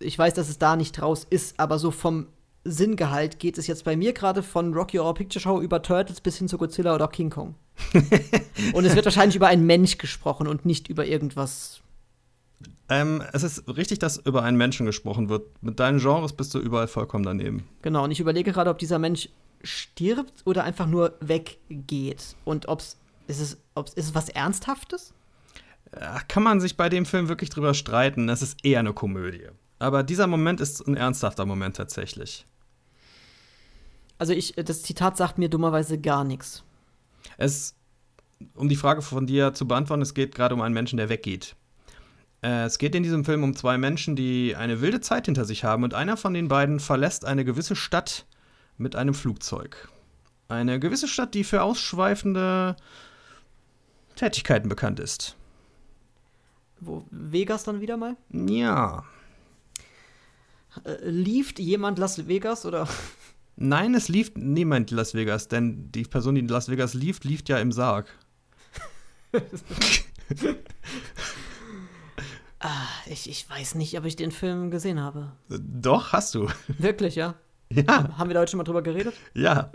ich weiß, dass es da nicht raus ist, aber so vom Sinngehalt geht es jetzt bei mir gerade von Rocky Horror Picture Show über Turtles bis hin zu Godzilla oder King Kong. und es wird wahrscheinlich über einen Mensch gesprochen und nicht über irgendwas. Ähm, es ist richtig, dass über einen Menschen gesprochen wird. Mit deinen Genres bist du überall vollkommen daneben. Genau, und ich überlege gerade, ob dieser Mensch stirbt oder einfach nur weggeht. Und ob's, ist es, ob's, ist es was Ernsthaftes? Ach, kann man sich bei dem Film wirklich drüber streiten. Es ist eher eine Komödie. Aber dieser Moment ist ein ernsthafter Moment tatsächlich. Also ich, das Zitat sagt mir dummerweise gar nichts. Es, um die Frage von dir zu beantworten, es geht gerade um einen Menschen, der weggeht. Äh, es geht in diesem Film um zwei Menschen, die eine wilde Zeit hinter sich haben und einer von den beiden verlässt eine gewisse Stadt mit einem Flugzeug. Eine gewisse Stadt, die für ausschweifende Tätigkeiten bekannt ist. Wo Vegas dann wieder mal? Ja. Äh, lieft jemand Las Vegas oder? Nein, es lief niemand Las Vegas, denn die Person, die in Las Vegas lief, lief ja im Sarg. Ah, ich, ich weiß nicht, ob ich den Film gesehen habe. Doch, hast du. Wirklich, ja? Ja, Haben wir da heute schon mal drüber geredet? ja.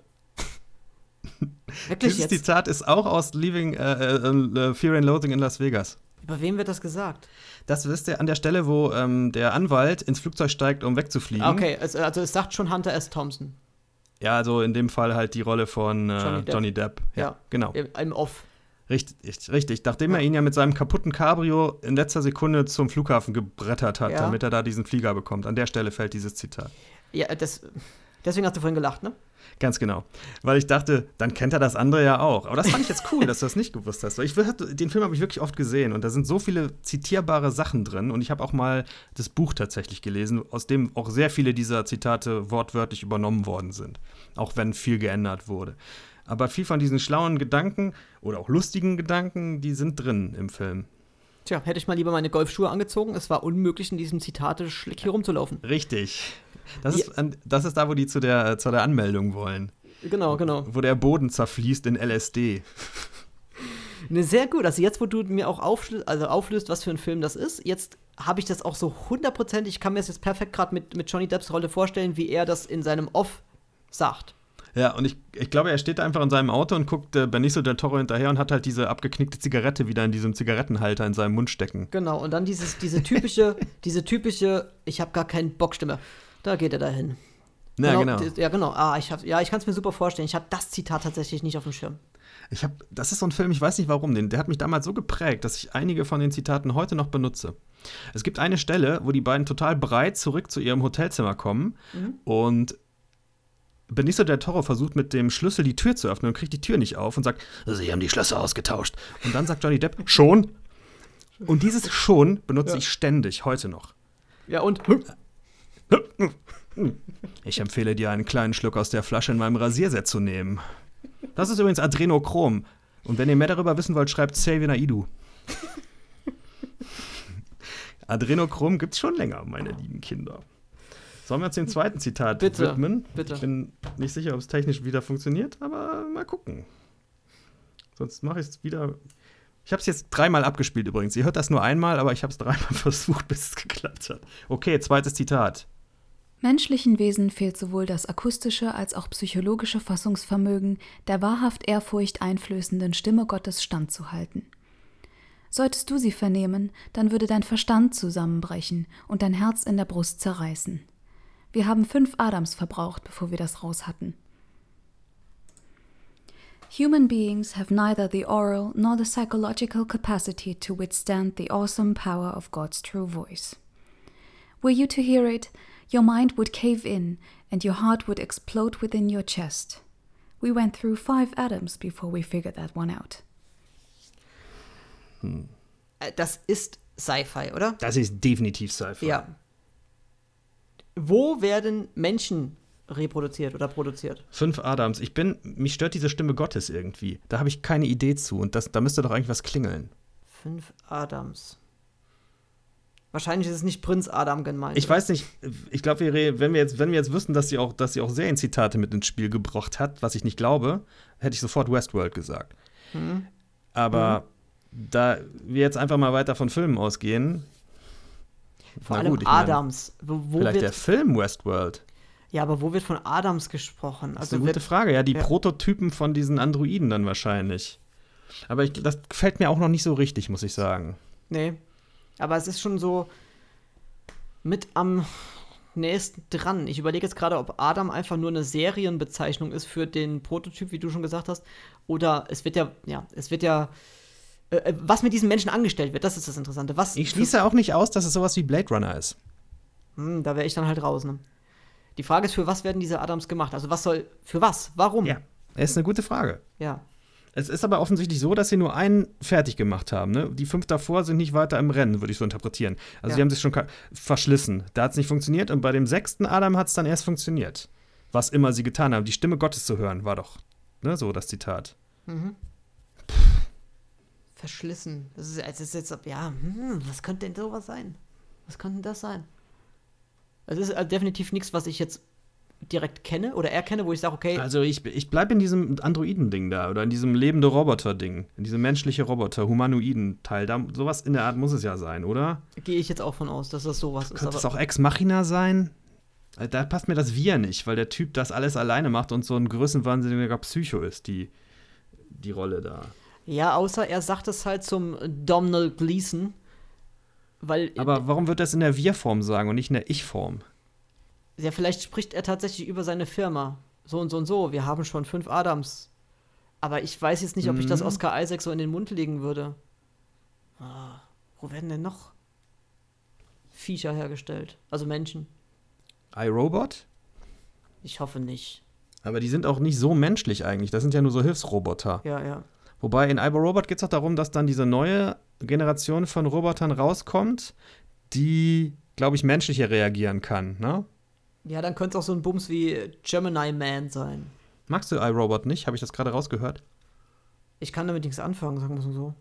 Wirklich Dieses jetzt? Zitat ist auch aus Leaving äh, äh, äh, Fear and Loathing in Las Vegas. Über wem wird das gesagt? Das wisst ihr an der Stelle, wo ähm, der Anwalt ins Flugzeug steigt, um wegzufliegen. Ah, Okay, es, also es sagt schon Hunter S. Thompson. Ja, also in dem Fall halt die Rolle von äh, Johnny Johnny, Depp. Depp. Ja, Ja. genau. Im, im Off. Richtig, richtig. Nachdem Ja. er ihn ja mit seinem kaputten Cabrio in letzter Sekunde zum Flughafen gebrettert hat, Ja. damit er da diesen Flieger bekommt. An der Stelle fällt dieses Zitat. Ja, das, deswegen hast du vorhin gelacht, ne? Ganz genau. Weil ich dachte, dann kennt er das andere ja auch. Aber das fand ich jetzt cool, dass du das nicht gewusst hast. Weil ich den Film habe ich wirklich oft gesehen und da sind so viele zitierbare Sachen drin. Und ich habe auch mal das Buch tatsächlich gelesen, aus dem auch sehr viele dieser Zitate wortwörtlich übernommen worden sind. Auch wenn viel geändert wurde. Aber viel von diesen schlauen Gedanken oder auch lustigen Gedanken, die sind drin im Film. Tja, hätte ich mal lieber meine Golfschuhe angezogen. Es war unmöglich, in diesem Zitate-Schlick hier rumzulaufen. Richtig. Das, ist, an- das ist da, wo die zu der, zu der Anmeldung wollen. Genau, genau. Wo der Boden zerfließt in LSD. Ne, sehr gut. Also jetzt, wo du mir auch auflöst, also auflöst, was für ein Film das ist, jetzt habe ich das auch so hundertprozentig, ich kann mir das jetzt perfekt gerade mit, mit Johnny Depps Rolle vorstellen, wie er das in seinem Off sagt. Ja, und ich, ich glaube, er steht da einfach in seinem Auto und guckt äh, Benicio del Toro hinterher und hat halt diese abgeknickte Zigarette wieder in diesem Zigarettenhalter in seinem Mund stecken. Genau, und dann dieses, diese typische, diese typische, ich habe gar keinen Bock Stimme. Da geht er dahin. Ja, genau. die- Ja, genau. Ah, ich hab, ja, ich kann es mir super vorstellen. Ich habe das Zitat tatsächlich nicht auf dem Schirm. Ich hab, das ist so ein Film, ich weiß nicht warum, den, der hat mich damals so geprägt, dass ich einige von den Zitaten heute noch benutze. Es gibt eine Stelle, wo die beiden total breit zurück zu ihrem Hotelzimmer kommen Mhm. und Benicio del Toro versucht mit dem Schlüssel die Tür zu öffnen und kriegt die Tür nicht auf und sagt, Sie haben die Schlösser ausgetauscht. Und dann sagt Johnny Depp, schon? Und dieses schon benutze Ja. ich ständig, heute noch. Ja, und. Ich empfehle dir, einen kleinen Schluck aus der Flasche in meinem Rasierset zu nehmen. Das ist übrigens Adrenochrom. Und wenn ihr mehr darüber wissen wollt, schreibt Xavier Naidu. Adrenochrom gibt's schon länger, meine lieben Kinder. Sollen wir uns dem zweiten Zitat Bitte, widmen? bitte. Ich bin nicht sicher, ob es technisch wieder funktioniert, aber mal gucken. Sonst mache ich es wieder. Ich habe es jetzt dreimal abgespielt übrigens. Ihr hört das nur einmal, aber ich habe es dreimal versucht, bis es geklappt hat. Okay, zweites Zitat. Menschlichen Wesen fehlt sowohl das akustische als auch psychologische Fassungsvermögen, der wahrhaft Ehrfurcht einflößenden Stimme Gottes standzuhalten. Solltest du sie vernehmen, dann würde dein Verstand zusammenbrechen und dein Herz in der Brust zerreißen. Wir haben fünf Adams verbraucht, bevor wir das raus hatten. Human beings have neither the oral nor the psychological capacity to withstand the awesome power of God's true voice. Were you to hear it, your mind would cave in and your heart would explode within your chest. We went through five Adams before we figured that one out. Äh, Das ist Sci-Fi, oder? Das ist definitiv Sci-Fi. Ja. Wo werden Menschen reproduziert oder produziert? Fünf Adams. Ich bin, mich stört diese Stimme Gottes irgendwie. Da habe ich keine Idee zu und das, da müsste doch eigentlich was klingeln. Fünf Adams. Wahrscheinlich ist es nicht Prinz Adam gemeint. Ich weiß nicht, ich glaube, wenn wir jetzt, wenn wir jetzt wüssten, dass sie auch, dass sie auch Serienzitate mit ins Spiel gebracht hat, was ich nicht glaube, hätte ich sofort Westworld gesagt. Hm. Aber da wir jetzt einfach mal weiter von Filmen ausgehen, Vor allem gut, ich mein, Adams. wo wo vielleicht der Film Westworld. ja, aber wo wird von Adams gesprochen? Das ist Also eine gute wird, Frage. Ja, die ja. Prototypen von diesen Androiden dann wahrscheinlich. Aber ich, das gefällt mir auch noch nicht so richtig, muss ich sagen. Nee. Aber es ist schon so mit am nächsten dran. Ich überlege jetzt gerade, ob Adam einfach nur eine Serienbezeichnung ist für den Prototyp, wie du schon gesagt hast. Oder es wird ja, ja, es wird ja. äh, äh, was mit diesen Menschen angestellt wird, das ist das Interessante. Was Ich schließe auch nicht aus, dass es sowas wie Blade Runner ist. Hm, da wäre ich dann halt raus, ne? Die Frage ist, für was werden diese Adams gemacht? Also was soll, für was? Warum? Ist eine gute Frage. Ja. Es ist aber offensichtlich so, dass sie nur einen fertig gemacht haben. Ne? Die fünf davor sind nicht weiter im Rennen, würde ich so interpretieren. Also Ja. die haben sich schon verschlissen. Da hat es nicht funktioniert und bei dem sechsten Adam hat es dann erst funktioniert. Was immer sie getan haben. Die Stimme Gottes zu hören, war doch ne, so das Zitat. Verschlissen. Das ist, es ist jetzt, ja, hm, was könnte denn sowas sein? Was könnte denn das sein? Es ist äh, definitiv nichts, was ich jetzt direkt kenne oder erkenne, wo ich sage, okay, Also ich, ich bleibe in diesem Androiden-Ding da oder in diesem lebende Roboter-Ding. In diesem menschliche Roboter, Humanoiden-Teil. Da, sowas in der Art muss es ja sein, oder? gehe ich jetzt auch von aus, dass das sowas ist. Könnte es auch Ex Machina sein? Äh, Da passt mir das Wir nicht, weil der Typ das alles alleine macht und so ein größenwahnsinniger Psycho ist, die, die Rolle da. ja, außer er sagt es halt zum Domhnall Gleeson, weil Aber warum wird das in der Wir-Form sagen und nicht in der Ich-Form? Ja, vielleicht spricht er tatsächlich über seine Firma. So und so und so, wir haben schon fünf Adams. Aber ich weiß jetzt nicht, ob ich das Mhm. Oscar Isaac so in den Mund legen würde. Ah, wo werden denn noch Viecher hergestellt? Also Menschen. iRobot? Ich hoffe nicht. Aber die sind auch nicht so menschlich eigentlich. Das sind ja nur so Hilfsroboter. Ja, ja. Wobei in iRobot geht es auch darum, dass dann diese neue Generation von Robotern rauskommt, die, glaube ich, menschlicher reagieren kann. Ne? Ja, dann könnte es auch so ein Bums wie Gemini Man sein. Magst du iRobot nicht? Habe ich das gerade rausgehört? Ich kann damit nichts anfangen, sagen wir es mal so.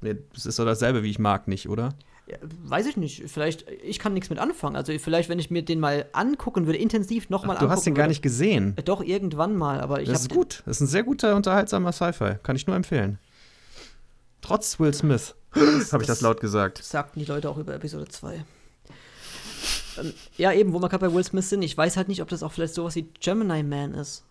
Nee, das ist so dasselbe wie ich mag nicht, oder? Ja, weiß ich nicht. Vielleicht, ich kann nichts mit anfangen. Also vielleicht, wenn ich mir den mal angucken würde, intensiv nochmal angucken du hast den gar nicht gesehen. Äh, Doch, irgendwann mal, aber ich das ist gut. Das ist ein sehr guter, unterhaltsamer Sci-Fi. Kann ich nur empfehlen. Trotz Will Smith. Habe ich das laut gesagt. sagten die Leute auch über Episode 2. Ähm, ja, eben, wo wir gerade bei Will Smith sind, ich weiß halt nicht, ob das auch vielleicht sowas wie Gemini Man ist.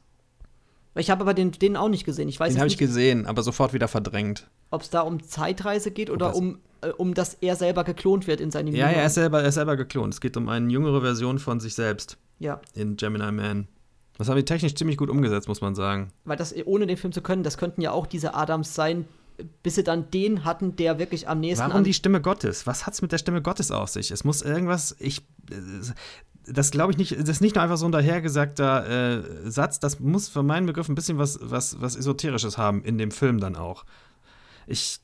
Ich habe aber den, den auch nicht gesehen. Ich weiß Den habe ich gesehen, aber sofort wieder verdrängt. ob es da um Zeitreise geht oder das- um, äh, um, dass er selber geklont wird in seinem Ja, ja, er ist, selber, er ist selber geklont. Es geht um eine jüngere Version von sich selbst Ja, in Gemini Man. Das haben die technisch ziemlich gut umgesetzt, muss man sagen. weil das, ohne den Film zu können, das könnten ja auch diese Adams sein, bis sie dann den hatten, der wirklich am nächsten Warum an die Stimme Gottes? Was hat's mit der Stimme Gottes auf sich? Es muss irgendwas. Ich. das glaube ich nicht, das ist nicht nur einfach so ein dahergesagter äh, Satz, das muss für meinen Begriff ein bisschen was, was, was Esoterisches haben in dem Film dann auch. Ich.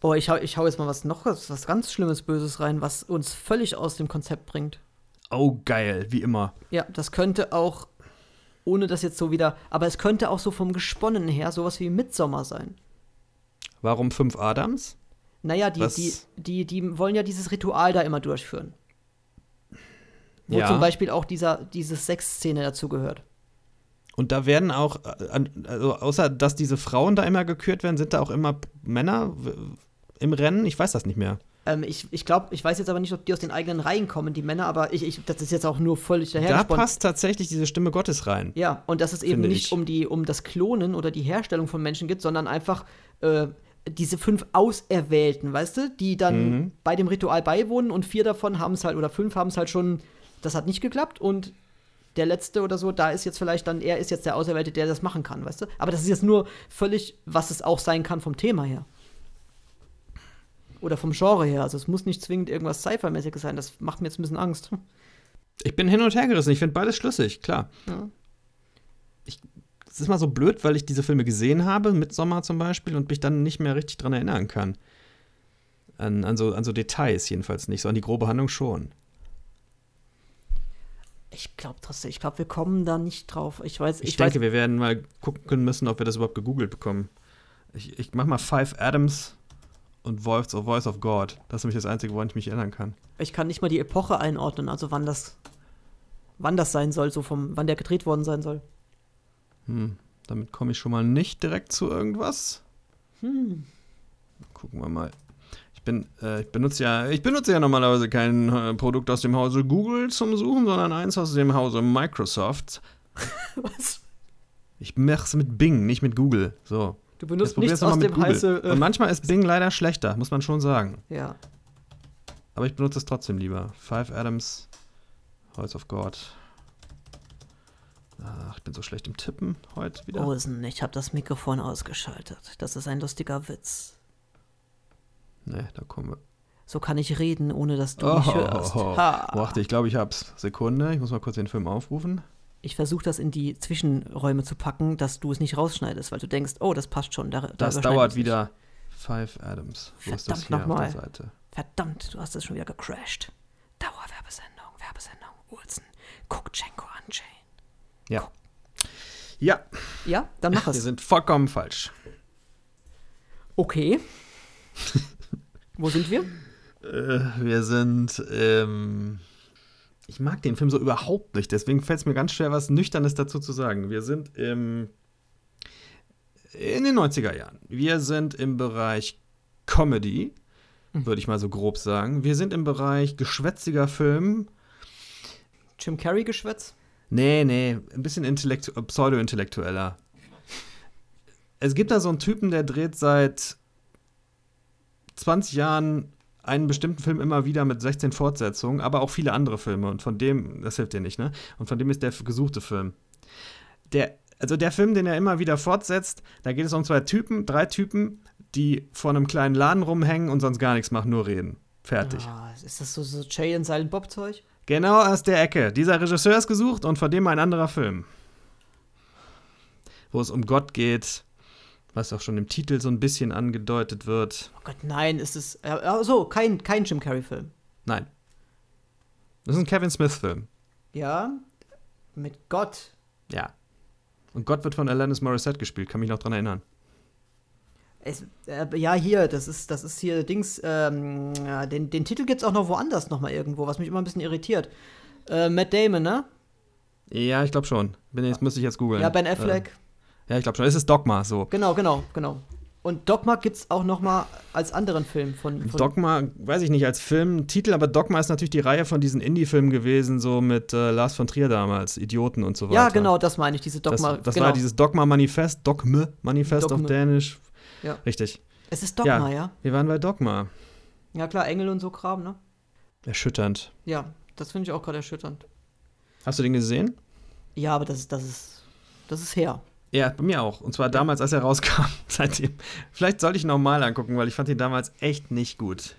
Boah, ich hau, ich hau jetzt mal was noch was, was ganz Schlimmes, Böses rein, was uns völlig aus dem Konzept bringt. Oh, geil, wie immer. Ja, das könnte auch, ohne das jetzt so wieder, aber es könnte auch so vom Gesponnen her sowas wie Midsommer sein. Warum fünf Adams? Naja, die, Was? die, die, die wollen ja dieses Ritual da immer durchführen. Wo Ja. zum Beispiel auch dieser, diese Sexszene dazu gehört. Und da werden auch, äh, also außer dass diese Frauen da immer gekürt werden, sind da auch immer Männer im Rennen? Ich weiß das nicht mehr. Ähm, ich ich glaube, ich weiß jetzt aber nicht, ob die aus den eigenen Reihen kommen, die Männer, aber ich, ich, das ist jetzt auch nur völlig Da dahergesponnen. passt tatsächlich diese Stimme Gottes rein. Ja, und dass es eben nicht ich. um, die, um das Klonen oder die Herstellung von Menschen geht, sondern einfach äh, diese fünf Auserwählten, weißt du, die dann Mhm. bei dem Ritual beiwohnen und vier davon haben es halt, oder fünf haben es halt schon, das hat nicht geklappt und der letzte oder so, da ist jetzt vielleicht dann, er ist jetzt der Auserwählte, der das machen kann, weißt du? Aber das ist jetzt nur völlig, was es auch sein kann vom Thema her. Oder vom Genre her. Also es muss nicht zwingend irgendwas Sci-Fi-mäßiges sein. Das macht mir jetzt ein bisschen Angst. Ich bin hin und her gerissen. Ich finde beides schlüssig, klar. Ja. Ich, es ist mal so blöd, weil ich diese Filme gesehen habe, Midsommar zum Beispiel, und mich dann nicht mehr richtig dran erinnern kann. An, an, so, an so Details jedenfalls nicht, so an die grobe Handlung schon. Ich glaube trotzdem, ich glaube, wir kommen da nicht drauf. Ich weiß, Ich, ich, denke, weiß, wir werden mal gucken müssen, ob wir das überhaupt gegoogelt bekommen. Ich, ich mach mal Five Adams und Voice of, Voice of God. Das ist nämlich das Einzige, woran ich mich erinnern kann. ich kann nicht mal die Epoche einordnen, also wann das, wann das sein soll, so vom, wann der gedreht worden sein soll. Hm, damit komme ich schon mal nicht direkt zu irgendwas. Hm. Gucken wir mal. Ich bin, äh, ich benutze ja, ich benutze ja normalerweise kein äh, Produkt aus dem Hause Google zum Suchen, sondern eins aus dem Hause Microsoft. Was? Ich mache es mit Bing, nicht mit Google. So. Du benutzt nichts aus mit dem Google. heiße. Und Äh, manchmal ist Bing leider schlechter, muss man schon sagen. ja. Aber ich benutze es trotzdem lieber. Five Adams, House of God. Ach, ich bin so schlecht im Tippen heute wieder. Rosen, ich habe das Mikrofon ausgeschaltet. Das ist ein lustiger Witz. Nee, da kommen wir. So kann ich reden, ohne dass du Oh, mich hörst. oh, oh. Ha. Warte, ich glaube, ich hab's. Sekunde, ich muss mal kurz den Film aufrufen. Ich versuche das in die Zwischenräume zu packen, dass du es nicht rausschneidest, weil du denkst, oh, das passt schon. Da, da Das dauert wieder. Five Adams. Wo Verdammt nochmal. der Seite? Nicht. Verdammt, du hast es schon wieder gecrashed. Dauerwerbesendung, Werbesendung, Olsen. Guck Cenko an, Jane. Ja. Ja, Ja, dann mach wir es. sind vollkommen falsch. Okay. Wo sind wir? Äh, wir sind, ähm, ich mag den Film so überhaupt nicht, deswegen fällt es mir ganz schwer, was Nüchternes dazu zu sagen. Wir sind im, in den 90er Jahren. Wir sind im Bereich Comedy, würde ich mal so grob sagen. Wir sind im Bereich geschwätziger Film. Jim Carrey-Geschwätz? Nee, nee, ein bisschen intellektu pseudo-intellektueller. Es gibt da so einen Typen, der dreht seit 20 Jahren einen bestimmten Film immer wieder mit 16 Fortsetzungen, aber auch viele andere Filme. Und von dem, das hilft dir nicht, ne? Und von dem ist der gesuchte Film. Der, also der Film, den er immer wieder fortsetzt, da geht es um zwei Typen, drei Typen, die vor einem kleinen Laden rumhängen und sonst gar nichts machen, nur reden. Fertig. Ah, ist das so, so Jay und Silent Bob-Zeug? Genau aus der Ecke. Dieser Regisseur ist gesucht und von dem ein anderer Film. Wo es um Gott geht, was auch schon im Titel so ein bisschen angedeutet wird. Oh Gott, nein, ist es. Äh, so, kein, kein Jim Carrey-Film. Nein. Das ist ein Kevin Smith-Film. Ja, mit Gott. Ja. Und Gott wird von Alanis Morissette gespielt, kann mich noch dran erinnern. Es, äh, ja, hier, das ist, das ist hier Dings, ähm, ja, den, den Titel gibt's auch noch woanders noch mal irgendwo, was mich immer ein bisschen irritiert. Äh, Matt Damon, ne? Ja, ich glaube schon. Bin, jetzt müsste ich jetzt googeln. Ja, Ben Affleck. Äh, ja, ich glaube schon. Es ist Dogma, so. Genau, genau, genau. Und Dogma gibt's auch noch mal als anderen Film von. von Dogma, weiß ich nicht als Filmtitel, aber Dogma ist natürlich die Reihe von diesen Indie-Filmen gewesen, so mit äh, Lars von Trier damals, Idioten und so weiter. ja, genau, das meine ich, diese Dogma. Das, das genau. war dieses Dogma-Manifest, Dogme-Manifest auf. Dänisch. Ja. Richtig. es ist Dogma, ja. Wir waren bei Dogma. Ja, klar, Engel und so Kram, ne? Erschütternd. Ja, das finde ich auch gerade erschütternd. Hast du den gesehen? Ja, aber das ist, das ist, das ist her. Ja, bei mir auch. Und zwar damals, als er rauskam. Seitdem. Vielleicht sollte ich ihn nochmal angucken, weil ich fand ihn damals echt nicht gut.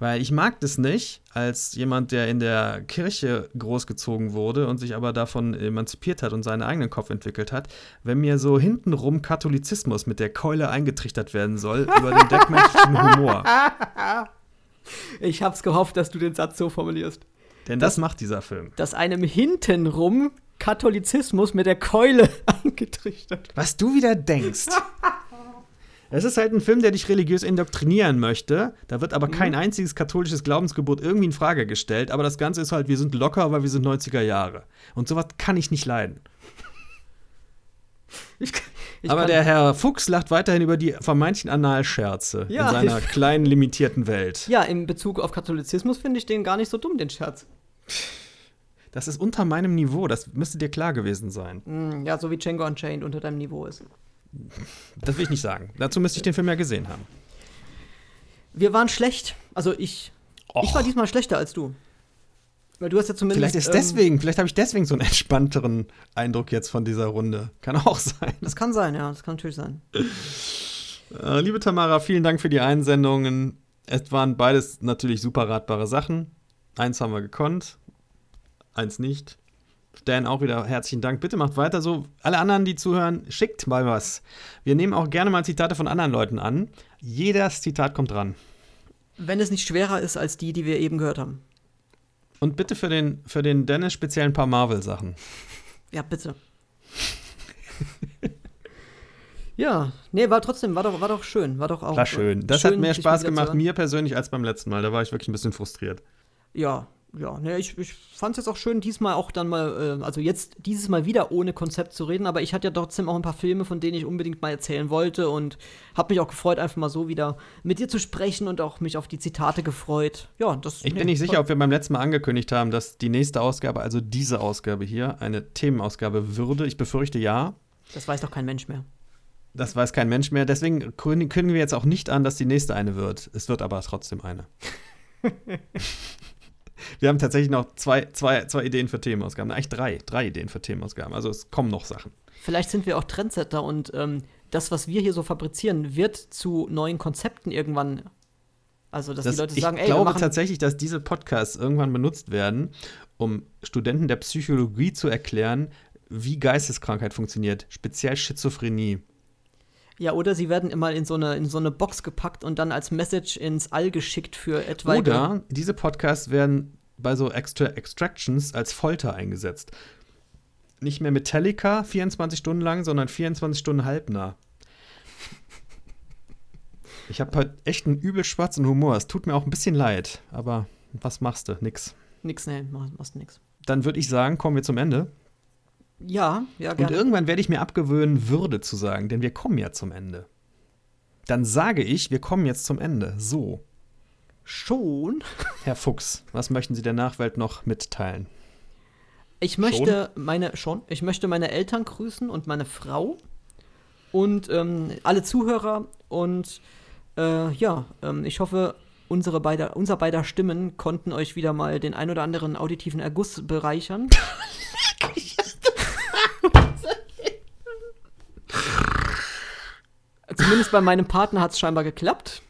Weil ich mag das nicht, als jemand, der in der Kirche großgezogen wurde und sich aber davon emanzipiert hat und seinen eigenen Kopf entwickelt hat, wenn mir so hintenrum Katholizismus mit der Keule eingetrichtert werden soll über den deckmenschlichen Humor. Ich hab's gehofft, dass du den Satz so formulierst. Denn das, das macht dieser Film. Dass einem hintenrum Katholizismus mit der Keule eingetrichtert. Was du wieder denkst. Es ist halt ein Film, der dich religiös indoktrinieren möchte. Da wird aber mhm. kein einziges katholisches Glaubensgebot irgendwie in Frage gestellt. Aber das Ganze ist halt, wir sind locker, weil wir sind 90er Jahre. Und sowas kann ich nicht leiden. Ich, ich aber der Herr Fuchs lacht weiterhin über die vermeintlichen Analscherze ja, in seiner kleinen, limitierten Welt. Ja, in Bezug auf Katholizismus finde ich den gar nicht so dumm, den Scherz. Das ist unter meinem Niveau, das müsste dir klar gewesen sein. Mm, ja, so wie Django Unchained unter deinem Niveau ist. Das will ich nicht sagen. Dazu müsste ich den Film ja gesehen haben. Wir waren schlecht. Also ich. Och. Ich war diesmal schlechter als du. Weil du hast ja zumindest. Vielleicht ist ähm, deswegen, vielleicht habe ich deswegen so einen entspannteren Eindruck jetzt von dieser Runde. Kann auch sein. Das kann sein, ja, das kann natürlich sein. Äh, liebe Tamara, vielen Dank für die Einsendungen. Es waren beides natürlich super ratbare Sachen. Eins haben wir gekonnt, eins nicht. Dan auch wieder herzlichen Dank. Bitte macht weiter so. Alle anderen, die zuhören, schickt mal was. Wir nehmen auch gerne mal Zitate von anderen Leuten an. Jedes Zitat kommt dran. Wenn es nicht schwerer ist als die, die wir eben gehört haben. Und bitte für den, für den Dennis speziell ein paar Marvel-Sachen. Ja, bitte. ja, nee, war trotzdem, war doch, war doch schön. War doch auch. War schön. Das schön, hat mehr Spaß gemacht, mir persönlich, als beim letzten Mal. Da war ich wirklich ein bisschen frustriert. Ja, ja, ne, ich, ich fand es jetzt auch schön, diesmal auch dann mal, äh, also jetzt dieses Mal wieder ohne Konzept zu reden, aber ich hatte ja trotzdem auch ein paar Filme, von denen ich unbedingt mal erzählen wollte und habe mich auch gefreut, einfach mal so wieder mit dir zu sprechen und auch mich auf die Zitate gefreut. Ja, das. Ich bin nicht sicher, ob wir beim letzten Mal angekündigt haben, dass die nächste Ausgabe, also diese Ausgabe hier, eine Themenausgabe würde. Ich befürchte ja. Das weiß doch kein Mensch mehr. Das weiß kein Mensch mehr. Deswegen kündigen wir jetzt auch nicht an, dass die nächste eine wird. Es wird aber trotzdem eine. Wir haben tatsächlich noch zwei, zwei, zwei Ideen für Themenausgaben. Eigentlich drei. Drei Ideen für Themenausgaben. Also es kommen noch Sachen. Vielleicht sind wir auch Trendsetter und ähm, das, was wir hier so fabrizieren, wird zu neuen Konzepten irgendwann. Also, dass das, die Leute sagen, ey, Ich glaube tatsächlich, dass diese Podcasts irgendwann benutzt werden, um Studenten der Psychologie zu erklären, wie Geisteskrankheit funktioniert, speziell Schizophrenie. Ja, oder sie werden immer in so eine, in so eine Box gepackt und dann als Message ins All geschickt für etwa. Oder diese Podcasts werden bei so Extra Extractions als Folter eingesetzt. Nicht mehr Metallica 24 Stunden lang, sondern 24 Stunden halbnah. Ich habe halt echt einen übel schwarzen Humor. Es tut mir auch ein bisschen leid, aber was machst du? Nix. Nix, nee, machst nix. Dann würde ich sagen, kommen wir zum Ende. Ja, ja, gerne. Und irgendwann werde ich mir abgewöhnen, Würde zu sagen, denn wir kommen ja zum Ende. Dann sage ich, wir kommen jetzt zum Ende. So. Schon? Herr Fuchs, was möchten Sie der Nachwelt noch mitteilen? Ich möchte schon? meine schon, ich möchte meine Eltern grüßen und meine Frau und ähm, alle Zuhörer und äh, ja, ähm, ich hoffe, unsere beider, unser beider Stimmen konnten euch wieder mal den ein oder anderen auditiven Erguss bereichern. Zumindest bei meinem Partner hat es scheinbar geklappt.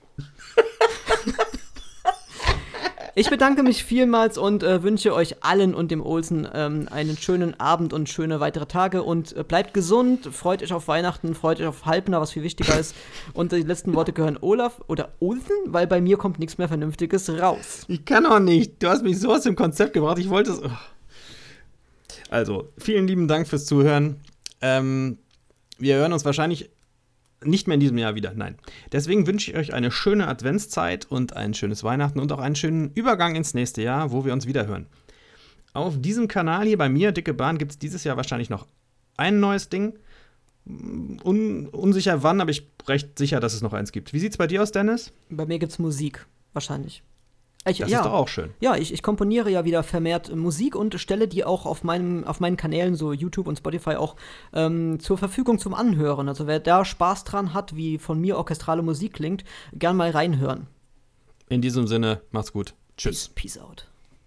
Ich bedanke mich vielmals und äh, wünsche euch allen und dem Olsen ähm, einen schönen Abend und schöne weitere Tage und äh, bleibt gesund, freut euch auf Weihnachten, freut euch auf Halbner, was viel wichtiger ist. Und die letzten Worte gehören Olaf oder Olsen, weil bei mir kommt nichts mehr Vernünftiges raus. Ich kann auch nicht. Du hast mich so aus dem Konzept gebracht. Ich wollte es. Oh. Also, vielen lieben Dank fürs Zuhören. Ähm, wir hören uns wahrscheinlich nicht mehr in diesem Jahr wieder, nein. Deswegen wünsche ich euch eine schöne Adventszeit und ein schönes Weihnachten und auch einen schönen Übergang ins nächste Jahr, wo wir uns wieder hören. Auf diesem Kanal hier bei mir, Dicke Bahn, gibt es dieses Jahr wahrscheinlich noch ein neues Ding. Un unsicher wann, aber ich recht sicher, dass es noch eins gibt. Wie sieht es bei dir aus, Dennis? Bei mir gibt es Musik, wahrscheinlich. Ich, das ja, ist doch auch schön. Ja, ich, ich komponiere ja wieder vermehrt Musik und stelle die auch auf, meinem, auf meinen Kanälen, so YouTube und Spotify, auch ähm, zur Verfügung zum Anhören. Also wer da Spaß dran hat, wie von mir orchestrale Musik klingt, gern mal reinhören. In diesem Sinne, macht's gut. Tschüss. Peace, peace out.